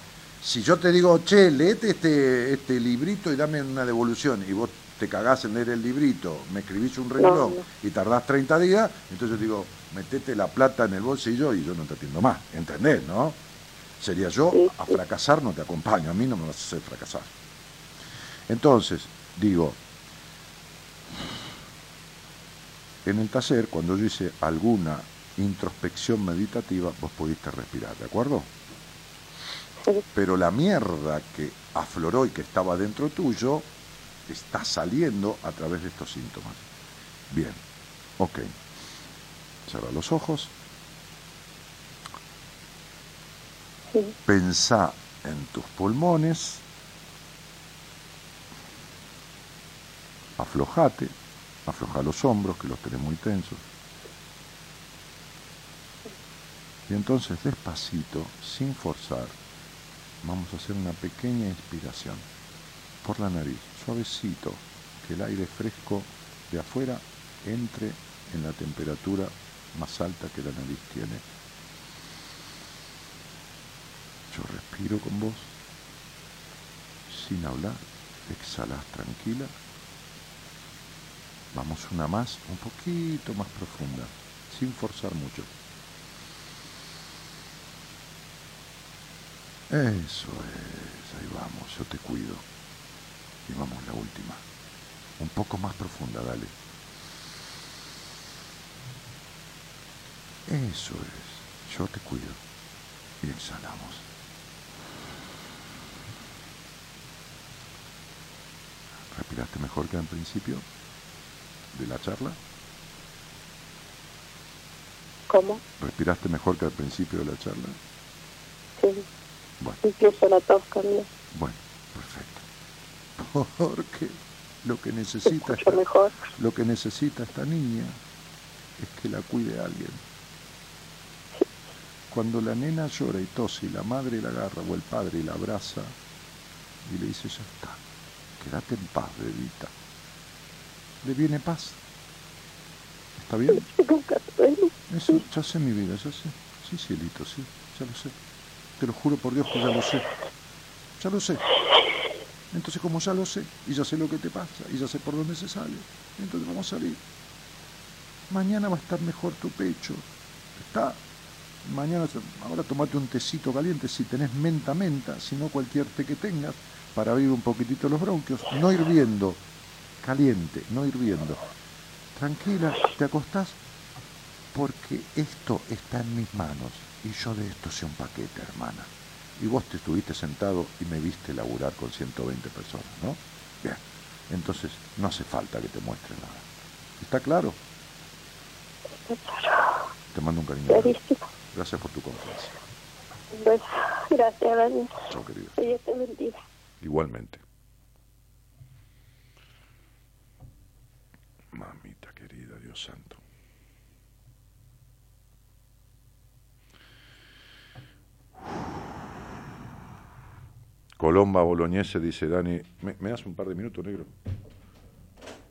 si yo te digo, che, leete este, este librito y dame una devolución, y vos te cagás en leer el librito, me escribís un renglón no. y tardás 30 días, entonces yo digo, metete la plata en el bolsillo y yo no te atiendo más. ¿Entendés, no? Sería yo a fracasar, no te acompaño, a mí no me vas a hacer fracasar. Entonces, digo, en el taller, cuando yo hice alguna introspección meditativa, vos pudiste respirar, ¿de acuerdo? Pero la mierda que afloró y que estaba dentro tuyo está saliendo a través de estos síntomas. Bien, ok. Cierra los ojos. Sí. Pensá en tus pulmones. Aflojate. Afloja los hombros, que los tenés muy tensos. Y entonces, despacito, sin forzar, vamos a hacer una pequeña inspiración por la nariz, suavecito, que el aire fresco de afuera entre en la temperatura más alta que la nariz tiene. Yo respiro con vos, sin hablar, exhalas tranquila. Vamos una más, un poquito más profunda, sin forzar mucho. Eso es, ahí vamos, yo te cuido. Y vamos la última. Un poco más profunda, dale. Eso es, yo te cuido. Y exhalamos. ¿Respiraste mejor que al principio de la charla? ¿Cómo? ¿Respiraste mejor que al principio de la charla? Sí. Bueno. Incluso la tos cambió. Bueno, perfecto. Porque lo que necesita esta, mejor. lo que necesita esta niña es que la cuide alguien. Cuando la nena llora y tose y la madre la agarra o el padre la abraza y le dice, ya está, quédate en paz, bebita. Le viene paz. ¿Está bien? Eso, ya sé mi vida, ya sé. Sí, cielito, sí, ya lo sé. Te lo juro por Dios que ya lo sé. Ya lo sé. Entonces como ya lo sé, y ya sé lo que te pasa, y ya sé por dónde se sale, entonces vamos a salir. Mañana va a estar mejor tu pecho. Está. Mañana, ahora tomate un tecito caliente, si tenés menta, menta, si no cualquier té que tengas, para abrir un poquitito los bronquios, no hirviendo, caliente, no hirviendo. Tranquila, te acostás porque esto está en mis manos y yo de esto sé un paquete, hermana. Y vos te estuviste sentado y me viste laburar con 120 personas, ¿no? Bien, entonces no hace falta que te muestre nada. ¿Está claro? Te mando un cariño. Clarísimo. Gracias por tu confianza. Beso. Gracias, Dani. Chao, querido. Que Dios te bendiga. Igualmente. Mamita querida, Dios santo. Colomba Boloñese dice Dani, ¿me, me das un par de minutos, negro?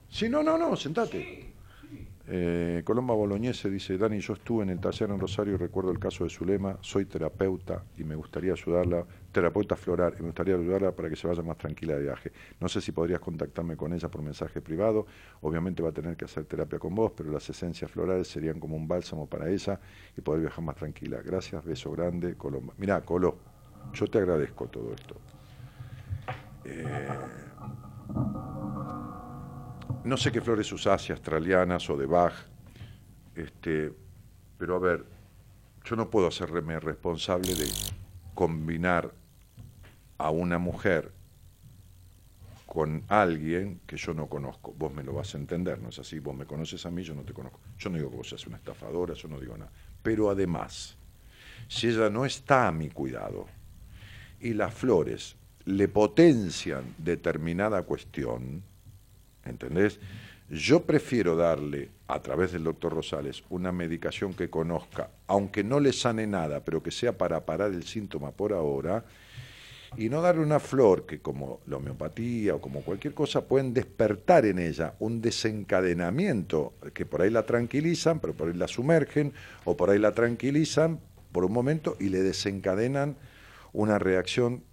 Sí, no, no, no, sentate. Eh, Colomba Boloñese dice, Dani, yo estuve en el taller en Rosario y recuerdo el caso de Zulema, soy terapeuta y me gustaría ayudarla, terapeuta floral, y me gustaría ayudarla para que se vaya más tranquila de viaje. No sé si podrías contactarme con ella por mensaje privado, obviamente va a tener que hacer terapia con vos, pero las esencias florales serían como un bálsamo para ella y poder viajar más tranquila. Gracias, beso grande, Colomba. Mirá, Colo, yo te agradezco todo esto. Eh, no sé qué flores usás, si australianas o de Bach, este, pero a ver, yo no puedo hacerme responsable de combinar a una mujer con alguien que yo no conozco. Vos me lo vas a entender, ¿no es así? Vos me conoces a mí, yo no te conozco. Yo no digo que vos seas una estafadora, yo no digo nada. Pero además, si ella no está a mi cuidado y las flores le potencian determinada cuestión, ¿entendés? Yo prefiero darle a través del doctor Rosales una medicación que conozca, aunque no le sane nada, pero que sea para parar el síntoma por ahora, y no darle una flor que como la homeopatía o como cualquier cosa pueden despertar en ella un desencadenamiento que por ahí la tranquilizan, pero por ahí la sumergen, o por ahí la tranquilizan por un momento y le desencadenan una reacción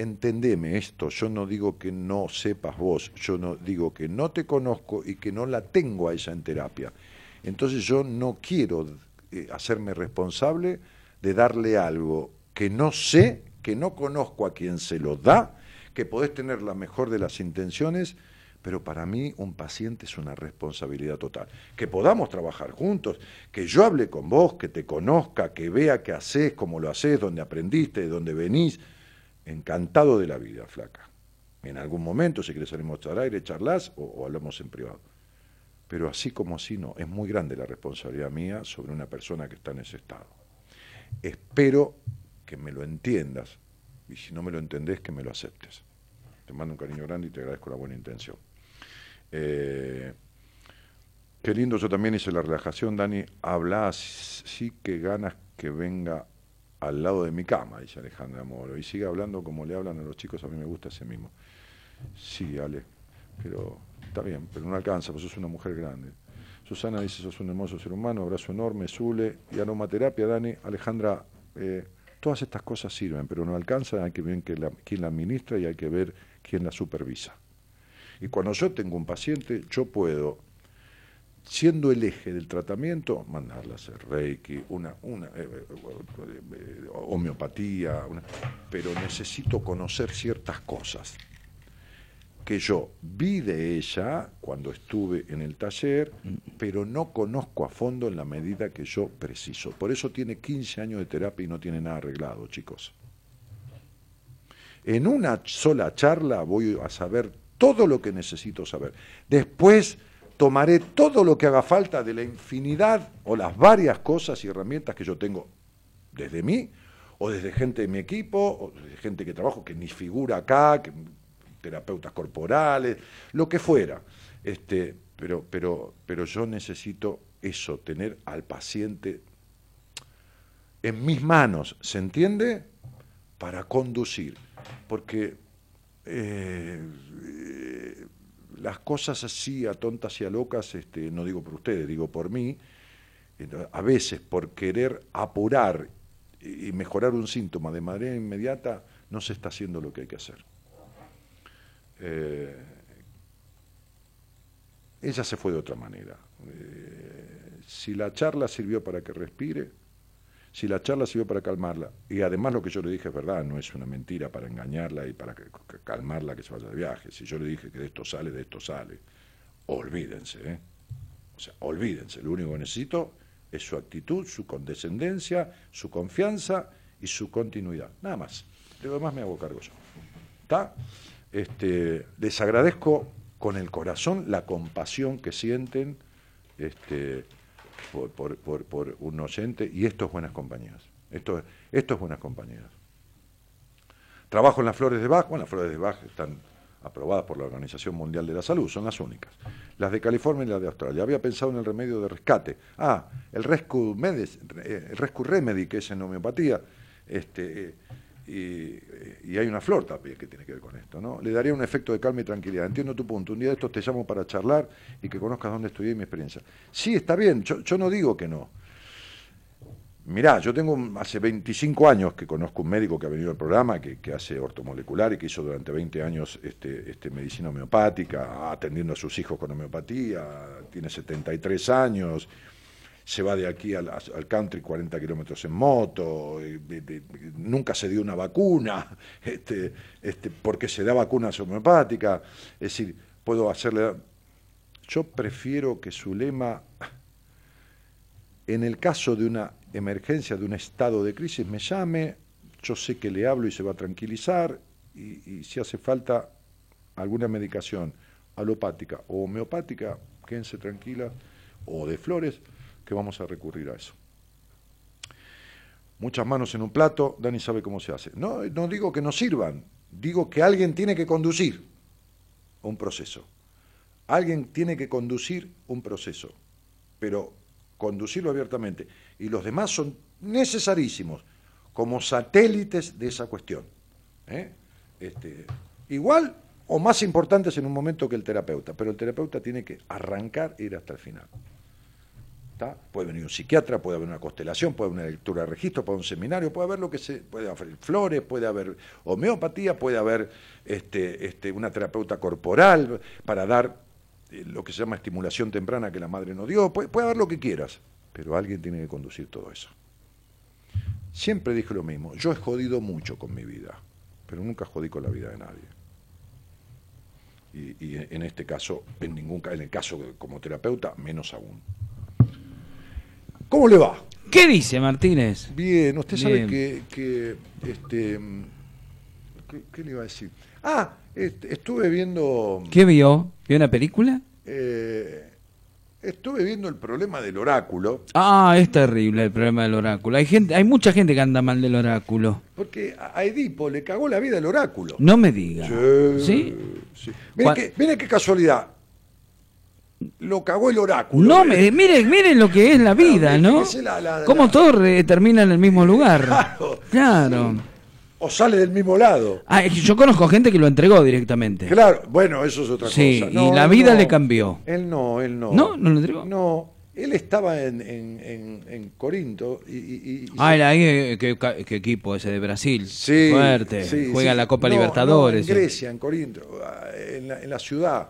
entendeme esto, yo no digo que no sepas vos, yo no digo que no te conozco y que no la tengo a ella en terapia. Entonces yo no quiero eh, hacerme responsable de darle algo que no sé, que no conozco a quien se lo da, que podés tener la mejor de las intenciones, pero para mí un paciente es una responsabilidad total. Que podamos trabajar juntos, que yo hable con vos, que te conozca, que vea qué haces, cómo lo haces, dónde aprendiste, de dónde venís, encantado de la vida, flaca. En algún momento, si quieres salimos al aire, charlas o, o, hablamos en privado. Pero así como así no, es muy grande la responsabilidad mía sobre una persona que está en ese estado. Espero que me lo entiendas y si no me lo entendés, que me lo aceptes. Te mando un cariño grande y te agradezco la buena intención. Eh, qué lindo, yo también hice la relajación, Dani. Habla, sí que ganas que venga al lado de mi cama, dice Alejandra Moro, y sigue hablando como le hablan a los chicos, a mí me gusta ese mismo. Sí, Ale, pero está bien, pero no alcanza, pues sos una mujer grande. Susana dice, sos un hermoso ser humano, abrazo enorme, Zule, y aromaterapia, Dani, Alejandra, eh, todas estas cosas sirven, pero no alcanzan, hay que ver la- quién la administra y hay que ver quién la supervisa. Y cuando yo tengo un paciente, yo puedo, siendo el eje del tratamiento, mandarla a hacer Reiki, una, una eh, eh, homeopatía, una- pero necesito conocer ciertas cosas que yo vi de ella cuando estuve en el taller, pero no conozco a fondo en la medida que yo preciso. Por eso tiene 15 años de terapia y no tiene nada arreglado, chicos. En una sola charla voy a saber todo lo que necesito saber. Después tomaré todo lo que haga falta de la infinidad o las varias cosas y herramientas que yo tengo desde mí o desde gente de mi equipo o desde gente que trabajo que ni figura acá, que, terapeutas corporales, lo que fuera. Este, pero, pero, pero yo necesito eso, tener al paciente en mis manos, ¿se entiende? Para conducir. Porque eh, las cosas así, a tontas y a locas, este, no digo por ustedes, digo por mí, a veces por querer apurar y mejorar un síntoma de manera inmediata, no se está haciendo lo que hay que hacer. Eh, ella se fue de otra manera. Eh, si la charla sirvió para que respire, si la charla sirvió para calmarla, y además lo que yo le dije es verdad, no es una mentira para engañarla y para calmarla que se vaya de viaje. Si yo le dije que de esto sale, de esto sale, olvídense, ¿eh? O sea, olvídense, lo único que necesito es su actitud, su condescendencia, su confianza y su continuidad. Nada más. De lo demás me hago cargo yo. ¿Está? Este, les agradezco con el corazón la compasión que sienten este, por, por- por- por un oyente y esto es buenas compañías. Esto, es- esto es buenas compañías. Trabajo en las flores de Bach. Bueno, las flores de Bach están aprobadas por la Organización Mundial de la Salud, son las únicas. Las de California y las de Australia. Había pensado en el remedio de rescate. Ah, el Rescue, eh, el Rescue Remedy, que es en homeopatía. Este, eh, y, hay una flor también que tiene que ver con esto, ¿no? Le daría un efecto de calma y tranquilidad. Entiendo tu punto. Un día de estos te llamo para charlar y que conozcas dónde estudié y mi experiencia. Sí, está bien, yo, no digo que no. Mirá, yo tengo hace 25 años que conozco un médico que ha venido al programa, que, que hace ortomolecular y que hizo durante 20 años este, este, medicina homeopática, atendiendo a sus hijos con homeopatía, tiene 73 años, se va de aquí al, al country 40 kilómetros en moto, nunca se dio una vacuna, este, este, porque se da vacunas homeopáticas, es decir, puedo hacerle... Yo prefiero que su lema en el caso de una emergencia, de un estado de crisis, me llame, yo sé que le hablo y se va a tranquilizar, y, y si hace falta alguna medicación alopática o homeopática, quédense tranquila, o de flores, que vamos a recurrir a eso. Muchas manos en un plato, Dani sabe cómo se hace. No, no digo que no sirvan, digo que alguien tiene que conducir un proceso. Alguien tiene que conducir un proceso, pero conducirlo abiertamente. Y los demás son necesarísimos como satélites de esa cuestión. ¿eh? Este, igual o más importantes en un momento que el terapeuta, pero el terapeuta tiene que arrancar e ir hasta el final. Puede venir un psiquiatra, puede haber una constelación, puede haber una lectura de registro, puede haber un seminario, puede haber lo que se, puede haber flores, puede haber homeopatía, puede haber este, este, una terapeuta corporal para dar eh, lo que se llama estimulación temprana que la madre no dio, puede, puede haber lo que quieras, pero alguien tiene que conducir todo eso. Siempre dije lo mismo, yo he jodido mucho con mi vida, pero nunca jodí con la vida de nadie. Y, en este caso, en ningún en el caso como terapeuta, menos aún. ¿Cómo le va? ¿Qué dice Martínez? Bien, usted sabe que, que, este, ¿qué, qué le iba a decir? Ah, este, estuve viendo, ¿Qué vio? ¿Vio una película? eh, estuve viendo el problema del oráculo, Ah, es terrible el problema del oráculo. Hay gente, hay mucha gente que anda mal del oráculo. porque a Edipo le cagó la vida el oráculo. No me diga. Sí, ¿Sí? qué, mire qué casualidad. Lo cagó el oráculo. No me, mire, mire lo que es la vida, ¿no? la- la- Cómo la- todo re- termina en el mismo lugar. Claro, Claro. o sale del mismo lado. Ah, yo conozco gente que lo entregó directamente. Claro, bueno, eso es otra Sí, cosa. y la vida no. le cambió. Él no, él no. ¿No? ¿No lo entregó? No, él estaba en, en, en, en Corinto y... y- y- Ah, el ahí, eh, qué, qué equipo ese de Brasil. Sí, Fuerte. sí, Juega sí. la Copa No, Libertadores. en Grecia, en Corinto, ah, en la, en la ciudad.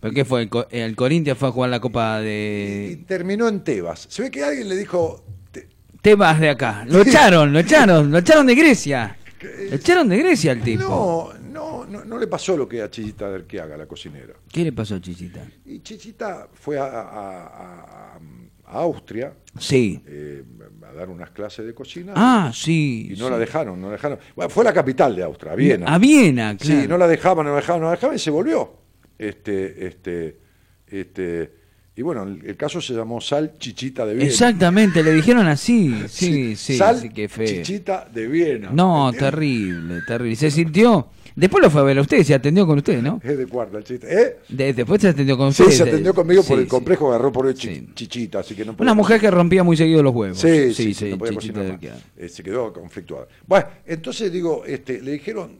¿Pero qué fue? El, Co- el Corinthians fue a jugar la Copa Y de... terminó en Tebas. Se ve que alguien le dijo... te- Tebas de acá. Lo echaron, lo echaron, lo echaron de Grecia. Lo echaron de Grecia al tipo. No, no, no, no le pasó lo que a Chichita del que haga la cocinera. ¿Qué le pasó a Chichita? Y Chichita fue a, a- a- a Austria Sí. eh, a dar unas clases de cocina. Ah, sí. Y no sí. la dejaron, no la dejaron. Bueno, fue la capital de Austria, Viena. A Viena, claro. Sí, no la dejaban, no la dejaban, no la dejaban y se volvió. Este, este, este, y bueno, el, el caso se llamó Sal Chichita de Viena. Exactamente, le dijeron así. Sí, sí, Sal sí, qué feo. Chichita de Viena. No, terrible, terrible. Se sintió. Después lo fue a ver a usted, se atendió con usted, ¿no? Es de cuarta el chiste. ¿Eh? De- después se atendió con Sí, usted. se atendió conmigo por Sí, el sí. complejo, agarró por el chi- Sí. chichita, así que no Una podía mujer que rompía muy seguido los huevos. Sí, sí, sí, no podía cocinar más. Eh, se quedó conflictuada. Bueno, entonces digo, este, le dijeron,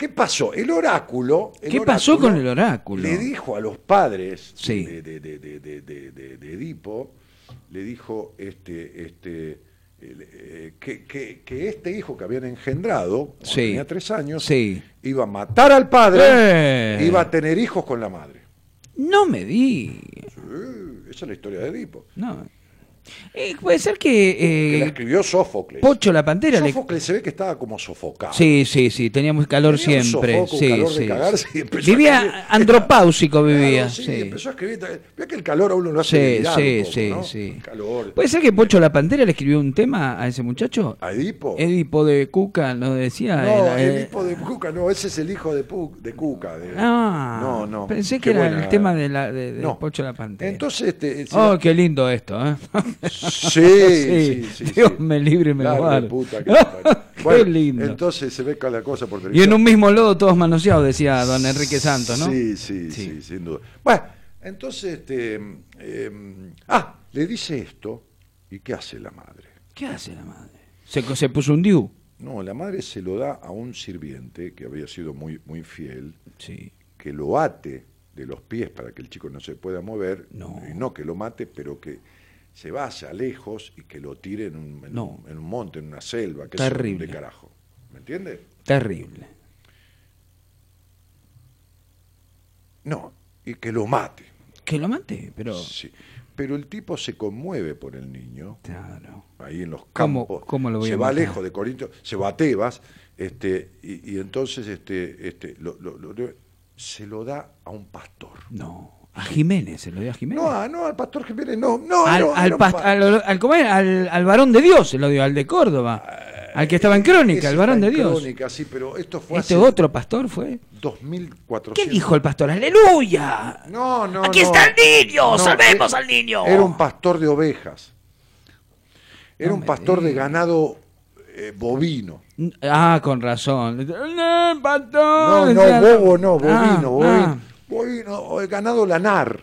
¿qué pasó? El oráculo. el ¿Qué pasó oráculo con el oráculo? Le dijo a los padres Sí. de, de, de, de, Edipo, le dijo este, este, eh, que, que- que este hijo que habían engendrado, cuando Sí. tenía tres años, Sí. iba a matar al padre, Eh. iba a tener hijos con la madre. No me di. Esa es la historia de Edipo. No. Eh, puede ser que. Que la eh, escribió Sófocles. Pocho la pantera le. Sófocles se ve que estaba como sofocado. Sí, sí, sí, teníamos calor Tenía un siempre. sofoco, un sí, calor de sí. cagarse y empezó a Vivía escribir. andropáusico, Claro, vivía. sí, sí. empezó a escribir. Vea que el calor a uno lo hace Sí, sí, un poco, sí, ¿no? sí. El calor. ¿Puede ser que Pocho la Pantera le escribió un tema a ese muchacho? ¿A Edipo? Edipo de Cuca, ¿no decía? no, Era, eh, Edipo de Cuca, no, ese es el hijo de, Pu- de Cuca. de- Ah, no, no. Pensé que Qué era buena- el tema de, la, de, de No. Pocho la Pantera. Entonces, este, se oh, la- qué lindo esto, ¿eh? Sí, sí, sí, Dios sí. me libre y me guarde. puta que qué Bueno, lindo. Entonces se ve cada cosa por Y en televisión. un mismo lodo todos manoseados, decía don Enrique Santos, ¿no? Sí, sí, Sí. sí, sin duda. Bueno, entonces, este, eh, ah, le dice esto, ¿y qué hace la madre? ¿Qué hace la madre? Se, se puso un diu. No, la madre se lo da a un sirviente que había sido muy, muy fiel, Sí. que lo ate de los pies para que el chico no se pueda mover, No. y no que lo mate, pero que se vaya lejos y que lo tire en un, en, No. en un monte, en una selva, que Terrible. es de carajo. ¿Me entiende? Terrible. No, y que lo mate. Que lo mate, pero... Sí. Pero el tipo se conmueve por el niño, Claro. ahí en los ¿Cómo- campos. cómo lo voy se a va matar? lejos de Corinto, se va a Tebas, este, y, y entonces este, este, lo- lo- lo- se lo da a un pastor. No. A Jiménez, se lo dio a Jiménez. No, a- no, al pastor Jiménez, no, no, al, no, al, past- al, al- al, varón de Dios, se lo dio, al de Córdoba. Al que estaba en Crónica, el varón de Dios. Crónica, sí, pero esto fue Este hace otro pastor fue. 2400. ¿Qué dijo el pastor? ¡Aleluya! No, no, ¡Aquí no. está el niño! ¡Salvemos eh, al niño! Era un pastor de ovejas. Era un pastor de ganado eh, bovino. Ah, con razón. No, pastor. No, no, bobo no, bovino, Ah, bovino. O el ganado lanar.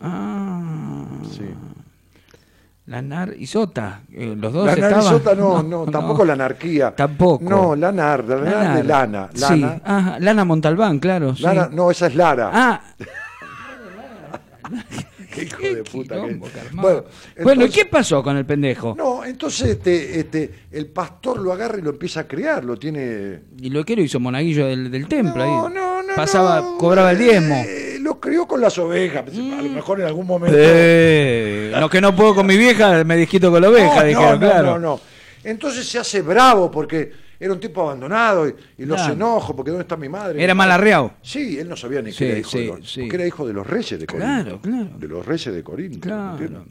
Ah, ah. Sí. Lanar y Sota. eh, los dos La estaban. narizota no, no, tampoco la anarquía. Tampoco. No, lanar, lanar, Lanar. de lana. Sí, Lana. ajá, Lana Montalbán, claro. sí. Lana- no, esa es Lara. Ah, Qué hijo de puta que quilombo. Bueno, Bueno, ¿y qué pasó con el pendejo? No, entonces este, este, el pastor lo agarra y lo empieza a criar, lo tiene. Y lo que lo hizo monaguillo del, del templo No, ahí. no, no. Pasaba, no, cobraba el diezmo. eh, lo crió con las ovejas. A lo mejor en algún momento. Eh, lo que no puedo con mi vieja, me disquito con la oveja, no, dijeron, no, claro. no, no. Entonces se hace bravo porque era un tipo abandonado y, y los Claro. enojo porque ¿dónde está mi madre? Era Mi mal madre- arreado. Sí, él no sabía ni Sí, que era hijo sí, de los, sí. porque era hijo de los reyes de Corinto. Claro, claro. De los reyes de Corinto. Claro. ¿entiendes?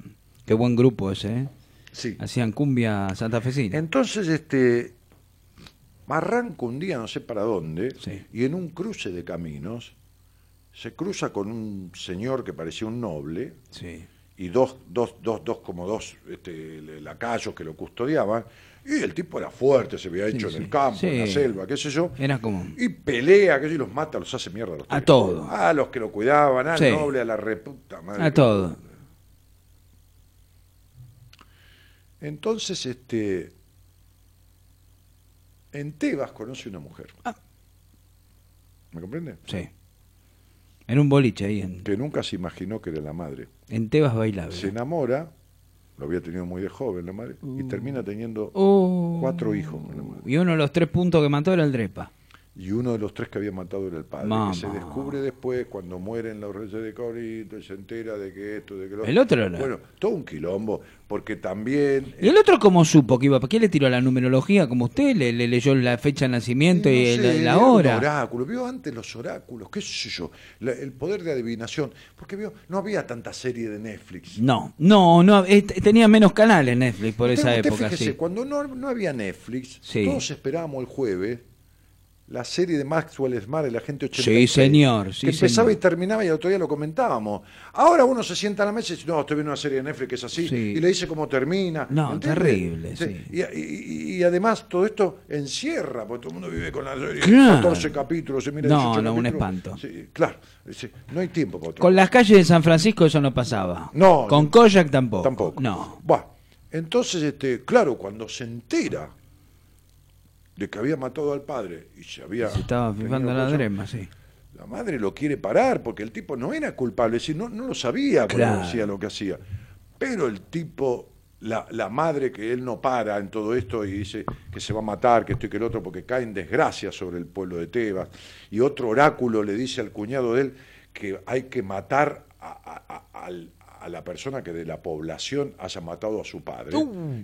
Qué buen grupo ese, ¿eh? Sí. Hacían cumbia santafesina. Entonces, este, arranca un día, no sé para dónde, Sí. y en un cruce de caminos se cruza con un señor que parecía un noble Sí. y dos, dos, dos, dos como dos este, lacayos que lo custodiaban, y el tipo era fuerte, se había hecho Sí, en el campo, en la selva, qué sé yo, Era como. y pelea, que y los mata, los hace mierda. Los A tres. todo. A los que lo cuidaban, al Sí. noble, a la reputa madre. A todo. Entonces, este, en Tebas conoce una mujer. Ah. ¿Me comprende? Sí. En un boliche ahí, en, Que nunca se imaginó que era la madre. en Tebas bailable. Se enamora, lo había tenido muy de joven la madre, y termina teniendo Uh. cuatro hijos con la madre. Y uno de los tres puntos que mató era el Drepa. Y uno de los tres que había matado era el padre, Mamá. que se descubre después cuando mueren los reyes de Corinto y se entera de que esto, de que lo El otro era- Bueno, todo un quilombo, porque también... ¿Y el otro cómo supo que iba? ¿Por qué le tiró la numerología como usted? ¿Le, le leyó la fecha de nacimiento y, no sé, la un hora? oráculo, vio antes los oráculos, qué sé yo, la- el poder de adivinación, porque vio, no había tanta serie de Netflix. No, no, no, eh, tenía menos canales Netflix por esa Usted- usted época, fíjese, sí. cuando no, no había Netflix, Sí. todos esperábamos el jueves la serie de Maxwell Smart, el agente 86. Sí, señor, sí, que empezaba señor. y terminaba y el otro día lo comentábamos. Ahora uno se sienta a la mesa y dice, no, estoy viendo una serie de Netflix que es así, Sí. y le dice cómo termina. No, terrible, Sí. Y, y- y además todo esto encierra, porque todo el mundo vive con la serie, Claro. 14 capítulos, se mira No, 18 no, un capítulos. espanto. Sí, claro, no hay tiempo para otro. Con las calles de San Francisco eso no pasaba. No, Con no. Koyak tampoco. Tampoco. No. Buah, entonces, este, claro, cuando se entera de que había matado al padre y se había. Se estaba fijando la drema, sí. La madre lo quiere parar porque el tipo no era culpable, es decir, no, no lo sabía cuando Claro. hacía lo que hacía. Pero el tipo, la, la madre que él no para en todo esto y dice que se va a matar, que esto y que el otro, porque cae en desgracia sobre el pueblo de Tebas. Y otro oráculo le dice al cuñado de él que hay que matar a, a- a- al- a la persona que de la población haya matado a su padre.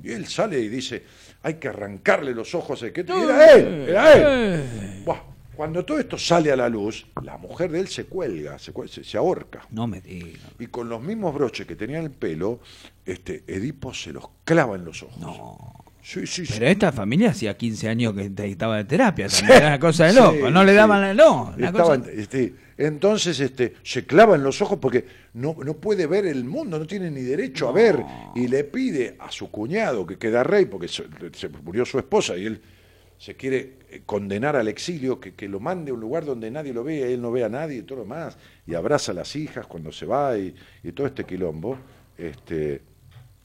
Y él sale y dice, hay que arrancarle los ojos. a que y era él, era él. Buah, Cuando todo esto sale a la luz, la mujer de él se cuelga, se, se- se ahorca. No me diga. Y con los mismos broches que tenía en el pelo, este, Edipo se los clava en los ojos. No. Sí, sí, sí. Pero esta familia hacía 15 años que estaba de terapia también. Era una cosa de loco. No le daban la. No, cosa- este, entonces este, se clava en los ojos porque no, no puede ver el mundo, no tiene ni derecho a ver. Y le pide a su cuñado que queda rey, porque se, se murió su esposa y él se quiere eh, condenar al exilio, que, que lo mande a un lugar donde nadie lo vea, él no ve a nadie y todo lo más. Y abraza a las hijas cuando se va y, y todo este quilombo. Este,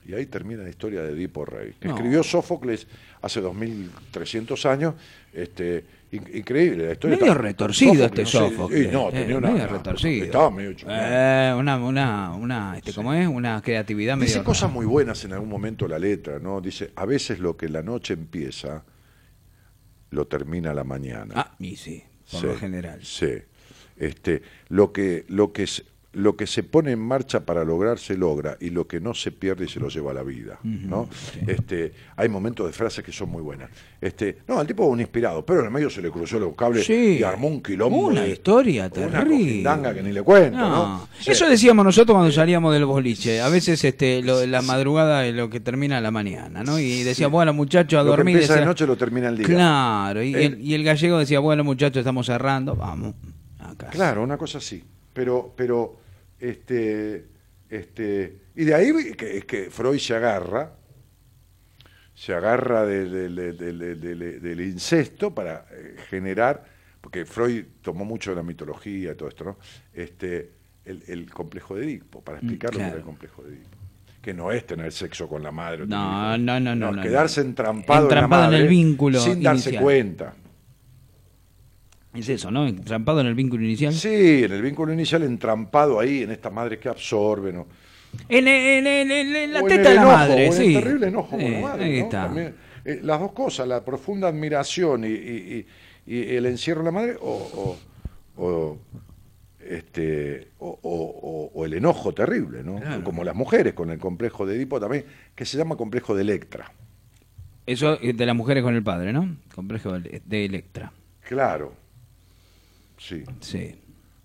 y ahí termina la historia de Edipo Rey, que No. escribió Sófocles hace 2300 años. Este, increíble la historia. Medio retorcido este Sófocles. no, tenía eh, una, medio retorcido. Estaba medio. Eh, una, una, una, este, ¿cómo es? Una creatividad medio. Dice cosas muy buenas en algún momento la letra, ¿no? Dice, a veces lo que la noche empieza, lo termina la mañana. Ah, y sí, por Sí, lo general. Sí. Este, lo que, lo que lo que se pone en marcha para lograr se logra y lo que no se pierde se lo lleva a la vida, ¿no? Este, hay momentos de frases que son muy buenas. Este, no, el tipo es un inspirado, pero en el medio se le cruzó los cables Sí. y armó un quilombo Una de- historia una terrible. cojindanga que ni le cuento, ¿no? No, Sí. Eso decíamos nosotros cuando salíamos del boliche. A veces este, lo- la madrugada es lo que termina la mañana, ¿no? Y decía, bueno, muchachos, a Lo que dormir. empieza de decía- noche lo termina el día. Claro, y, Eh. el, y el gallego decía, bueno, muchachos, estamos cerrando, vamos a casa. Claro, una cosa así. Pero, pero, este, este, y de ahí que, es que Freud se agarra, se agarra de- de- de- de- de- de- de- del incesto para eh, generar, porque Freud tomó mucho de la mitología y todo esto, ¿no? Este, el, el complejo de Edipo, para explicar lo que era el complejo de Edipo. Que no es tener sexo con la madre. No, no, no, no, quedarse entrampado, Entrampado en, el vínculo sin darse inicial. cuenta. Es eso, ¿no? Entrampado en el vínculo inicial. Sí, en el vínculo inicial entrampado ahí, en esta madre que absorbe, ¿no? En, en- en- la O teta el de la madre, o en sí. el terrible enojo con Sí, la madre, ahí ¿no? está. También, eh, las dos cosas, la profunda admiración y, y- y- y el encierro de la madre o, o- este, o, o- o- o el enojo terrible, ¿no? Claro. Como las mujeres con el complejo de Edipo también, que se llama complejo de Electra. Eso eh, de las mujeres con el padre, ¿no? Complejo de Electra. Claro. Sí, Sí.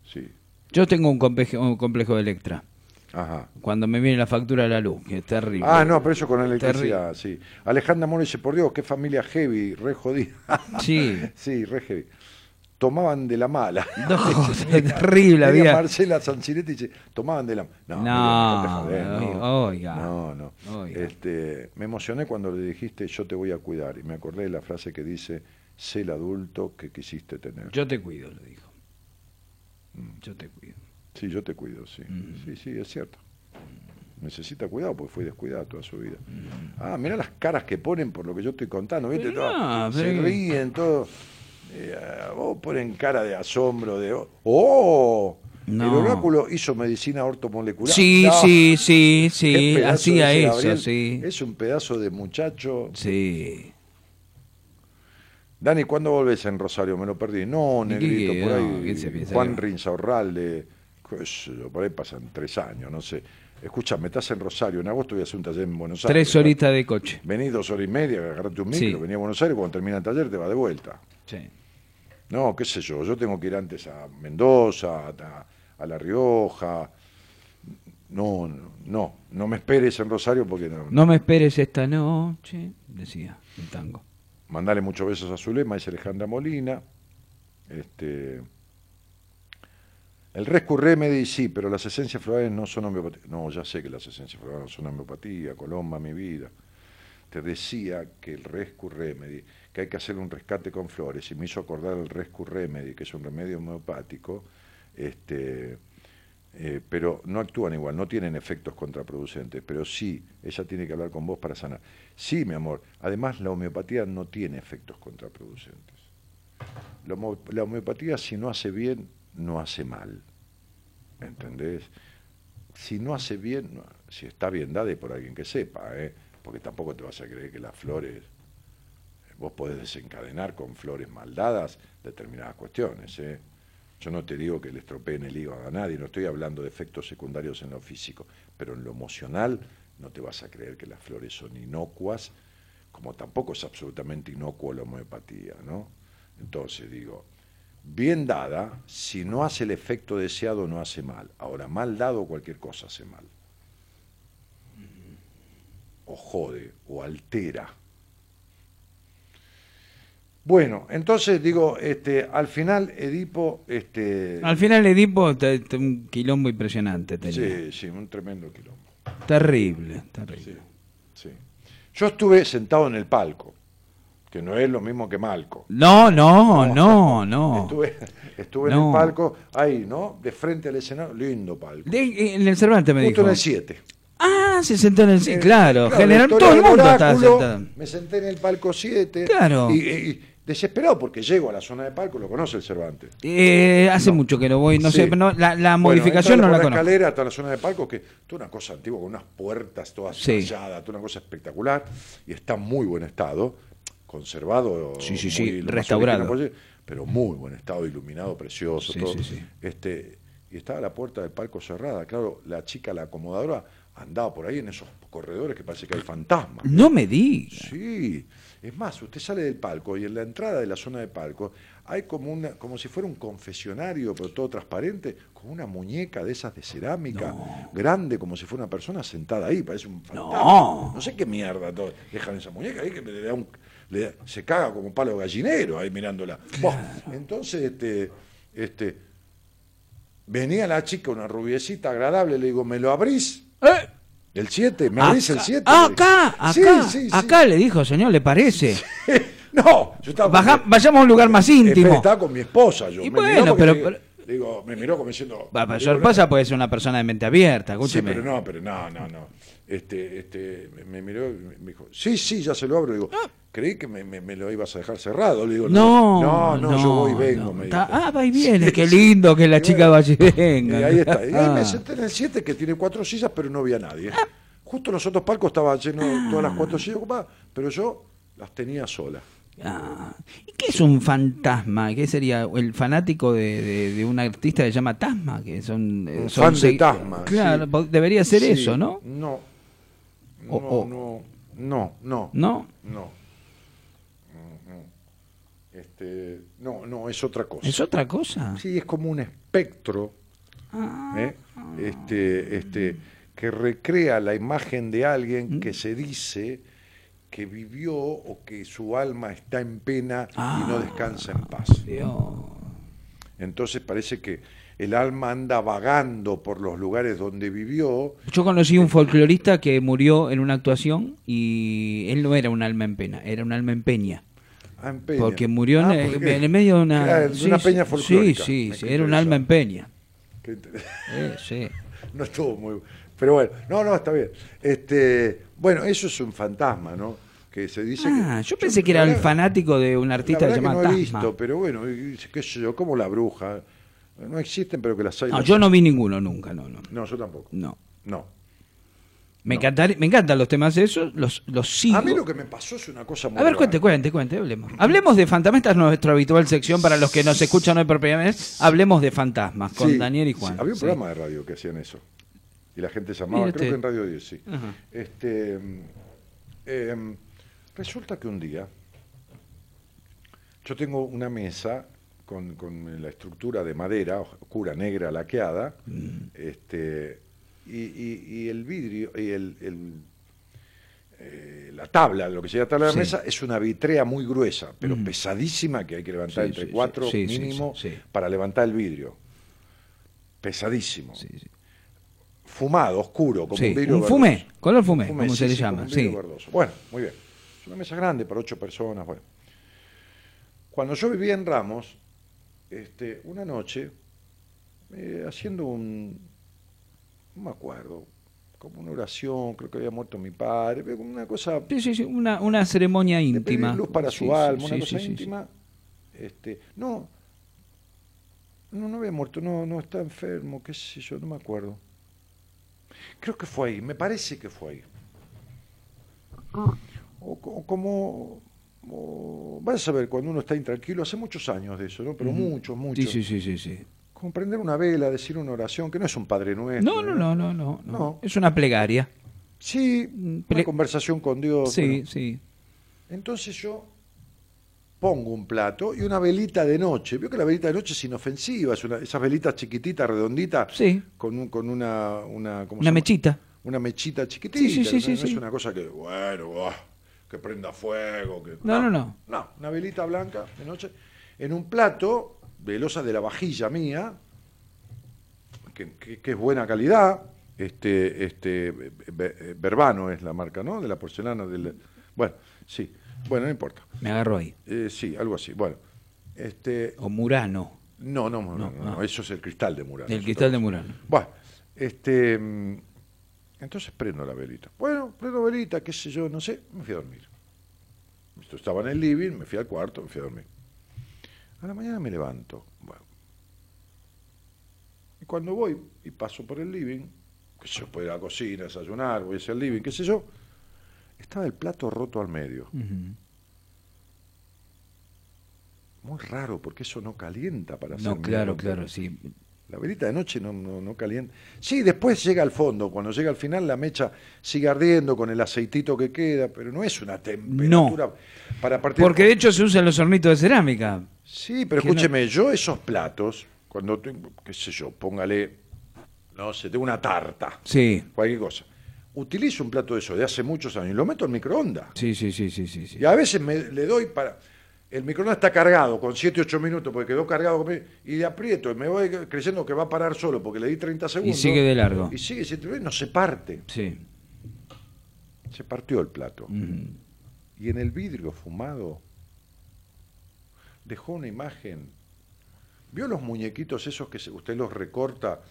sí. Yo tengo un complejo, un complejo de Electra. Ajá. Cuando me viene la factura de la luz, que es terrible. Ah, no, pero eso con la electricidad, Terrible. sí. Alejandra Moro dice, por Dios, qué familia heavy, re jodida. Sí. sí, re heavy. Tomaban de la mala. No, terrible, Media había- Marcela Sancinetti dice, tomaban de la No, No, dejate joder, no. oiga, No, no. oiga. Este, me emocioné cuando le dijiste, yo te voy a cuidar. Y me acordé de la frase que dice, sé el adulto que quisiste tener. Yo te cuido, le dijo. Mm. Yo te cuido. Sí, yo te cuido, sí. Mm. Sí, sí, es cierto. necesita cuidado porque fue descuidada toda su vida. Mm. Ah, mira las caras que ponen por lo que yo estoy contando, ¿viste? Pero no, se pero- ríen, todo. Eh, ah, vos ponen cara de asombro, de. ¡Oh! El No. oráculo hizo medicina ortomolecular. Sí, No, sí, sí, sí, hacía eso, sí. Es un pedazo de muchacho. Sí. Dani, ¿cuándo volvés en Rosario? Me lo perdí. No, ¿Y qué- negrito, qué- por no, ahí. piensa Juan Rinzaurralde, por ahí pasan tres años, no sé. Escuchame, estás en Rosario, en agosto voy a hacer un taller en Buenos Aires. Tres horitas de coche. Venís dos horas y media, agarrate un micro, Sí. venís a Buenos Aires, cuando termina el taller te va de vuelta. Sí. No, qué sé yo, yo tengo que ir antes a Mendoza, a, a La Rioja. No, no, no, no me esperes en Rosario porque no. No me esperes esta noche, decía el tango. Mandale muchos besos a Zulema, dice Alejandra Molina. Este, el Rescue Remedy sí, pero las esencias florales no son homeopatía. No, ya sé que las esencias florales no son homeopatía, Colomba, mi vida. Te decía que el Rescue Remedy, que hay que hacer un rescate con flores, y me hizo acordar el Rescue Remedy, que es un remedio homeopático, este, eh, pero no actúan igual, no tienen efectos contraproducentes, pero sí, ella tiene que hablar con vos para sanar. Sí, mi amor, además la homeopatía no tiene efectos contraproducentes. La, homeopatía si no hace bien, no hace mal. ¿Entendés? Si no hace bien, si está bien dada por alguien que sepa, ¿eh? porque tampoco te vas a creer que las flores, vos podés desencadenar con flores mal dadas determinadas cuestiones. ¿eh? Yo no te digo que le estropeen el hígado a nadie, no estoy hablando de efectos secundarios en lo físico, pero en lo emocional no te vas a creer que las flores son inocuas, como tampoco es absolutamente inocuo la homeopatía, ¿no? Entonces digo, bien dada, si no hace el efecto deseado no hace mal. Ahora, mal dado cualquier cosa hace mal. O jode, o altera. Bueno, entonces digo, este, al final Edipo, este, Al final Edipo, te- te- un quilombo impresionante tenía. sí, sí, un tremendo quilombo. Terrible, terrible. Sí, sí. Yo estuve sentado en el palco, que no es lo mismo que Malco. No, no, no, no. Estuve, estuve en No. el palco, ahí, ¿no? De frente al escenario, lindo palco. De- en el Cervantes me Justo dijo. en el 7. Ah, se sentó en el sí, claro. la General, todo el mundo oráculo, sentado. Me senté en el palco 7. Claro. Y, desesperado porque llego a la zona de palco, lo conoce el Cervantes. Eh, hace mucho que no voy, no Sí. sé, no, la, la Bueno, modificación no la por conozco. escalera hasta la zona de palco, que toda una cosa antigua, con unas puertas todas Sí. talladas, toda una cosa espectacular, y está en muy buen estado, conservado, Sí, sí, sí, restaurado. posible, pero muy buen estado, iluminado, precioso, Sí, todo. sí, sí. Este, y estaba la puerta del palco cerrada, claro, la chica, la acomodadora, andaba por ahí en esos corredores que parece que hay fantasmas. No me diga. Sí, es más, usted sale del palco y en la entrada de la zona de palco hay como una, como si fuera un confesionario, pero todo transparente, con una muñeca de esas de cerámica, grande, como si fuera una persona sentada ahí, parece un fantasma. No. No sé qué mierda todo. dejan esa muñeca ahí que le da un, le da- se caga como un palo gallinero ahí mirándola. Entonces, este, este, venía la chica, una rubiecita agradable, le digo, ¿me lo abrís? Eh, El 7, ¿me abrís el acá, 7? acá, acá, Sí, sí, sí. acá le dijo, señor, ¿le parece? No, yo estaba Baja- mi- vayamos a un lugar más Espera, íntimo. estaba con mi esposa yo. Y me bueno, pero- le- pero- digo, me miró como diciendo. Va, pero sorpresa puede ser una persona de mente abierta, Sí, escúcheme. pero no, pero no, no, no. Este, este, me- miró y me dijo, sí, sí, ya se lo abro. Digo, creí que me, me- me lo ibas a dejar cerrado. Le digo, Ah. No, no, no, yo voy y no, vengo. no. me dijo. ah, va y viene, Sí, qué lindo que la chica bueno, vaya y venga. Y ahí está. Y ahí Ah. me senté en el 7 que tiene cuatro sillas, pero no había nadie. Justo los otros palcos estaban llenos, todas las cuatro sillas ocupadas, pero yo las tenía solas. Ah, ¿Y qué es un fantasma? ¿Qué sería el fanático de, de- de un artista que se llama Tasma? Que son, eh, Un son fan de Tasma, Claro, sí. debería ser Sí, eso, ¿no? No. No, O- no, no, no. ¿No? No. Este, no, no, es otra cosa. ¿Es otra cosa? Sí, es como un espectro ¿eh? este, este, que recrea la imagen de alguien Mm. que se dice que vivió o que su alma está en pena y no descansa en paz. Ah, Dios. Entonces parece que el alma anda vagando por los lugares donde vivió. Yo conocí un folclorista que murió en una actuación y él no era un alma en pena, era un alma en peña. Ah, en peña. Porque murió Ah, en, porque- en el medio de una, Claro, sí, una peña folclórica. sí, sí, era un alma en peña. Qué Eh, sí. No estuvo muy. Pero bueno, no, no, está bien. Este, bueno, eso es un fantasma, ¿no? Que se dice Ah, que, yo pensé que era el fanático de un la artista verdad que llamado no he visto, pero bueno, qué sé yo, como la bruja. No existen, pero que las hay. No, las yo hay. no vi ninguno nunca, no, no. No, yo tampoco. No. No. Me, encantar- me encantan los temas de esos, los, los sigo. A mí lo que me pasó es una cosa muy A ver, cuente, cuente, cuente, hablemos. Hablemos de fantasmas, esta es nuestra habitual sección para los que nos escuchan hoy por primera vez. Hablemos de fantasmas con Sí, Daniel y sí, Juan. había un Sí. programa de radio que hacían eso. Y la gente llamaba, creo que usted. en Radio 10, sí. Ajá. Este, mm, em, resulta que un día yo tengo una mesa con, con la estructura de madera oscura, negra, laqueada, Mm. este, y, y- y el vidrio, y el, el, eh, la tabla, lo que sería la tabla de Sí. mesa, es una vitrea muy gruesa, pero Mm. pesadísima, que hay que levantar Sí, entre sí, cuatro mínimo para levantar el vidrio. Pesadísimo. Fumado, oscuro, como un vidrio un verdoso. fumé, color fumé, Un como se le llama. Bueno, muy bien. Es una mesa grande para ocho personas. Bueno. Cuando yo vivía en Ramos, este, una noche, eh, haciendo un, no me acuerdo, como una oración, creo que había muerto mi padre, pero como una cosa Sí, sí, sí, una, una ceremonia íntima. luz para su sí, alma, sí, una sí, cosa sí, sí. íntima. Este, no, no, no había muerto, no, no está enfermo, qué sé yo, no me acuerdo. Creo que fue ahí, me parece que fue ahí. O, co- o como, vas a saber, cuando uno está intranquilo, hace muchos años de eso, ¿no? Pero Ujú. muchos, muchos. Sí, sí, sí, sí, sí. Como prender una vela, decir una oración, que no es un Padre Nuestro. No, no, no, no, no, no. No. Es una plegaria. Sí, Ple- una conversación con Dios. Sí, bueno. sí. Entonces yo pongo un plato y una velita de noche. Veo que la velita de noche es inofensiva, es una, esas velitas chiquititas, redonditas, Sí. con, un- con una, una, ¿cómo se Una mechita. Una mechita chiquitita. Sí, sí, sí, no, sí, no es una cosa que, bueno, buah, que prenda fuego. Que, No, no, no. No, una velita blanca de noche en un plato de losa de la vajilla mía, que, que- que es buena calidad. Este, este, Verbano es la marca, ¿no? De la porcelana. Del, bueno, sí. Bueno, no importa. Me agarró ahí. Eh, sí, algo así. Bueno, este, O Murano. no, no, no, no, eso es el cristal de Murano. El cristal de. Murano. Bueno, este, entonces prendo la velita. Bueno, prendo velita, qué sé yo, no sé, me fui a dormir. Esto estaba en el living, me fui al cuarto, me fui a dormir. A la mañana me levanto. Bueno. Y cuando voy y paso por el living, que yo puedo ir a la cocina, desayunar, voy hacia el living, qué sé yo, estaba el plato roto al medio. Ujú. Muy raro, porque eso no calienta para hacer No, claro, claro, sí. La velita de noche no, no, no calienta. Sí, después llega al fondo. Cuando llega al final, la mecha sigue ardiendo con el aceitito que queda, pero no es una temperatura para partir. Porque de hecho se usan los hornitos de cerámica. Sí, pero no- escúcheme, yo esos platos, cuando tengo, qué sé yo, póngale, no sé, tengo una tarta, Sí, cualquier cosa. Utilizo un plato de eso de hace muchos años y lo meto en microondas. sí, sí, sí, sí, sí. sí. Y a veces me, le doy para. El microondas está cargado con 7, 8 minutos porque quedó cargado y le aprieto y me voy creyendo que va a parar solo porque le di 30 segundos. sigue de largo. Y sigue, no se parte. Sí. Se partió el plato. Y en el vidrio fumado dejó una imagen. ¿Vio los muñequitos esos que usted los recorta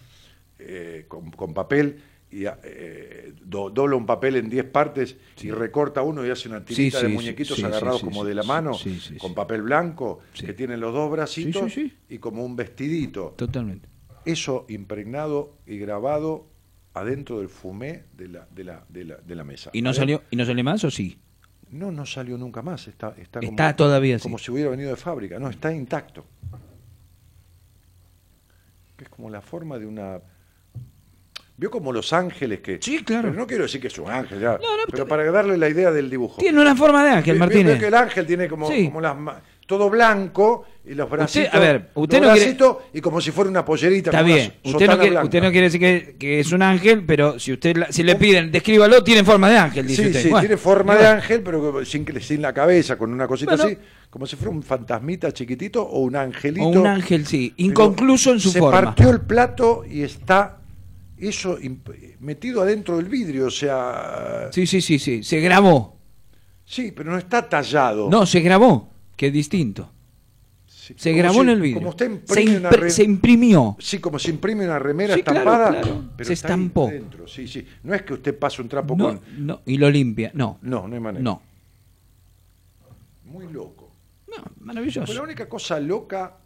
eh, con, con papel y eh, do- dobla un papel en 10 partes y recorta uno y hace una tirita Sí, de muñequitos agarrados como de la mano con papel blanco que tienen los dos bracitos y como un vestidito? Totalmente. Eso impregnado y grabado adentro del fumé de la, de la, de la, de la mesa. ¿Y no salió, y no salió más o sí? no, no salió nunca más. Está, está, como- Está todavía así. Como si hubiera venido de fábrica. No, está intacto. Es como la forma de una. ¿Vio como los ángeles que.? Sí, claro. Pero no quiero decir que es un ángel, ya, no, pero para darle la idea del dibujo. Tiene una forma de ángel, Martínez. ve que el ángel tiene como, Sí. como las. Todo blanco y los bracitos. a ver, usted los no quiere- y como si fuera una pollerita. Está bien. Usted no, quiere, usted no quiere decir que, que es un ángel, pero si usted la- si le piden, descríbalo, tiene forma de ángel, dice Sí, usted. sí, Bueno, tiene forma de ángel, pero sin, sin la cabeza, con una cosita Bueno. así, como si fuera un fantasmita chiquitito o un angelito. O un ángel, sí, inconcluso en su se forma. partió el plato y está eso metido adentro del vidrio, o sea, sí. Sí, sí, sí, sí. Se grabó. pero no está tallado. No, se grabó, que es distinto. Sí. Se grabó si- en el vídeo. Como usted se, imprime una impre- re- se imprimió. Sí, como se imprime una remera Sí, claro, estampada, claro. pero Se está estampó. dentro, Sí, sí. No es que usted pase un trapo No, con. no, y lo limpia. No, No, no hay manera. no. Muy loco. No, maravilloso. Pero la única cosa loca.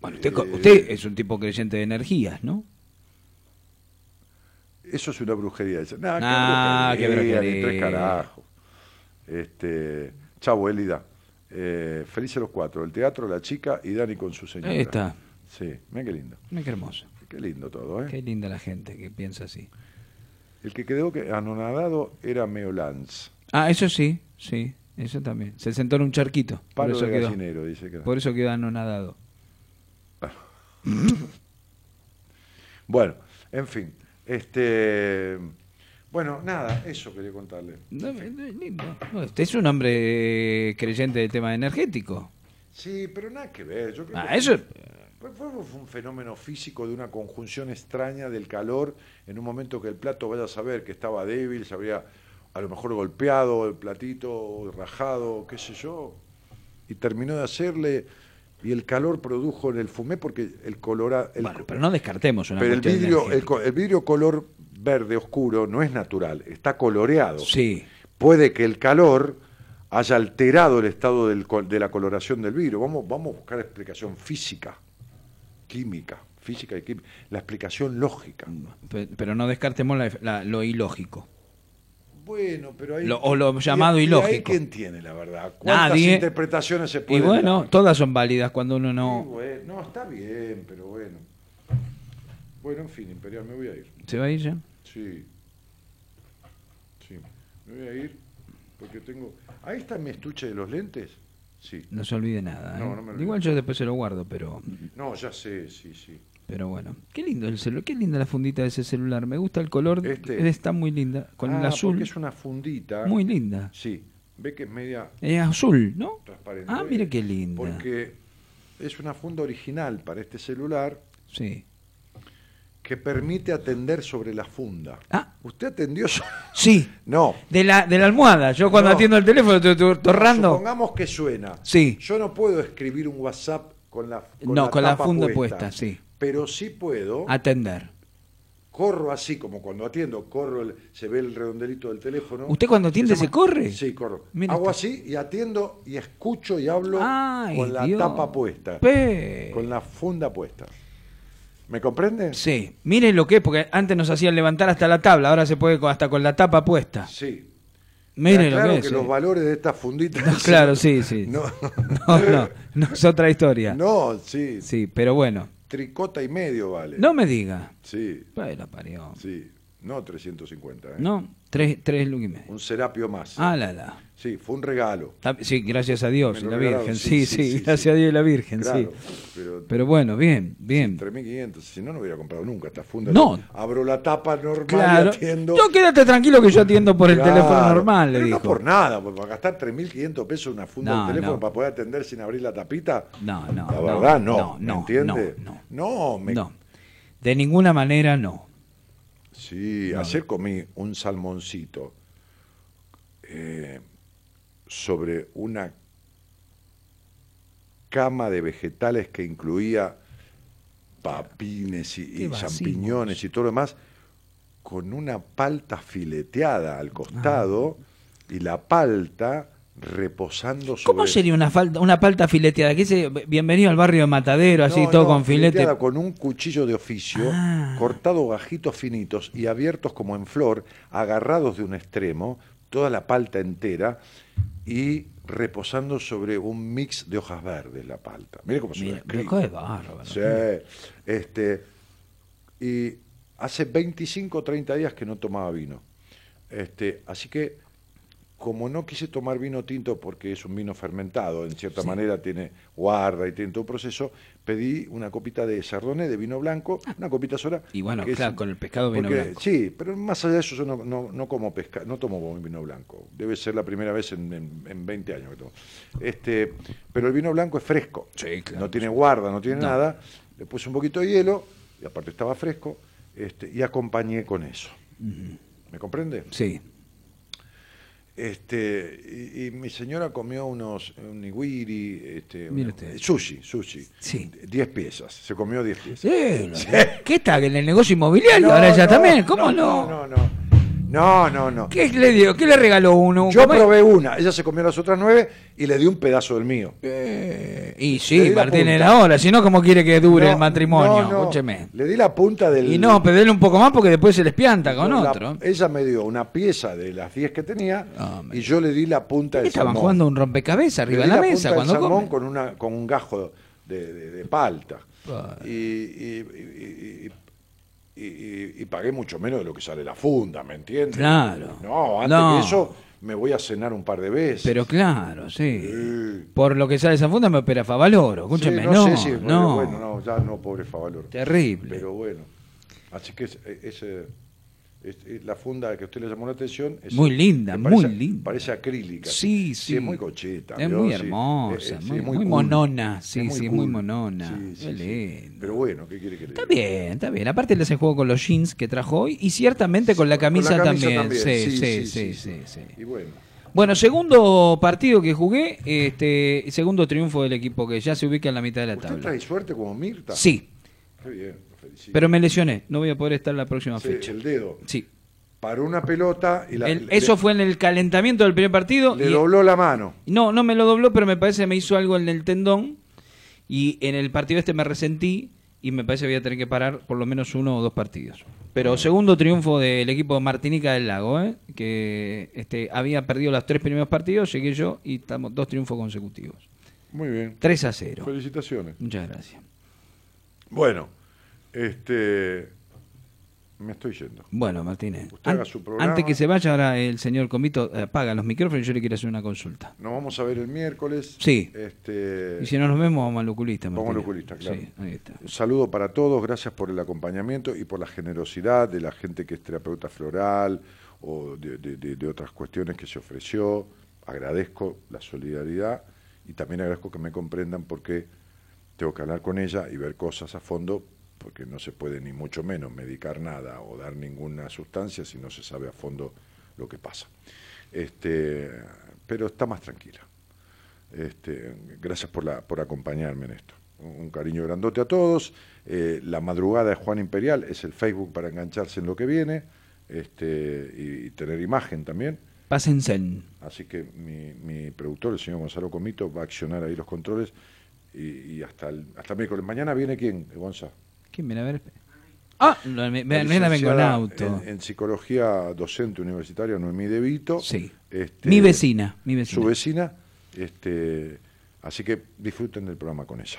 Bueno, usted, eh, usted es un tipo creyente de energías, ¿no? Eso es una brujería. Dice, nah, Ah, qué qué brujería, ni brujería. tres carajos. Este, chau, Elida. Eh, felices los cuatro. El teatro, la chica y Dani con su señora. Ahí está. Sí, mira qué lindo. Mira qué hermoso. Qué lindo todo, ¿eh? Qué linda la gente que piensa así. El que quedó que- anonadado era Meolans. Ah, eso sí, sí, eso también. Se sentó en un charquito. Por Palo eso de quedó. gallinero, dice que. Por eso quedó anonadado. Bueno, en fin. Este, bueno, nada, eso quería contarle. No, usted es un hombre creyente del tema energético. Sí, pero nada que ver. Yo creo Ah, que eso- fue, fue- fue un fenómeno físico de una conjunción extraña del calor en un momento que el plato vaya a saber que estaba débil, se habría a lo mejor golpeado el platito, rajado, qué sé yo, y terminó de hacerle y el calor produjo en el fumé porque el color el, Bueno, pero no descartemos una pero el vidrio el, vidrio color verde oscuro no es natural, está coloreado. Sí. Puede que el calor haya alterado el estado del de la coloración del vidrio. Vamos, vamos a buscar explicación física, química, física y química, la explicación lógica. Pe- Pero no descartemos la- la- lo ilógico. Bueno, pero ahí Lo- o lo y- llamado y ilógico. quién tiene la verdad. ¿Cuántas Nadie. interpretaciones se Y pueden bueno, dar? todas son válidas cuando uno Sí, no bueno, no, está bien, pero bueno. Bueno, en fin, Imperial, me voy a ir. se va a ir ya. Sí. Sí. Me voy a ir porque tengo. Ahí está mi estuche de los lentes. Sí. No se olvide nada. No, ¿eh? no me olvido. Igual yo después se lo guardo, pero No, ya sé, sí, sí. Pero bueno. Qué lindo el celular, qué linda la fundita de ese celular. Me gusta el color, Este. está muy linda con el Ah, azul. porque es una fundita. Muy linda. Sí. Ve que es media Es azul, ¿no? transparente. Ah, mire qué linda. Porque es una funda original para este celular Sí. que permite atender sobre la funda. Ah. ¿Usted atendió? so- Sí. No. De la, de la almohada. Yo cuando No. atiendo el teléfono estoy estoy torrando. Supongamos que suena. Sí. Yo no puedo escribir un WhatsApp con la No, con la funda puesta, sí. Pero sí puedo. Atender. corro así como cuando atiendo, corro, el- se ve el redondelito del teléfono. ¿Usted cuando atiende se corre? Sí, corro. Mira Hago así y atiendo y escucho y hablo Ay, con la Dios. tapa puesta, Pe- con la funda puesta. ¿Me comprende? Sí. Mire lo que es, porque antes nos hacían levantar hasta la tabla, ahora se puede hasta con la tapa puesta. Sí. Mire Está lo claro que que, es. los eh. valores de esta fundita. No, claro, sí, sí. No, No, no, no es otra historia. no, sí. Sí, pero bueno. Tricota y medio vale. No me diga. Sí, Pues la parió. sí. No 350, ¿eh? No, tres, tres lucas y medio. Un serapio más. Ah, la, la. Sí, fue un regalo. Sí, gracias a Dios Me y la regalaron, Virgen. sí, Sí, sí, sí, sí, gracias a Dios y la Virgen, Claro, sí. pero- Pero bueno, bien, bien. 3.500, si no, no hubiera comprado nunca esta funda. No. Abro la tapa normal Claro. y atiendo. Yo quédate tranquilo que yo atiendo por el Claro. teléfono normal, le Pero dijo. No por nada, porque para gastar 3.500 pesos una funda No, de teléfono no. para poder atender sin abrir la tapita. No, no. La no, verdad, no. No, ¿me no, entiende? no, No, me- no. De ninguna manera no. Sí, ayer comí un salmoncito eh, sobre una cama de vegetales que incluía papines y, champiñones y todo lo demás, con una palta fileteada al costado y la palta reposando sobre... ¿Cómo sería una falta, una palta fileteada? ¿Qué es? Bienvenido al barrio de Matadero, así No, todo no, con filete. con un cuchillo de oficio, Ah. cortado gajitos finitos y abiertos como en flor, agarrados de un extremo, toda la palta entera y reposando sobre un mix de hojas verdes la palta. Mire cómo se qué bárbaro. Sí, este, y hace 25 o 30 días que no tomaba vino. Este, así que, como no quise tomar vino tinto porque es un vino fermentado, en cierta manera tiene guarda y tiene todo un proceso, pedí una copita de chardonnay, de vino blanco, una copita sola. Y bueno, es- claro, con el pescado vino porque- blanco. Sí, pero más allá de eso yo no, no, no como pesca, no tomo vino blanco. Debe ser la primera vez en, en- en 20 años que tomo. Este, pero el vino blanco es fresco. Sí, claro. No tiene guarda, no tiene No. nada. Le puse un poquito de hielo, y aparte estaba fresco, este, y acompañé con eso. ¿Me comprende? Sí. Este, y, y mi señora comió unos un nigiri, este, Mire un- usted. sushi, sushi. Sí. 10 piezas, se comió 10 piezas. Sí, ¿Qué está? ¿En el negocio inmobiliario? No, Ahora ya no, también. ¿Cómo no? no? No, no, no. No, no. ¿Qué le dio? ¿Qué le regaló uno? Yo ¿Cómo es? probé una, ella se comió las otras nueve y le di un pedazo del mío. Eh, y Le sí, di la Martín punta. era ahora. Si no, ¿cómo quiere que dure No, el matrimonio? no, no. Escúcheme. Le di la punta del. Y no, pedele un poco más porque después se les pianta con la- otro. Ella me dio una pieza de las 10 que tenía me- y yo le di la punta ¿Qué del estaban salmón. jugando un rompecabezas Le arriba di de la mesa del cuando salmón comen? con, una, con un gajo de, de- de palta. Ah. Y, y- y- y- y- y- y pagué mucho menos de lo que sale la funda, ¿me entiendes? Claro. No, antes No. que eso me voy a cenar un par de veces. Pero claro, sí. Sí. Por lo que sale esa funda me opera Favaloro. Escúcheme, Sí, no, sé si- no. Bueno, no, ya no, pobre Favaloro. Terrible. Pero bueno, así que es, es, eh, es- es la funda que a usted le llamó la atención. es- Muy linda, que muy parece- linda. Parece acrílica. Sí, sí. es muy cocheta. Es ¿vio? muy Sí. hermosa, eh, muy- sí, muy cool. monona, sí, Es sí, muy monona. Sí, sí, sí. lindo. Pero bueno, ¿qué quiere que le Está diga? bien, está bien. Aparte le hace juego con los jeans que trajo hoy y ciertamente con la Con la camisa, camisa también. Sí, sí, sí, sí, sí. sí. Y bueno, Bueno, segundo partido que jugué, este, segundo triunfo del equipo que ya se ubica en la mitad de la ¿usted tabla. trae suerte como Mirta? Sí, Qué bien, felicito. pero me lesioné, no voy a poder estar la próxima Sí, fecha. el dedo. Sí. Paró una pelota y la, El- le- eso fue en el calentamiento del primer partido. le y- dobló la mano. No, no me lo dobló, pero me parece que me hizo algo en el tendón. Y en el partido este me resentí y me parece que voy a tener que parar por lo menos uno o dos partidos. Pero segundo triunfo del equipo Martinica del Lago, ¿eh? que este, había perdido los tres primeros partidos, llegué yo y estamos dos triunfos consecutivos. Muy bien. 3 a 0. Felicitaciones. Muchas gracias. Bueno, este. Me estoy yendo. Bueno, Martínez, Usted haga su programa. antes que se vaya ahora el señor Comito eh, apaga los micrófonos y yo le quiero hacer una consulta. Nos vamos a ver el miércoles. Sí. Este, Y si no nos vemos, vamos al oculista. Vamos al oculista, claro. Sí, ahí está. Un saludo para todos, gracias por el acompañamiento y por la generosidad de la gente que es terapeuta floral o de, de- de- de otras cuestiones que se ofreció. Agradezco la solidaridad y también agradezco que me comprendan porque tengo que hablar con ella y ver cosas a fondo porque no se puede ni mucho menos medicar nada o dar ninguna sustancia si no se sabe a fondo lo que pasa. Este, pero está más tranquila. Este, gracias por, la, por acompañarme en esto. Un, un cariño grandote a todos. Eh, la madrugada de Juan Imperial es el Facebook para engancharse en lo que viene este, y, y tener imagen también. Pásense. Así que mi, mi productor, el señor Gonzalo Comito, va a accionar ahí los controles y, y hasta el, hasta miércoles. Mañana viene quién, Gonza. ¿Quién viene a ver? Ah, no, me- La me- vengo en auto. En, en psicología docente universitaria, Noemí De Vito. Sí. Este, Mi vecina, mi vecina. Su vecina. Este, así que disfruten del programa con ella.